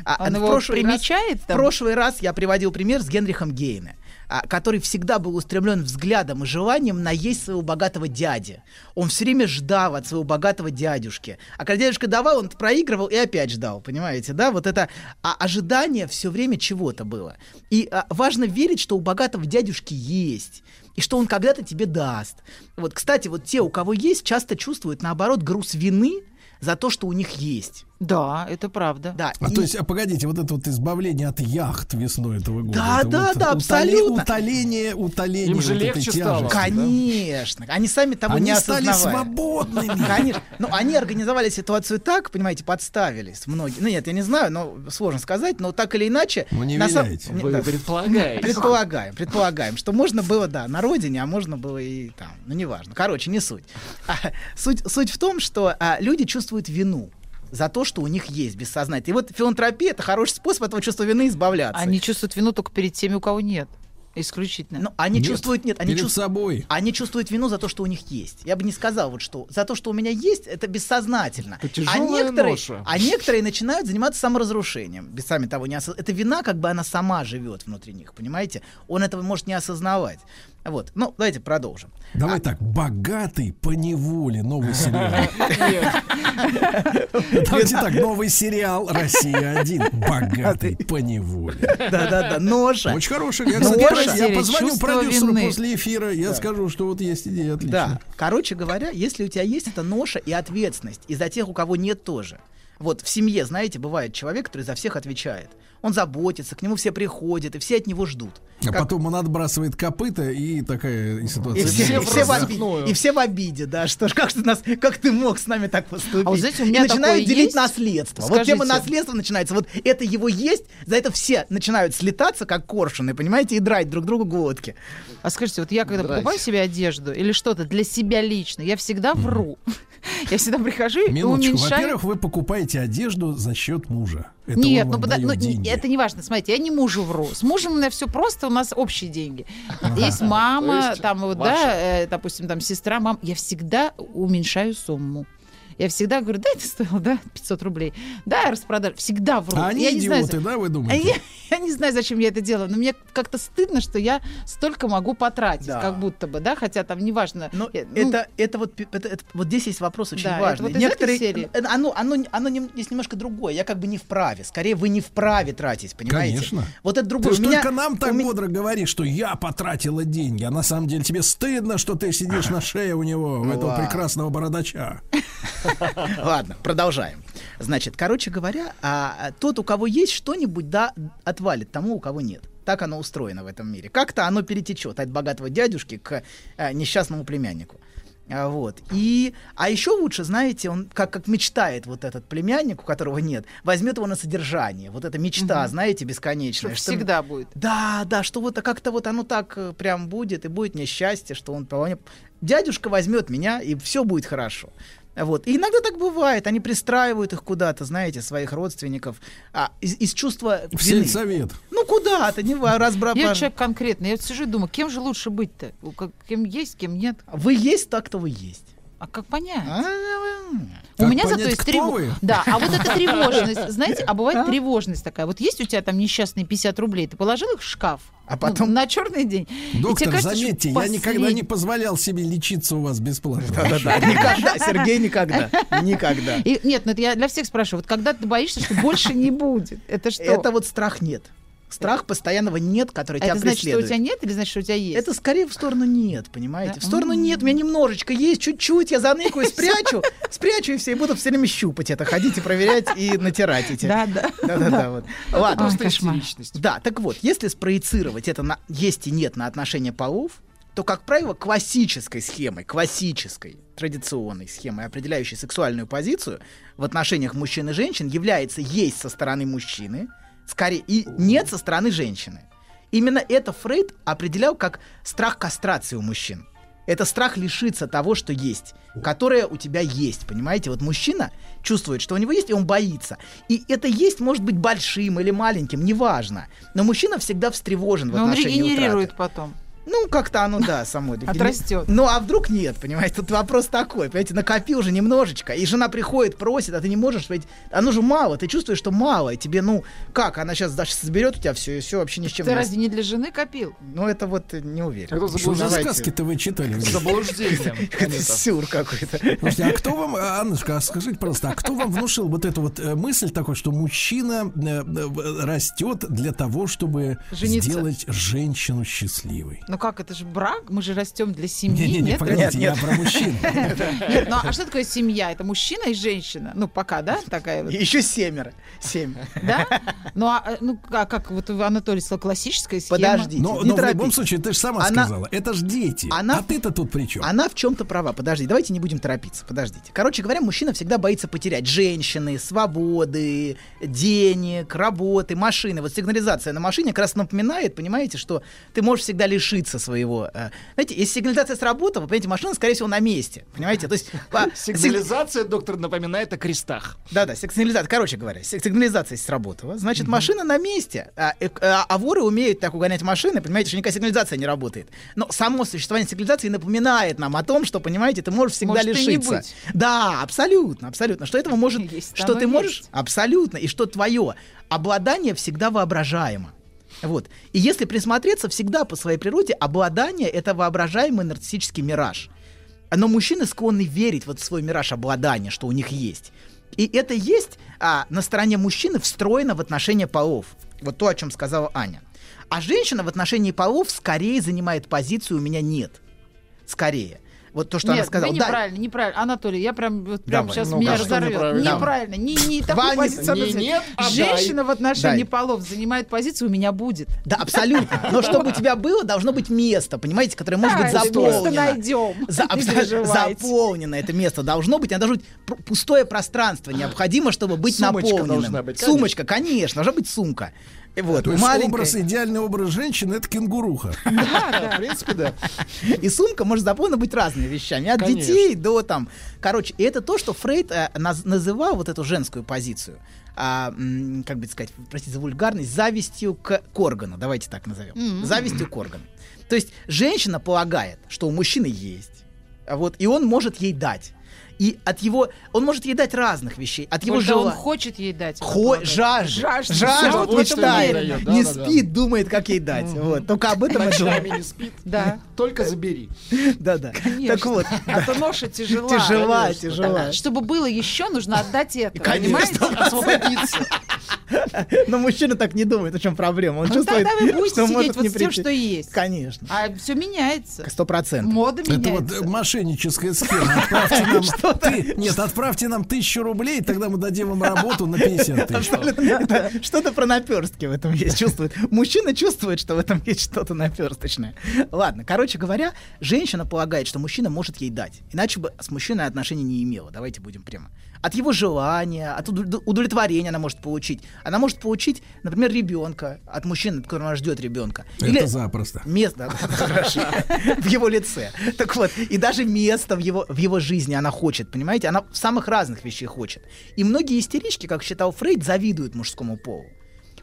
А,
Он
в
его
прошлый раз-
примечает
В прошлый раз я приводил пример с Генрихом Гейне. А, который всегда был устремлен взглядом и желанием наесть своего богатого дяди. Он все время ждал от своего богатого дядюшки. А когда дядюшка давал, он проигрывал и опять ждал, понимаете, да? Вот это а, ожидание все время чего-то было. И а, важно верить, что у богатого дядюшки есть и что он когда-то тебе даст. Вот, кстати, вот те, у кого есть, часто чувствуют, наоборот, груз вины за то, что у них есть.
Да, это правда.
Да.
А
и-
то есть, а погодите, вот это вот избавление от яхт весной этого года.
Да,
это
да,
вот
да,
утоле-
абсолютно.
Утоление, утоление
Им же
вот этой
легче стало.
Конечно. Они сами того
Они
не
стали
осознавая.
свободными.
Конечно. Ну, они организовали ситуацию так, понимаете, подставились многие. Ну, нет, я не знаю, но сложно сказать, но так или иначе...
Ну, не
на сам-
виляйте.
Не,
Вы
да.
предполагаете.
Предполагаем, предполагаем, что можно было, да, на родине, а можно было и там, ну, неважно. Короче, не суть. А, суть, суть в том, что а, люди чувствуют вину за то, что у них есть бессознательно. И вот филантропия — это хороший способ от этого чувства вины избавляться.
Они чувствуют вину только перед теми, у кого нет. Исключительно.
Ну, они
Нет,
чувствуют, нет, они чувствуют,
собой.
они чувствуют вину за то, что у них есть. Я бы не сказал вот что, за то, что у меня есть, это бессознательно.
Это
а некоторые,
ноша.
а некоторые начинают заниматься саморазрушением, без сами того не осоз- Это вина, как бы она сама живет внутри них, понимаете? Он этого может не осознавать. Вот. Ну, давайте продолжим.
Давай так, богатый по неволе, новый сериал. Давайте так, новый сериал Россия 1 Богатый по неволе.
Да-да-да, ноша.
Очень хороший. Я, я позвоню
«Чувство
продюсеру
вины».
после эфира, я скажу, что вот есть идея отлично.
Да. Короче говоря, если у тебя есть эта ноша и ответственность, и за тех, у кого нет тоже. Вот в семье, знаете, бывает человек, который за всех отвечает. Он заботится, к нему все приходят, и все от него ждут.
А
Как-
потом он отбрасывает копыта, и такая и
И
ситуация.
все,
все
и все в обиде, и все в обиде, да, что ж, как ты, нас, как ты мог с нами так поступить?
А вот знаете, у
и
меня
начинают
такое
делить
есть?
наследство. Вот
Скажите.
тема наследства начинается. Вот это его есть, за это все начинают слетаться, как коршуны, понимаете, и драть друг другу глотки.
А скажите, вот я когда
Здрасте.
покупаю себе одежду или что-то для себя лично, я всегда вру. Я всегда прихожу и уменьшаю.
Во-первых, вы покупаете одежду за счет мужа. Это
Нет, ну, пода- ну,
деньги.
это не важно. Смотрите, я не мужу вру. С мужем у меня все просто, у нас общие деньги. Есть мама, там вот, да, э, допустим, там сестра, мама. Я всегда уменьшаю сумму. Я всегда говорю, да, это стоило, да, 500 рублей. Да, распродаж. Всегда вру.
А они
я не знаю,
идиоты, да, вы думаете?
Я, я не знаю, зачем я это делаю, но мне как-то стыдно, что я столько могу потратить,
Да.
как будто бы, да, хотя там неважно.
Но
э, ну,
это, это, вот, это, это- вот здесь есть вопрос очень
Да, это
важный.
вот из этой серии.
э, оно, оно, оно нем- здесь немножко другое. Я как бы не вправе. Скорее, вы не вправе тратить, понимаете?
Конечно.
Вот это
Ты
другое. У меня-
только нам так
у меня-
бодро говоришь, что я потратила деньги, а на самом деле тебе стыдно, что ты сидишь на шее у него, у
Ну
этого прекрасного бородача.
Ладно, продолжаем. Значит, короче говоря, а, а, тот, у кого есть что-нибудь, да, отвалит тому, у кого нет. Так оно устроено в этом мире. Как-то оно перетечет от богатого дядюшки к а, несчастному племяннику. А, Вот. И, а еще лучше, знаете, он как, как мечтает вот этот племянник, у которого нет, возьмет его на содержание. Вот эта мечта,
Мгм.
знаете, бесконечная.
Что всегда будет.
Да, да, что вот как-то вот оно так э, прям будет, и будет мне счастье, что он. Дядюшка возьмет меня, и все будет хорошо. Вот. И иногда так бывает. Они пристраивают их куда-то, знаете, своих родственников, а, из, из чувства
В
вины.
сельсовет.
Ну куда-то, не ва- разбра...
Я человек конкретный. Я сижу и думаю, кем же лучше быть-то? Кем есть, кем нет?
Вы есть так, кто вы есть.
А как понять? У
Как
меня зато
понять,
есть
кто
тревожность. Да, а вот эта тревожность, знаете, а бывает тревожность такая. Вот есть у тебя там несчастные 50 рублей, ты положил их в шкаф,
а потом
на черный день.
Доктор,
кажется, что
заметьте, я
послед-
никогда не позволял себе лечиться у вас бесплатно.
Да-да-да, никогда, Сергей, никогда. Никогда.
И- нет, ну это я для всех спрашиваю. Вот когда ты боишься, что больше не будет, это что?
Это вот страх нет. Страх постоянного нет, который тебя
это значит, что у
преследует.
тебя нет или значит, что у тебя есть?
Это скорее в сторону нет, понимаете?
Да?
В сторону нет, у меня немножечко есть, чуть-чуть, я заныкаю, спрячу, спрячу и все, и буду все время щупать это, ходить и проверять и натирать эти.
Да, да.
Да-да-да, вот. Ладно.
Ой, кошмар.
Да, так вот, если спроецировать это на есть и нет на отношение полов, то, как правило, классической схемой, классической, традиционной схемой, определяющей сексуальную позицию в отношениях мужчин и женщин, является есть со стороны мужчины, скорее, и нет со стороны женщины. Именно это Фрейд определял как страх кастрации у мужчин. Это страх лишиться того, что есть, которое у тебя есть, понимаете? Вот мужчина чувствует, что у него есть, и он боится. И это есть может быть большим или маленьким, неважно. Но мужчина всегда встревожен в
Но он
отношении
регенерирует
утраты.
потом.
Ну, как-то оно, да, само.
Отрастет.
Ну, а вдруг нет, понимаете? Тут вопрос такой, понимаете, накопил же немножечко, и жена приходит, просит, а ты не можешь, ведь оно же мало, ты чувствуешь, что мало, и тебе, ну, как, она сейчас даже заберет у тебя все, и все вообще ни с чем
Ты
не
разве не для жены копил?
Ну, это вот э, не уверен.
Это
Что за сказки-то вы читали?
Заблуждение.
Это сюр какой-то.
Слушайте, а кто вам, а, Аннушка, а скажите, пожалуйста, а кто вам внушил вот эту вот э, мысль такой, что мужчина э, растет для того, чтобы сделать женщину счастливой?
Ну как, это же брак, мы же растем для семьи,
Не-не-не,
нет?
погодите, я про мужчин.
Нет, ну а что такое семья? Это мужчина и женщина? Ну пока, да, такая вот.
Еще семеро. Семь.
Да? Ну а ну, а как вот Анатолий сказал, классическая схема?
Подождите,
Но,
не
но в любом случае, ты же сама
Она-
сказала, это же дети.
Она-
А ты-то тут при чем?
Она в чем-то права. Подожди, давайте не будем торопиться. Подождите. Короче говоря, мужчина всегда боится потерять женщины, свободы, денег, работы, машины. Вот сигнализация на машине как раз напоминает, понимаете, что ты можешь всегда лишиться своего. э, Знаете, если сигнализация сработала, вы понимаете, машина, скорее всего, на месте. Понимаете? То есть по-
Сигнализация, доктор, напоминает о крестах.
Да-да, сигнализация. Короче говоря, си- сигнализация сработала. Значит, машина на месте. А, э, а- а воры умеют так угонять машины, понимаете, что никакая сигнализация не работает. Но само существование сигнализации напоминает нам о том, что, понимаете, ты можешь всегда
Может
лишиться. Да, абсолютно, абсолютно. Что этого может...
Есть
что ты можешь...
есть.
Абсолютно. И что твое обладание всегда воображаемо. Вот. И если присмотреться, всегда по своей природе обладание — это воображаемый нарциссический мираж. Но мужчины склонны верить вот в свой мираж обладания, что у них есть. И это есть а, на стороне мужчины встроено в отношения полов. Вот то, о чем сказала Аня. А женщина в отношении полов скорее занимает позицию «у меня нет». Скорее. Вот то, что
Нет,
она сказала.
вы
Да,
неправильно, неправильно. Анатолий, я прям, вот прям
Давай,
сейчас
ну,
меня разорвет.
неправильно?
Неправильно. Не, не такую позицию.
не нет, а дай.
Женщина в отношении
Дай.
полов занимает позицию, у меня будет.
Да, абсолютно. Но чтобы у тебя было, должно быть место, понимаете, которое может быть заполнено.
место найдем.
Заполнено это место должно быть, оно должно быть пустое пространство необходимо, чтобы быть
Сумочка
наполненным.
должна быть,
Сумочка, конечно, должна быть сумка. И Вот,
То есть
маленькая.
образ, идеальный образ женщины это кенгуруха.
В принципе, да.
И сумка может заполнена быть разными вещами. От детей до там. Короче, и это то, что Фрейд э, наз- называл вот эту женскую позицию. а, как бы сказать, простите за вульгарность, завистью к, к органу. Давайте так назовем.
Мгм.
Завистью к органу. То есть женщина полагает, что у мужчины есть. а Вот, и он может ей дать. И от его... Он может ей дать разных вещей. От его
Когда он
желания.
хочет ей дать.
Хо- Жаждет.
жаждет, Всё, вот
мечтает, не спит, думает, как ей дать. Вот. Только об этом и
Ночами
думает.
не спит.
Да.
Только забери.
Да-да.
Конечно.
Так вот.
А то ноша тяжела.
Тяжела,
Конечно.
тяжела.
Да, Чтобы было еще, нужно отдать это.
Конечно.
Понимаете?
Освободиться.
Но мужчина так не думает, в чем проблема. Он
Ну,
чувствует,
тогда вы будете
что
сидеть
может
вот
не
с тем,
прийти.
что есть.
Конечно.
А все меняется.
Сто процентов.
Мода
Это вот
меняется.
мошенническая схема. Отправьте нам, ты- нет, отправьте нам тысячу рублей, тогда мы дадим вам работу на 50 тысяч.
Что-то про наперстки в этом есть. Чувствует. Мужчина чувствует, что в этом есть что-то наперсточное. Ладно, короче говоря, женщина полагает, что мужчина может ей дать. Иначе бы с мужчиной отношений не имела. Давайте будем прямо. От его желания, от уд- удовлетворения она может получить. Она может получить, например, ребенка от мужчины, от которого она ждет ребенка.
Это запросто.
Место хорошо. в его лице. Так вот, и даже место в его, в его жизни она хочет, понимаете? Она в самых разных вещей хочет. И многие истерички, как считал Фрейд, завидуют мужскому полу.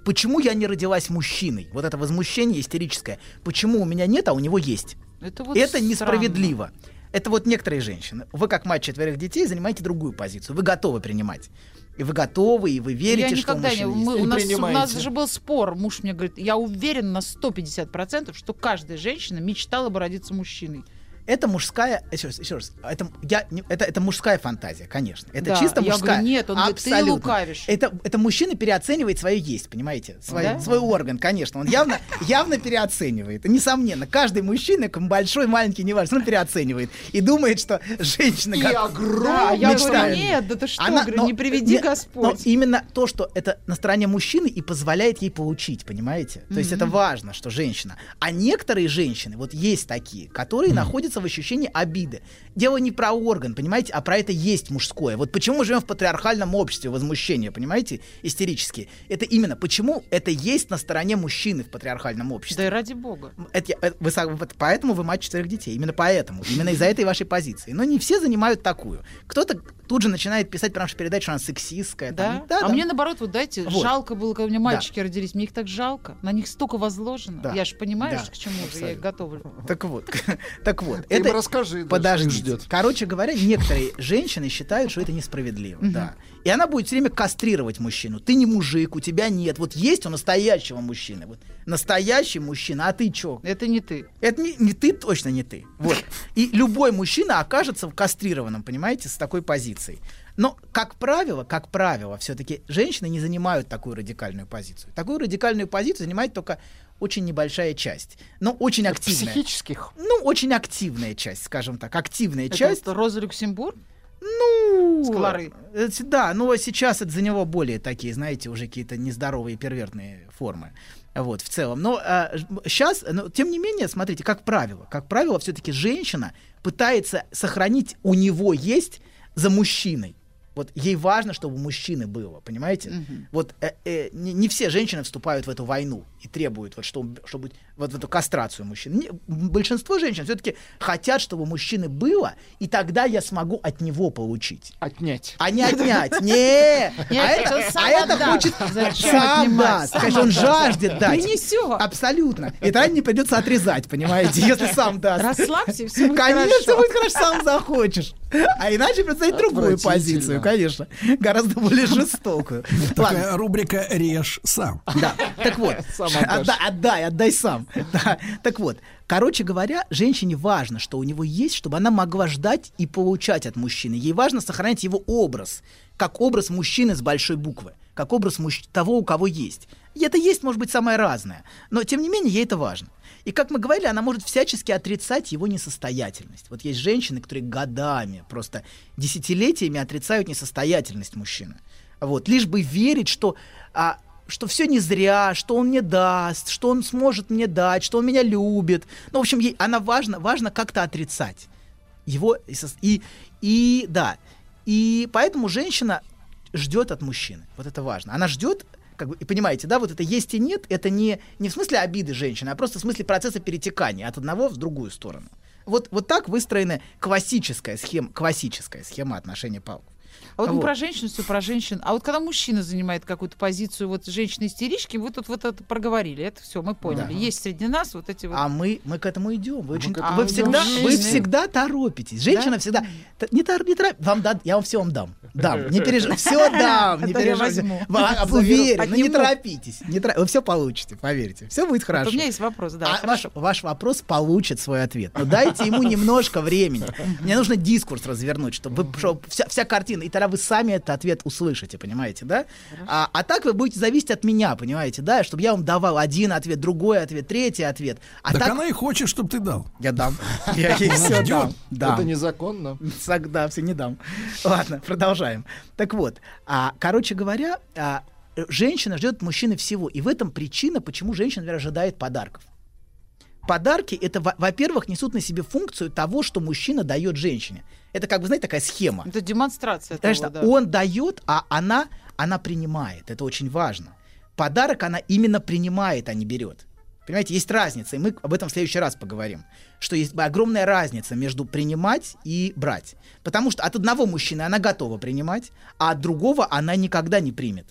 Почему я не родилась мужчиной? Вот это возмущение истерическое. Почему у меня нет, а у него есть?
Это, вот
это
странно.
несправедливо. Это вот некоторые женщины. Вы, как мать четверых детей, занимаете другую позицию. Вы готовы принимать. И вы готовы, и вы верите,
я
что у
никогда не... мы-
есть.
у,
И
нас, у нас же был спор. Муж мне говорит, я уверен на 150%, что каждая женщина мечтала бы родиться мужчиной.
Это мужская, еще раз, еще раз, это, я, это, это мужская фантазия, конечно. Это
Да,
чисто
я
мужская.
говорю, нет, он говорит, ты
Абсолютно.
лукавишь.
Это, это мужчина переоценивает свое есть, понимаете? Свой,
Да?
свой орган, конечно. Он явно, явно переоценивает. Несомненно, каждый мужчина, большой, маленький, неважно, он переоценивает. И думает, что женщина...
И
как-
Да, я
мечтает.
говорю, нет, да ты что,
Она-
говорю,
но-
не приведи
не-
Господь.
Но именно то, что это на стороне мужчины и позволяет ей получить, понимаете? То есть это важно, что женщина. А некоторые женщины, вот есть такие, которые находятся в ощущении обиды. Дело не про орган, понимаете, а про это есть мужское. Вот почему мы живем в патриархальном обществе возмущения, понимаете, истерические. Это именно почему это есть на стороне мужчины в патриархальном обществе.
Да и ради бога.
Это, я- э, вы, вот поэтому вы мать четырех детей. Именно поэтому. Именно из-за этой вашей позиции. Но не все занимают такую. Кто-то тут же начинает писать про нашу передачу, что она сексистская. там.
Да? а мне наоборот, вот дайте,
Вот.
жалко было, когда у меня
Да.
мальчики родились. Мне их так жалко. На них столько возложено.
Да.
Я же понимаешь,
Да,
к чему же я их готовлю.
Так вот, так вот.
Ты им расскажи, их ждет.
Короче говоря, некоторые женщины считают, что это несправедливо. Да. И она будет все время кастрировать мужчину. Ты не мужик, у тебя нет. Вот есть у настоящего мужчины. Вот настоящий мужчина, а ты чё?
Это не ты.
Это не, не ты, точно не ты. Вот. И любой мужчина окажется кастрированным, понимаете, с такой позицией. Но, как правило, как правило, все-таки женщины не занимают такую радикальную позицию. Такую радикальную позицию занимает только очень небольшая часть, но очень активная.
Психических.
Ну, очень активная часть, скажем так, активная
Это
часть.
вот Роза Люксембург?
Ну,
Склары.
э, да, но сейчас это за него более такие, знаете, уже какие-то нездоровые первертные формы. Вот, в целом. Но сейчас, но, тем не менее, смотрите, как правило, как правило, все-таки женщина пытается сохранить у него есть за мужчиной. Вот ей важно, чтобы мужчины было, понимаете? Вот э, э, не, не все женщины вступают в эту войну и требуют, вот, чтобы, чтобы вот в эту кастрацию мужчин. Не- большинство женщин все-таки хотят, чтобы у мужчины было, и тогда я смогу от него получить.
Отнять.
А не отнять. Не! А это, а это хочет сам даст.
Сам
Конечно, он жаждет дать.
Принесет.
Абсолютно. И тогда не придется отрезать, понимаете, если сам даст.
Расслабься, будет
Конечно, будет хорошо, сам захочешь. А иначе представить другую позицию, конечно. Гораздо более жестокую.
Такая рубрика «Режь сам».
Да, так вот, отдай, отдай сам. Да, Так вот, короче говоря, женщине важно, что у него есть, чтобы она могла ждать и получать от мужчины. Ей важно сохранять его образ, как образ мужчины с большой буквы, как образ мужч- того, у кого есть. И это есть, может быть, самое разное, но тем не менее ей это важно. И как мы говорили, она может всячески отрицать его несостоятельность. Вот есть женщины, которые годами, просто десятилетиями отрицают несостоятельность мужчины. Вот, лишь бы верить, что, а, что все не зря, что он мне даст, что он сможет мне дать, что он меня любит. Ну, в общем, ей она важно, важно как-то отрицать его и, и, да. И поэтому женщина ждет от мужчины. Вот это важно. Она ждет, как бы, и понимаете, да, вот это есть и нет, это не, не в смысле обиды женщины, а просто в смысле процесса перетекания от одного в другую сторону. Вот, вот так выстроена классическая схема, классическая схема отношения палок.
А вот мы
Вот.
про женщин, все про женщин. А вот когда мужчина занимает какую-то позицию, вот женщины-истерички, вы тут вот это проговорили, это все, мы поняли.
Да.
Есть среди нас вот эти вот...
А мы, мы к этому идем. Вы, очень,
к этому
вы, всегда, вы
Жизнь.
всегда торопитесь. Женщина
Да?
всегда... Не, тор- не торопитесь. Вам дам, я вам все вам дам. Дам. Не переживайте. Все дам. Не переживайте.
Заберу.
Уверен. Но не торопитесь. Не тор- Вы все получите, поверьте. Все будет хорошо.
Вот у меня есть вопрос, да.
А ваш, ваш вопрос получит свой ответ. Но дайте ему немножко времени. Мне нужно дискурс развернуть, чтобы вы- чтобы вся, вся картина, и тогда вы сами этот ответ услышите, понимаете, да? А, а так вы будете зависеть от меня, понимаете, да? Чтобы я вам давал один ответ, другой ответ, третий ответ. А
так,
так
она и хочет, чтобы ты дал.
я дам. Я ей все дам.
Это незаконно.
Да, все не дам. Ладно, продолжаем. Так вот, а, короче говоря, а, женщина ждет от мужчины всего. И в этом причина, почему женщина, например, ожидает подарков. Подарки это, во- во-первых, несут на себе функцию того, что мужчина дает женщине. Это, как бы, знаете, такая схема.
Это демонстрация
Конечно,
того, да.
он дает, а она, она принимает. Это очень важно. Подарок она именно принимает, а не берет. Понимаете, есть разница, и мы об этом в следующий раз поговорим. Что есть огромная разница между принимать и брать. Потому что от одного мужчины она готова принимать, а от другого она никогда не примет.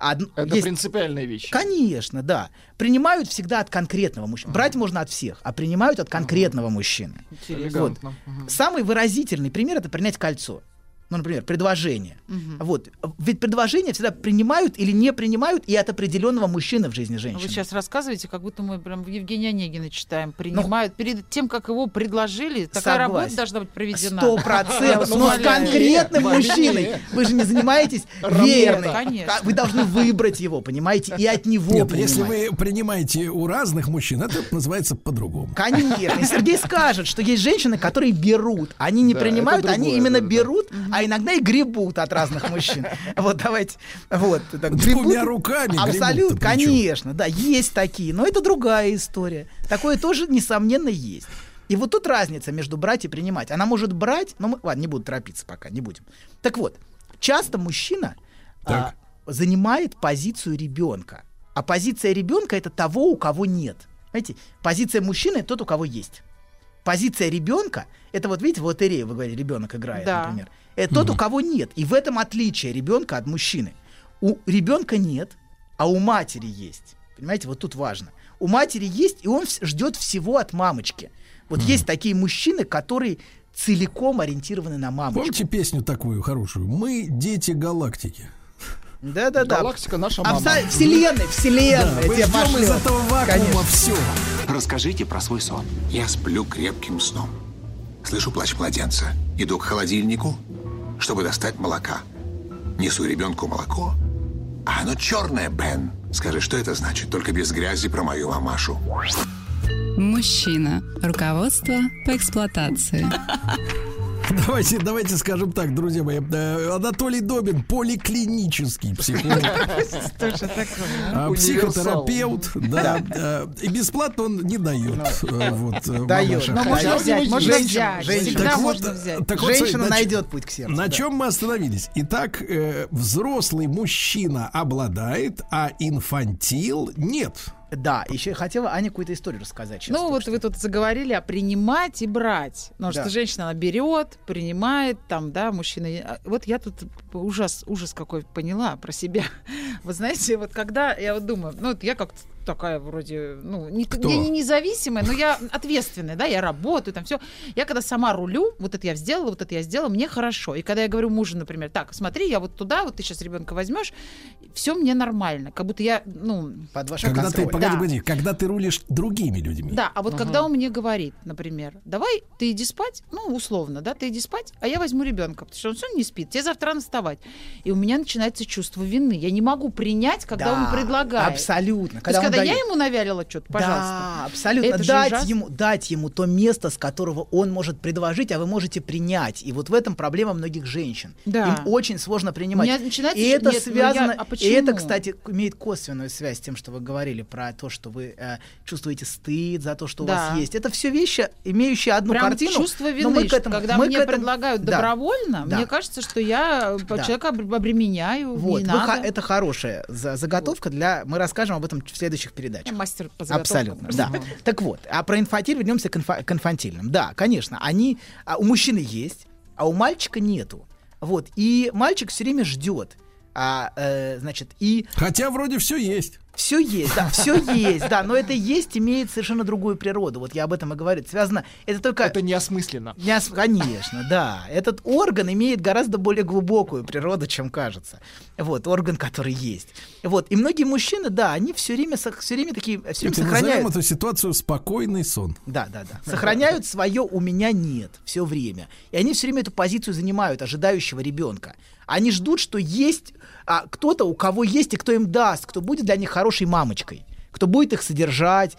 Од-
Это
есть-
принципиальная вещь.
Конечно, да. Принимают всегда от конкретного мужчины. Брать можно от всех, а принимают от конкретного мужчины.
Интересно.
Вот.
Мгм.
Самый выразительный пример это принять кольцо. Ну, например, предложение. Вот. Ведь предложения всегда принимают или не принимают и от определенного мужчины в жизни женщины.
Вы сейчас рассказываете, как будто мы прям Евгения Онегина читаем. Принимают. Перед тем, как его предложили, такая работа
Согласен.
должна быть проведена.
Сто процентов, но с конкретным мужчиной. Вы же не занимаетесь верной. Вы должны выбрать его, понимаете, и от него
Нет, если вы принимаете у разных мужчин, это называется по-другому.
Конечно. И Сергей скажет, что есть женщины, которые берут. Они не принимают, они именно берут, а иногда и гребут от разных мужчин. Вот давайте. Вот. так,
Двумя
гребут-
руками
Абсолютно, конечно, да, есть такие. Но это другая история. Такое тоже, несомненно, есть. И вот тут разница между брать и принимать. Она может брать, но мы, ладно, не буду торопиться пока, не будем. Так вот, часто мужчина а, занимает позицию ребенка. А позиция ребенка это того, у кого нет. Знаете, позиция мужчины тот, у кого есть. Позиция ребенка это вот видите, в лотерее вы говорили, ребенок играет,
Да.
например. Это тот, у кого нет. И в этом отличие ребенка от мужчины. У ребенка нет, а у матери есть. Понимаете, вот тут важно. У матери есть, и он ждет всего от мамочки. Вот есть такие мужчины, которые целиком ориентированы на мамочку.
Помните песню такую хорошую? Мы дети галактики.
Да-да-да.
Галактика наша мама.
Абсо- Вселенной, вселенной.
мы ждем из этого вакуума
Конечно.
все.
Расскажите про свой сон. Я сплю крепким сном. Слышу плач младенца. Иду к холодильнику, чтобы достать молока. Несу ребенку молоко. А оно черное, Бен. Скажи, что это значит? Только без грязи про мою мамашу.
Мужчина. Руководство по эксплуатации.
Давайте, давайте скажем так, друзья мои. э, Анатолий Добин, поликлинический психолог.
Такое.
а, Психотерапевт, да, э, и бесплатно он не дает. э, Вот,
Дает. Но можно взять, можно
Женщина-
взять. Всегда можно взять. Женщина найдет путь к сердцу,
На чем мы остановились? Итак, взрослый мужчина обладает, а инфантил нет.
Да, еще хотела Ане какую-то историю рассказать. сейчас
Ну, вот
что.
вы тут заговорили о принимать и брать. Потому
Да.
что женщина, она берет, принимает, там, да, мужчина... а, Вот я тут ужас, ужас какой поняла про себя. Вы знаете, вот когда я вот думаю, ну, вот я как-то такая вроде, ну, не,
Кто?
я не независимая, но я ответственная, да, я работаю, там все. Я когда сама рулю, вот это я сделала, вот это я сделала, мне хорошо. И когда я говорю мужу, например, так, смотри, я вот туда, вот ты сейчас ребенка возьмешь, все мне нормально, как будто я, ну...
Под ваш
Когда ты, погоди,
Да.
погоди, когда ты рулишь другими людьми.
Да, а вот когда он мне говорит, например, давай ты иди спать, ну, условно, да, ты иди спать, а я возьму ребенка, потому что он сегодня не спит, тебе завтра рано вставать. И у меня начинается чувство вины. Я не могу принять, когда
Да,
он предлагает.
абсолютно.
То
Когда
есть,
он
когда я ему навялила что-то, пожалуйста.
Да, абсолютно.
Это
дать, ему, дать ему то место, с которого он может предложить, а вы можете принять. И вот в этом проблема многих женщин.
Да.
Им очень сложно принимать.
У меня начинается
и это
нет, ну
связано.
я- а
и
почему?
это, кстати, имеет косвенную связь с тем, что вы говорили про то, что вы э, чувствуете стыд за то, что у
Да.
вас есть. Это все вещи, имеющие одну
Прям
картину.
чувство
но
вины,
мы к этому-
когда
мы
мне
этому-
предлагают
Да.
добровольно,
Да.
мне кажется, что я э,
Да.
человека обр- обременяю,
Вот,
не
вы
надо.
это хорошая за- заготовка для. Мы расскажем об этом в следующих передачах.
Мастер по
Абсолютно, да. Так вот, а про инфантиль вернемся к, инфа- к инфантильным. Да, конечно, они а у мужчины есть, а у мальчика нету. Вот, и мальчик все время ждет. А, э, значит, и
Хотя вроде все есть.
все есть, да, все есть, да, но это есть имеет совершенно другую природу. Вот я об этом и говорю. Связано, это только...
Это неосмысленно.
Не ос- Конечно, да. Этот орган имеет гораздо более глубокую природу, чем кажется. Вот, орган, который есть. Вот, и многие мужчины, да, они все время, все время такие, все время
Это
сохраняют...
эту ситуацию спокойный сон.
Да, да, да. Сохраняют свое у меня нет все время. И они все время эту позицию занимают, ожидающего ребенка. Они ждут, что есть а, кто-то, у кого есть и кто им даст, кто будет для них хорошей мамочкой, кто будет их содержать,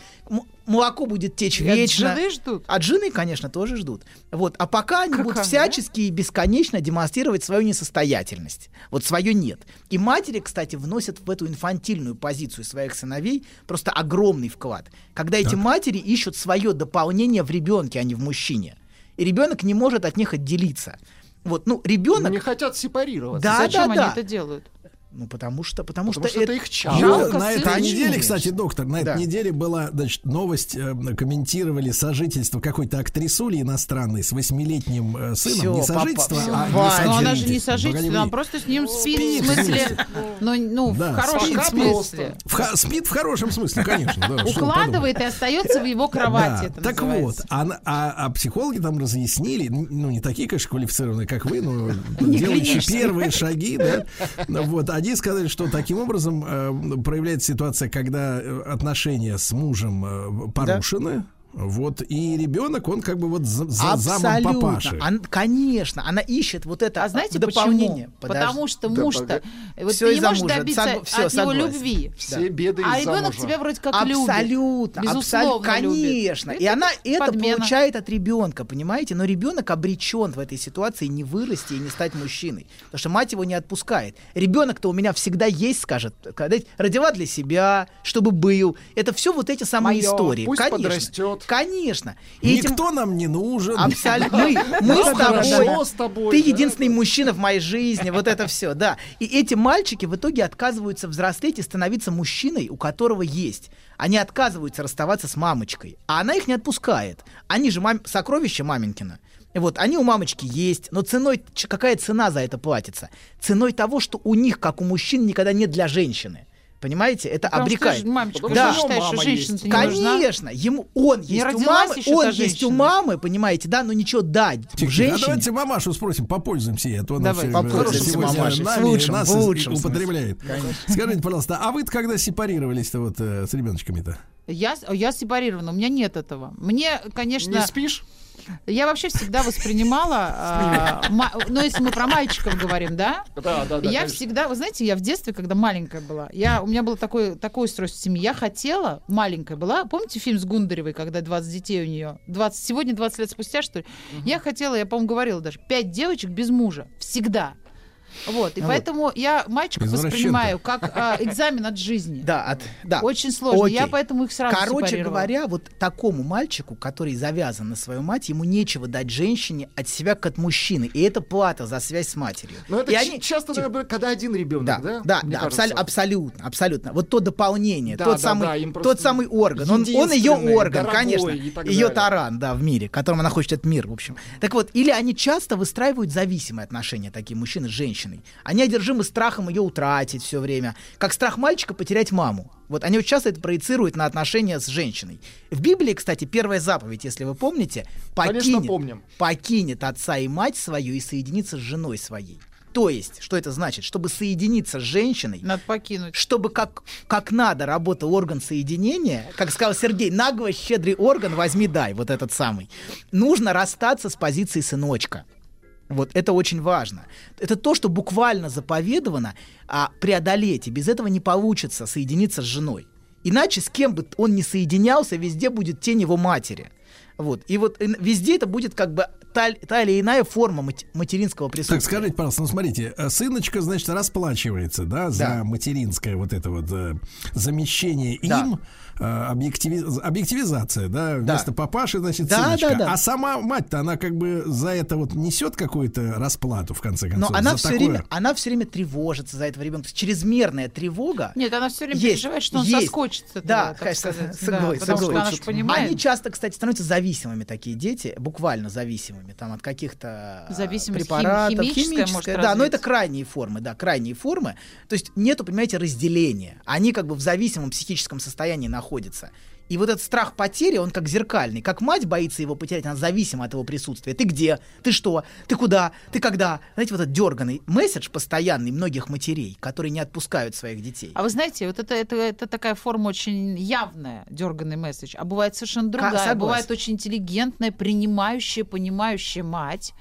молоко будет течь
И от
вечно.
жены ждут?
От жены, конечно, тоже ждут. Вот. А пока они будут
Какая?
всячески и бесконечно демонстрировать свою несостоятельность. Вот свое нет. И матери, кстати, вносят в эту инфантильную позицию своих сыновей просто огромный вклад. Когда эти матери ищут свое дополнение в ребенке, а не в мужчине. И ребенок не может от них отделиться. Вот, ну, ребенок.
Не хотят сепарироваться.
Да,
Зачем
да,
они
да.
это делают?
Ну, потому что, потому,
Потому что это их чат.
Ну,
Жалко
на этой
сына.
неделе,
Конечно.
кстати, доктор, на
Да.
этой неделе была значит, новость, э, комментировали сожительство какой-то актрисули иностранной с восьмилетним э, сыном.
Всё,
не
папа,
сожительство,
всё,
а
Ваня.
Но она же не сожительство, она просто с ним спит,
Спит,
в смысле,
спит.
ну, ну
Да,
в хорошем
пока
смысле.
В ха- спит в хорошем смысле, конечно. да, что
Укладывает и остается в его кровати.
Да,
это
так
называется.
вот, а, а- а психологи там разъяснили, ну, не такие, конечно, квалифицированные, как вы, но делающие первые шаги, да, вот, они сказали, что таким образом э, проявляется ситуация, когда э, отношения с мужем э, порушены, вот, и ребенок, он как бы вот за, за замом папаши.
Ан- конечно, она ищет вот это
А знаете
дополнение.
почему? Потому что
Да,
муж-то,
погоди.
вот
Всё
ты не можешь
мужа.
добиться
Сог- всё,
от него
согласен.
любви.
Все беды
А ребенок тебя вроде как любит.
Абсолютно,
Безусловно
абсолютно,
любит.
конечно. И
Это
она это
подмена.
получает от ребенка, понимаете? Но ребенок обречен в этой ситуации не вырасти и не стать мужчиной, потому что мать его не отпускает. Ребенок-то у меня всегда есть, скажет, когда родила для себя, чтобы был. Это все вот эти самые
Моё.
истории.
Пусть
конечно.
подрастет.
Конечно. И этим-
Никто нам не нужен.
Абсолютно. Мы, с тобой.
хорошо с тобой,
Ты
да.
единственный мужчина в моей жизни. Вот это все, да. И эти мальчики в итоге отказываются взрослеть и становиться мужчиной, у которого есть. Они отказываются расставаться с мамочкой. А она их не отпускает. Они же мам... сокровища маменькина. Вот, они у мамочки есть, но ценой, какая цена за это платится? Ценой того, что у них, как у мужчин, никогда нет для женщины. Понимаете? Это
Потому что
обрекает.
же, мамочка,
да.
ты же считаешь, что женщина-то не нужна.
Конечно, ему он
Не
есть у мамы, он есть у
женщина.
мамы, понимаете, да, но ничего дать
Тихо. А
женщине.
давайте мамашу спросим, попользуемся ей, а то она
Давай,
время
попользуемся мамашей.
Нами,
лучшим,
нас
в лучшем
употребляет.
Конечно.
Скажите, пожалуйста, а вы когда сепарировались-то вот э, с ребеночками-то?
Я, я сепарирована, у меня нет этого. Мне, конечно...
Не спишь?
Я вообще всегда воспринимала, ма- ну если мы про мальчиков говорим, да?
Да, да, да.
я
конечно.
всегда, вы знаете, я в детстве, когда маленькая была, я, у меня было такое, такое устройство семьи. Я хотела, маленькая была, помните фильм с Гундаревой, когда 20 детей у нее? 20, сегодня 20 лет спустя, что ли? Я хотела, я, по-моему, говорила даже, 5 девочек без мужа. Всегда. Вот, и
Вот.
поэтому я мальчиков воспринимаю как а, экзамен от жизни.
Да, от, да.
Очень сложно. Я
Окей.
поэтому их сразу
Короче говоря, вот такому мальчику, который завязан на свою мать, ему нечего дать женщине от себя как от мужчины. И это плата за связь с матерью.
Но это
и
ч-
они...
часто, наверное, когда один ребенок,
Да,
да?
да, да, абсол- абсолютно, абсолютно. Вот то дополнение,
Да,
тот,
да,
самый,
да,
тот самый орган. Он, он ее орган,
дорогой
конечно. Ее таран, да, в мире, которым она хочет этот мир, в общем. Так вот, или они часто выстраивают зависимые отношения, такие мужчины с женщиной. Они одержимы страхом ее утратить все время. Как страх мальчика потерять маму. Вот они очень часто это проецируют на отношения с женщиной. В Библии, кстати, первая заповедь, если вы помните,
Конечно,
покинет,
помним.
покинет отца и мать свою и соединится с женой своей. То есть, что это значит? Чтобы соединиться с женщиной,
Надо покинуть.
чтобы как, как надо работал орган соединения, как сказал Сергей, нагло щедрый орган возьми дай, вот этот самый, нужно расстаться с позиции сыночка. Вот это очень важно. Это то, что буквально заповедовано а, преодолеть, и без этого не получится соединиться с женой. Иначе с кем бы он ни соединялся, везде будет тень его матери. Вот. И вот э, везде это будет как бы та, та или иная форма материнского присутствия.
Так скажите, пожалуйста, ну смотрите, э, сыночка, значит, расплачивается, да, за
Да.
материнское вот это вот э, замещение
Да.
им, э, объективи- объективизация, да, вместо папаши, значит,
Да,
сыночка.
да, да.
А сама мать-то, она как бы за это вот несет какую-то расплату, в конце концов,
Но она все,
такое?
время, она все время тревожится за этого ребенка. Чрезмерная тревога.
Нет, она все время
Есть,
переживает, что он
есть.
соскочит с этого,
Да,
так сказать. Да, потому что она
согласен.
же понимает.
Они часто, кстати, становятся зависимыми, такие дети, буквально зависимыми, там, от каких-то
Зависимость хим-
препаратов.
химическая может
да, но это крайние формы, да, крайние формы. То есть нету, понимаете, разделения. Они как бы в зависимом психическом состоянии находятся. И вот этот страх потери, он как зеркальный. Как мать боится его потерять, она зависима от его присутствия. Ты где? Ты что? Ты куда? Ты когда? Знаете, вот этот дерганный месседж постоянный многих матерей, которые не отпускают своих детей.
А вы знаете, вот это, это, это такая форма очень явная, дерганный месседж, а бывает совершенно другая.
согласен.
Бывает очень интеллигентная, принимающая, понимающая мать,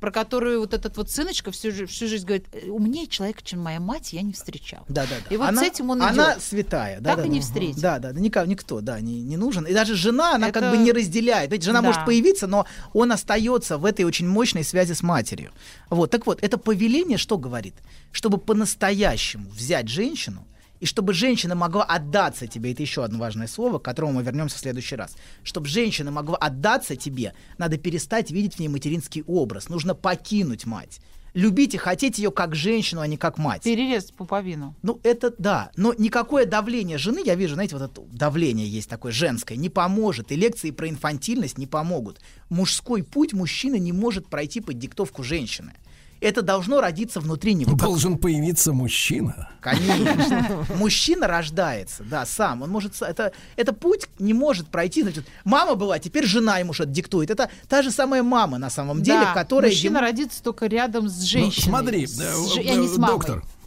про которую вот этот вот сыночка всю, всю жизнь говорит, «Э, умнее человека, чем моя мать, я не встречал.
Да, да, да.
И вот
она,
с этим он
Она
идет.
святая, да.
Так
да,
и
да.
не встретит.
Да, да, да, никак, никто, да, не, не нужен. И даже жена, она как
Это-
бы не разделяет. Ведь жена
Да.
может появиться, но он остается в этой очень мощной связи с матерью. Вот, так вот, это повеление что говорит? Чтобы по-настоящему взять женщину, и чтобы женщина могла отдаться тебе, это еще одно важное слово, к которому мы вернемся в следующий раз. Чтобы женщина могла отдаться тебе, надо перестать видеть в ней материнский образ. Нужно покинуть мать. Любить и хотеть ее как женщину, а не как мать.
Перерезать пуповину.
Ну, это да. Но никакое давление жены, я вижу, знаете, вот это давление есть такое женское, не поможет. И лекции про инфантильность не помогут. Мужской путь мужчина не может пройти под диктовку женщины. Это должно родиться внутри него. как-
Должен появиться мужчина.
Конечно. Мужчина рождается, да, сам. Он может... Это, это путь не может пройти. Значит, мама была, теперь жена ему что-то диктует. Это та же самая мама на самом деле,
Да,
которая...
мужчина
ему-
родится только рядом с
Ну,
женщиной.
смотри,
С
э, э,
а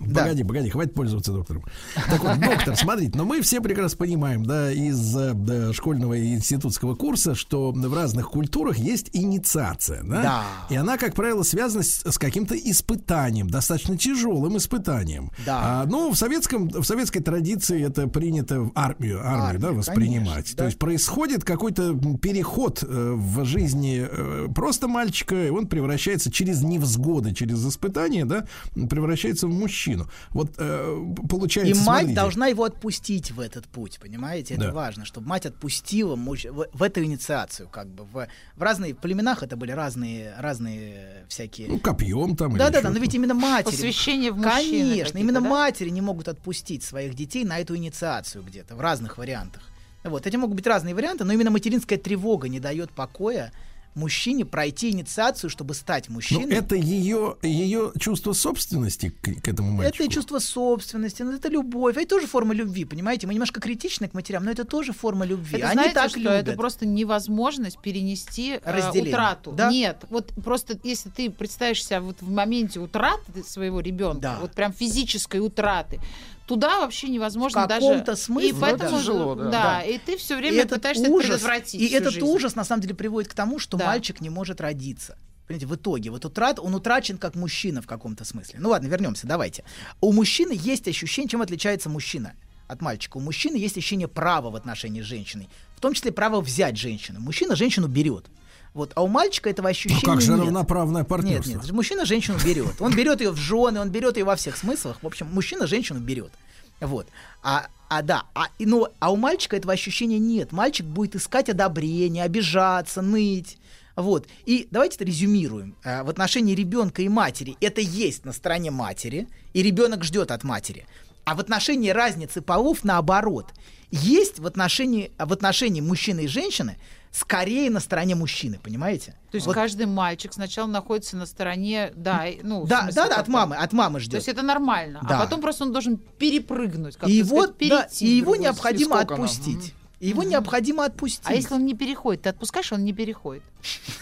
доктор, погоди, погоди, хватит пользоваться доктором. Так вот, доктор, смотрите, но мы все прекрасно понимаем, да, из э, да, школьного и институтского курса, что в разных культурах есть инициация, да?
Да.
И она, как правило, связана с, с каким-то испытанием, достаточно тяжелым испытанием.
Да.
А, ну, в советском, в советской традиции это принято в армию, армию,
Армию,
да, воспринимать.
конечно,
То
да.
есть происходит какой-то переход э, в жизни э, просто мальчика, и он превращается через невзгоды, через испытания, да, превращается в мужчину. Мужчину. Вот э,
И
получается,
мать
смотрите,
должна его отпустить в этот путь, понимаете? Это
Да.
важно, чтобы мать отпустила муж- в, в эту инициацию, как бы в, в разные племенах это были разные разные всякие.
ну, копьем там. или
Да, да, да, но ведь именно матери.
Посвящение в мужчины
Конечно, именно
да?
матери не могут отпустить своих детей на эту инициацию где-то в разных вариантах. Вот, эти могут быть разные варианты, но именно материнская тревога не дает покоя мужчине пройти инициацию, чтобы стать
Ну,
мужчиной.
это ее, ее чувство собственности к, к этому мальчику.
Это чувство собственности, ну, это любовь, это тоже форма любви, понимаете? Мы немножко критичны к матерям, но это тоже форма любви.
Это
Они
знаете,
так
что
любят.
это просто невозможность перенести э,
Разделение.
утрату.
Да.
Нет, вот просто если ты представишь себя вот в моменте утраты своего ребенка,
Да.
вот прям физической утраты, туда вообще невозможно
В
даже.
каком-то смысле,
и поэтому
да. Тяжело, да.
да, и ты все
И
время
этот
пытаешься это
ужас,
предотвратить.
И этот
жизнь.
ужас на самом деле приводит к тому, что
Да.
мальчик не может родиться. Понимаете, в итоге вот утрат, он утрачен как мужчина в каком-то смысле. Ну ладно, вернемся, давайте. У мужчины есть ощущение, чем отличается мужчина от мальчика. У мужчины есть ощущение права в отношении с женщиной, в том числе право взять женщину. Мужчина женщину берет. Вот, а у мальчика этого
Ну
ощущения
как же
нет.
равноправное партнерство?
Нет, нет, мужчина женщину берет. Он берет ее в жены, он берет ее во всех смыслах. В общем, мужчина женщину берет. Вот. А, а да, а, и, ну, а у мальчика этого ощущения нет. Мальчик будет искать одобрение, обижаться, ныть. Вот. И давайте это резюмируем. А, в отношении ребенка и матери это есть на стороне матери, и ребенок ждет от матери. А в отношении разницы полов наоборот. Есть в отношении, в отношении мужчины и женщины скорее на стороне мужчины, понимаете?
То есть
Вот
каждый мальчик сначала находится на стороне, да, ну,
Да,
смысле,
да, да, от мамы, от мамы
То
ждет.
есть это нормально.
Да.
А потом просто он должен перепрыгнуть, как
и его,
сказать,
да,
перейти
и его необходимо отпустить. И его необходимо отпустить.
А если он не переходит, ты отпускаешь, он не переходит.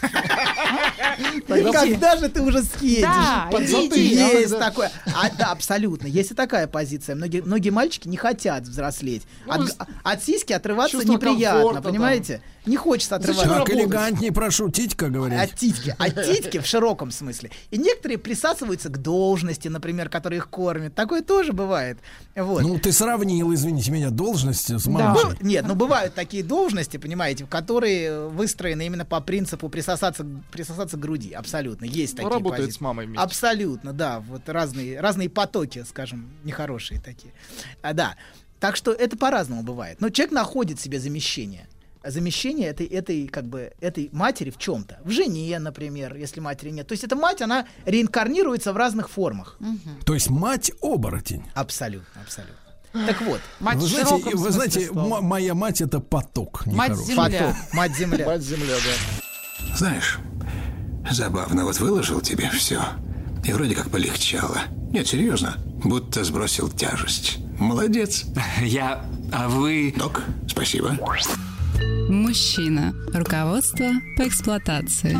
Когда же ты уже съедешь? Есть такое. А, да, абсолютно. Есть и такая позиция. Многие, мальчики не хотят взрослеть.
Ну,
От, сиськи отрываться неприятно, понимаете? Не хочется отрываться.
Так элегантнее прошу, титька говорить.
От титьки. От титьки в широком смысле. И некоторые присасываются к должности, например, которые их кормят. Такое тоже бывает. Вот.
Ну, ты сравнил, извините меня, должность с
Да.
мамой.
Ну, Нет, ну бывают такие должности, понимаете, которые выстроены именно по принципу присосаться, присосаться к груди. Абсолютно. Есть
Ну,
такие
работает
позиции.
с мамой вместе.
Абсолютно, да. Вот разные, разные потоки, скажем, нехорошие такие. А, да. Так что это по-разному бывает. Но человек находит себе замещение. Замещение этой, этой, как бы, этой матери в чем-то. В жене, например, если матери нет. То есть эта мать, она реинкарнируется в разных формах.
То есть мать оборотень.
Абсолютно, абсолютно. Так вот.
вы знаете, вы знаете моя мать это поток. нехороший.
Поток. Мать земля.
Мать земля, да.
Знаешь, забавно, вот выложил тебе все. И вроде как полегчало. Нет, серьезно. Будто сбросил тяжесть. Молодец.
Я... А вы...
Док, спасибо.
Мужчина. Руководство по эксплуатации.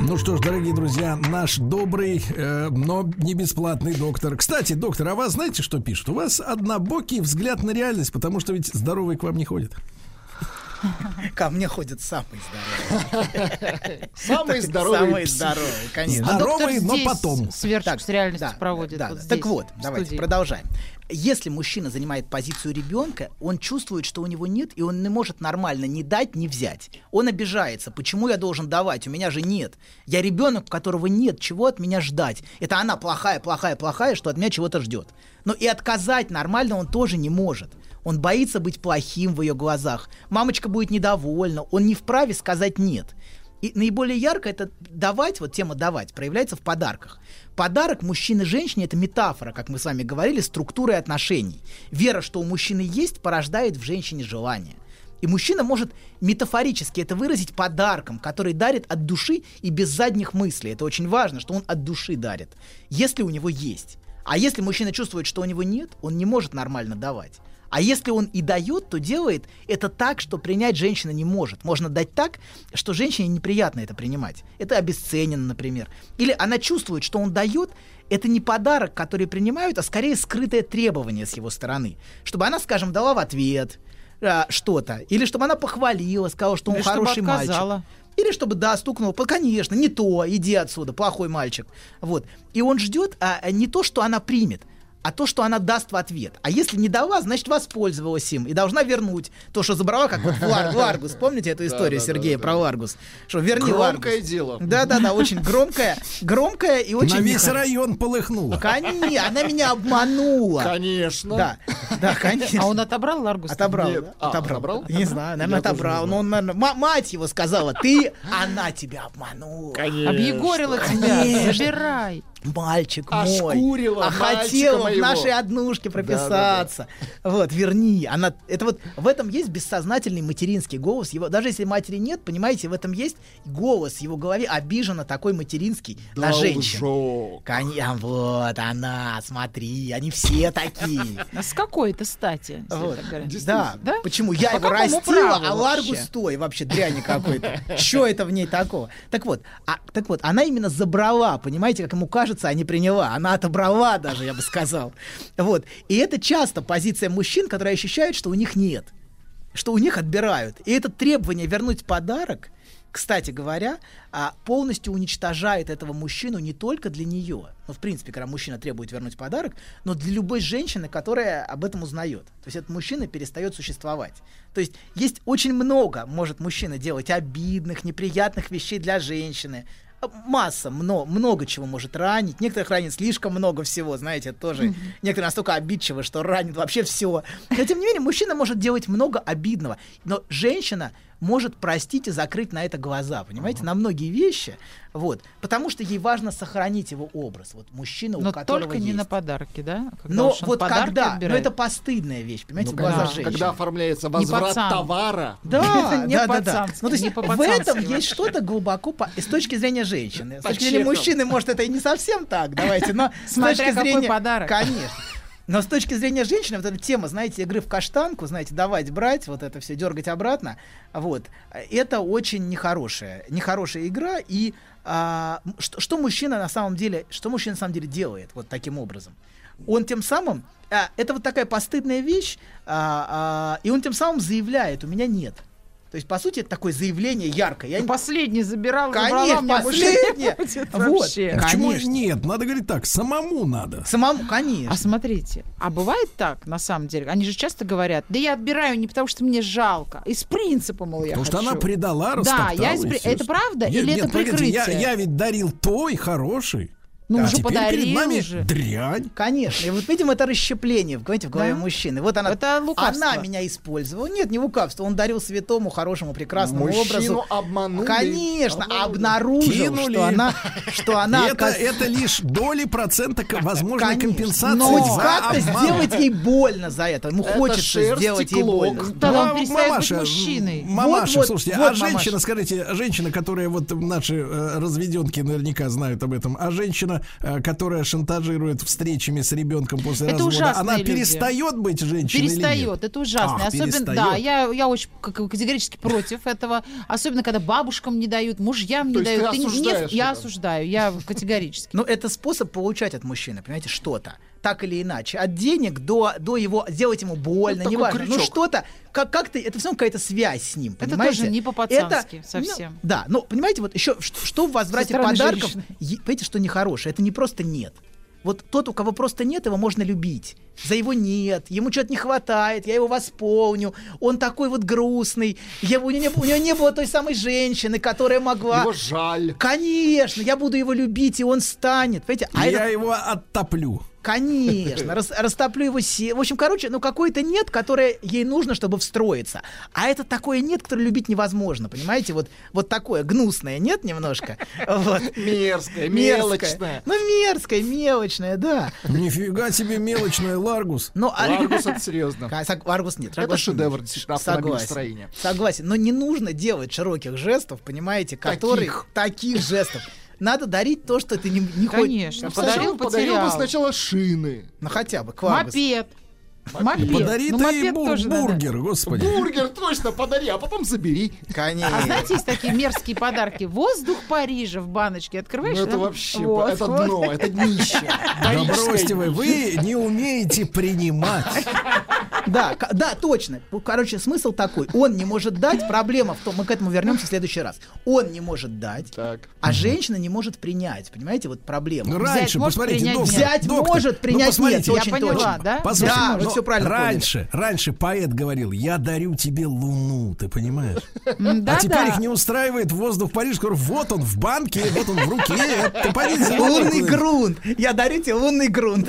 Ну что ж, дорогие друзья, наш добрый, э, но не бесплатный доктор. Кстати, доктор, а вас знаете, что пишут? У вас однобокий взгляд на реальность, потому что ведь здоровый к вам не ходит.
Ко мне ходят самые здоровые.
Самые здоровые
Самые здоровые, конечно.
А доктор
Здоровый, но
здесь
потом.
Сверчок с реальностью проводит.
так вот, давайте продолжаем. Если мужчина занимает позицию ребенка, он чувствует, что у него нет, и он не может нормально ни дать, ни взять. Он обижается. Почему я должен давать? У меня же нет. Я ребенок, у которого нет. Чего от меня ждать? Это она плохая, плохая, плохая, что от меня чего-то ждет. Но и отказать нормально он тоже не может. Он боится быть плохим в ее глазах. Мамочка будет недовольна. Он не вправе сказать нет. И наиболее ярко это давать, вот тема давать, проявляется в подарках. Подарок мужчины женщине это метафора, как мы с вами говорили, структуры отношений. Вера, что у мужчины есть, порождает в женщине желание. И мужчина может метафорически это выразить подарком, который дарит от души и без задних мыслей. Это очень важно, что он от души дарит, если у него есть. А если мужчина чувствует, что у него нет, он не может нормально давать. А если он и дает, то делает это так, что принять женщина не может. Можно дать так, что женщине неприятно это принимать. Это обесценено, например. Или она чувствует, что он дает, это не подарок, который принимают, а скорее скрытое требование с его стороны. Чтобы она, скажем, дала в ответ а, что-то. Или чтобы она похвалила, сказала, что он
Или
хороший мальчик. Или чтобы, да, стукнул, «По- конечно, не то, иди отсюда, плохой мальчик. Вот. И он ждет а, а, не то, что она примет, а то, что она даст в ответ. А если не дала, значит, воспользовалась им и должна вернуть то, что забрала, как вот в Лар- Ларгус. Помните эту историю
да,
Сергея
да,
про Ларгус? Что верни
Громкое
Ларгус.
дело.
Да-да-да, очень громкое, громкое и очень...
На весь район полыхнуло.
Конечно, она меня обманула.
Конечно.
Да, да, конечно.
А он отобрал Ларгус?
Отобрал.
Нет.
да?
А,
отобрал.
отобрал?
Не знаю, наверное,
Я
отобрал. Но он, наверное, ма- мать его сказала, ты, она тебя обманула.
Объегорила тебя.
Конечно.
Забирай.
Мальчик мой.
Ошкурила
а хотела в
моего.
нашей однушке прописаться. Вот, верни. Она, это вот, в этом есть бессознательный материнский голос. Его, даже если матери нет, понимаете, в этом есть голос в его голове обиженно такой материнский на женщину. Конечно, вот она, смотри, они все такие.
А с какой-то стати?
Вот. Да,
Да?
почему? Я
По
его растила, а Ларгус
вообще?
стой, вообще дрянь какой-то. Что это в ней такого? Так вот, а, так вот, она именно забрала, понимаете, как ему кажется, а не приняла. Она отобрала даже, я бы сказал. Вот. И это часто позиция мужчин, которые ощущают, что у них нет. Что у них отбирают. И это требование вернуть подарок, кстати говоря, а, полностью уничтожает этого мужчину не только для нее, ну, в принципе, когда мужчина требует вернуть подарок, но для любой женщины, которая об этом узнает. То есть этот мужчина перестает существовать. То есть есть очень много, может мужчина делать обидных, неприятных вещей для женщины. Масса, мно- много чего может ранить. Некоторых ранит слишком много всего, знаете, тоже. Некоторые настолько обидчивы, что ранит вообще все. Но тем не менее, мужчина может делать много обидного. Но женщина может простить и закрыть на это глаза, понимаете, на многие вещи. Вот. Потому что ей важно сохранить его образ. Вот мужчина, у
Но
которого
только не
есть.
на подарки, да? Когда
Но вот когда, но
отбирает.
это постыдная вещь, понимаете,
Ну,
глазах
конечно,
женщины.
когда оформляется
Не
возврат товара.
Да,
Не
да, да, да. Ну, то есть
не
в этом есть что-то глубоко по- с точки зрения женщины. С точки зрения мужчины, может, это и не совсем так, давайте, но с
Смотря
точки
какой
зрения...
подарок.
Конечно. Но с точки зрения женщины, вот эта тема, знаете, игры в каштанку, знаете, давать, брать, вот это все дергать обратно, вот, это очень нехорошая, нехорошая игра, и а, что, что мужчина на самом деле, что мужчина на самом деле делает вот таким образом? Он тем самым, а, это вот такая постыдная вещь, а, а, и он тем самым заявляет, у меня нет. То есть, по сути, это такое заявление яркое. Я не-
Последний забирал,
Конечно,
забрала, не
последнее. Вот.
вообще.
Почему нет? Надо говорить так, самому надо.
Самому, конечно.
А смотрите, а бывает так, на самом деле? Они же часто говорят, да я отбираю не потому, что мне жалко, из принципа, мол, я
Потому что
хочу.
она предала,
Да,
растоптала.
я из. Это правда
Нет,
или
нет,
это
погодите, я,
прикрытие?
я ведь дарил той хороший.
Ну,
а
уже
теперь перед
подарил
нами
уже.
дрянь.
Конечно. И вот видим это расщепление, понимаете, в голове
Да?
мужчины. Вот она,
Это лукавство.
она меня использовала. Нет, не лукавство. Он дарил святому, хорошему, прекрасному
Мужчину
образу.
обманули.
Конечно,
Обманули.
обнаружил,
Кинули.
что она, что она
это,
оказ-
это лишь доли процента возможной
Конечно.
компенсации
Но
за
как-то сделать ей больно за это. Ему
Это
хочется
шерсть
сделать ей больно.
Тогда он перестает
мамаша,
быть мужчиной.
Мамаша,
Вот, вот,
слушайте,
вот,
а женщина,
мамаша.
скажите, женщина, которая вот наши э, разведенки наверняка знают об этом, а женщина, э, которая шантажирует встречами с ребенком после
Это
развода, она
люди.
перестает быть женщиной или
Перестает,
нет?
это ужасно.
Ах,
Особенно,
перестает.
да, я, я очень категорически против этого. Особенно, когда бабушкам не дают, мужьям не
То есть ты
дают. не- я
это?
осуждаю, я категорически.
Но это способ получать от мужчины, понимаете, что-то. Так или иначе. От денег до, до его, сделать ему больно,
такой
неважно. Ну
крючок.
что-то, как, как-то, это все какая-то связь с ним,
Это
понимаете?
тоже не по-пацански
Это,
совсем.
ну, да, но понимаете, вот еще, что, что в возврате подарков,
женщины.
понимаете, что нехорошее, это не просто нет. Вот тот, у кого просто нет, его можно любить. За его нет, ему что-то не хватает, я его восполню, он такой вот грустный, его, у, него не, у него не было той самой женщины, которая могла...
Его жаль.
Конечно, я буду его любить, и он станет. Понимаете? А
Я
это-
его оттоплю.
Конечно, рас- растоплю его се... В общем, короче, ну какое-то нет, которое ей нужно, чтобы встроиться. А это такое нет, которое любить невозможно, понимаете? Вот, вот такое гнусное нет немножко. Вот.
Мерзкое, мелочное.
Ну, мерзкое, мелочное, да.
Нифига себе мелочная Ларгус.
Ну, а-
Ларгус это серьезно.
Ка- сог- Аргус нет.
Это шедевр действительно автомобилестроения.
Согласен. Но не нужно делать широких жестов, понимаете, которые...
Таких.
Таких жестов. Надо дарить то, что ты не, не хочешь.
Конечно,
Подарил,
подарил,
подарил бы
потерял.
сначала шины.
Ну хотя бы, Ларгус.
Мопед. Мопед.
Подари
Ну,
ты
мопед
бу-
тоже надо.
бургер, господи.
Бургер точно подари, а потом забери.
Конечно.
А знаете, есть такие мерзкие подарки. Воздух Парижа в баночке. Открываешь?
Ну это
да?
вообще,
Вот,
это
вот.
дно, это днище.
Да бросьте вы, вы не умеете принимать.
Да, да, точно. Ну, Короче, смысл такой. Он не может дать, проблема в том, мы к этому вернемся в следующий раз. Он не может дать, а женщина не может принять. Понимаете, вот проблема.
Ну, раньше, посмотрите, доктор,
Взять
доктор,
может,
ну,
принять
посмотрите,
нет. Очень точно.
Послушайте,
Да, вы все правильно поняли.
раньше, раньше поэт говорил, я дарю тебе луну, ты понимаешь?
Да,
а теперь
да.
их не устраивает воздух Парижа. Говорю, вот он в банке, вот он в руке. Ты поди,
Лунный грунт. Я дарю тебе лунный грунт.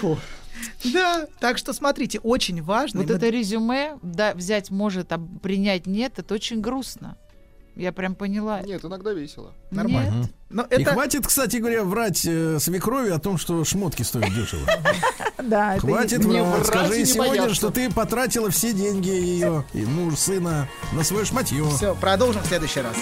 Фу. Да, так что смотрите, очень важно.
Вот это резюме, да, взять может, а принять нет, это очень грустно. Я прям поняла.
Нет, иногда весело.
Нормально.
Нет.
Но
И
это...
хватит, кстати говоря, врать э, свекрови о том, что шмотки стоят дешево.
Да,
Хватит врать.
и
Скажи сегодня, что ты потратила все деньги ее, и муж, сына, на свое шматье.
Все, продолжим в следующий раз.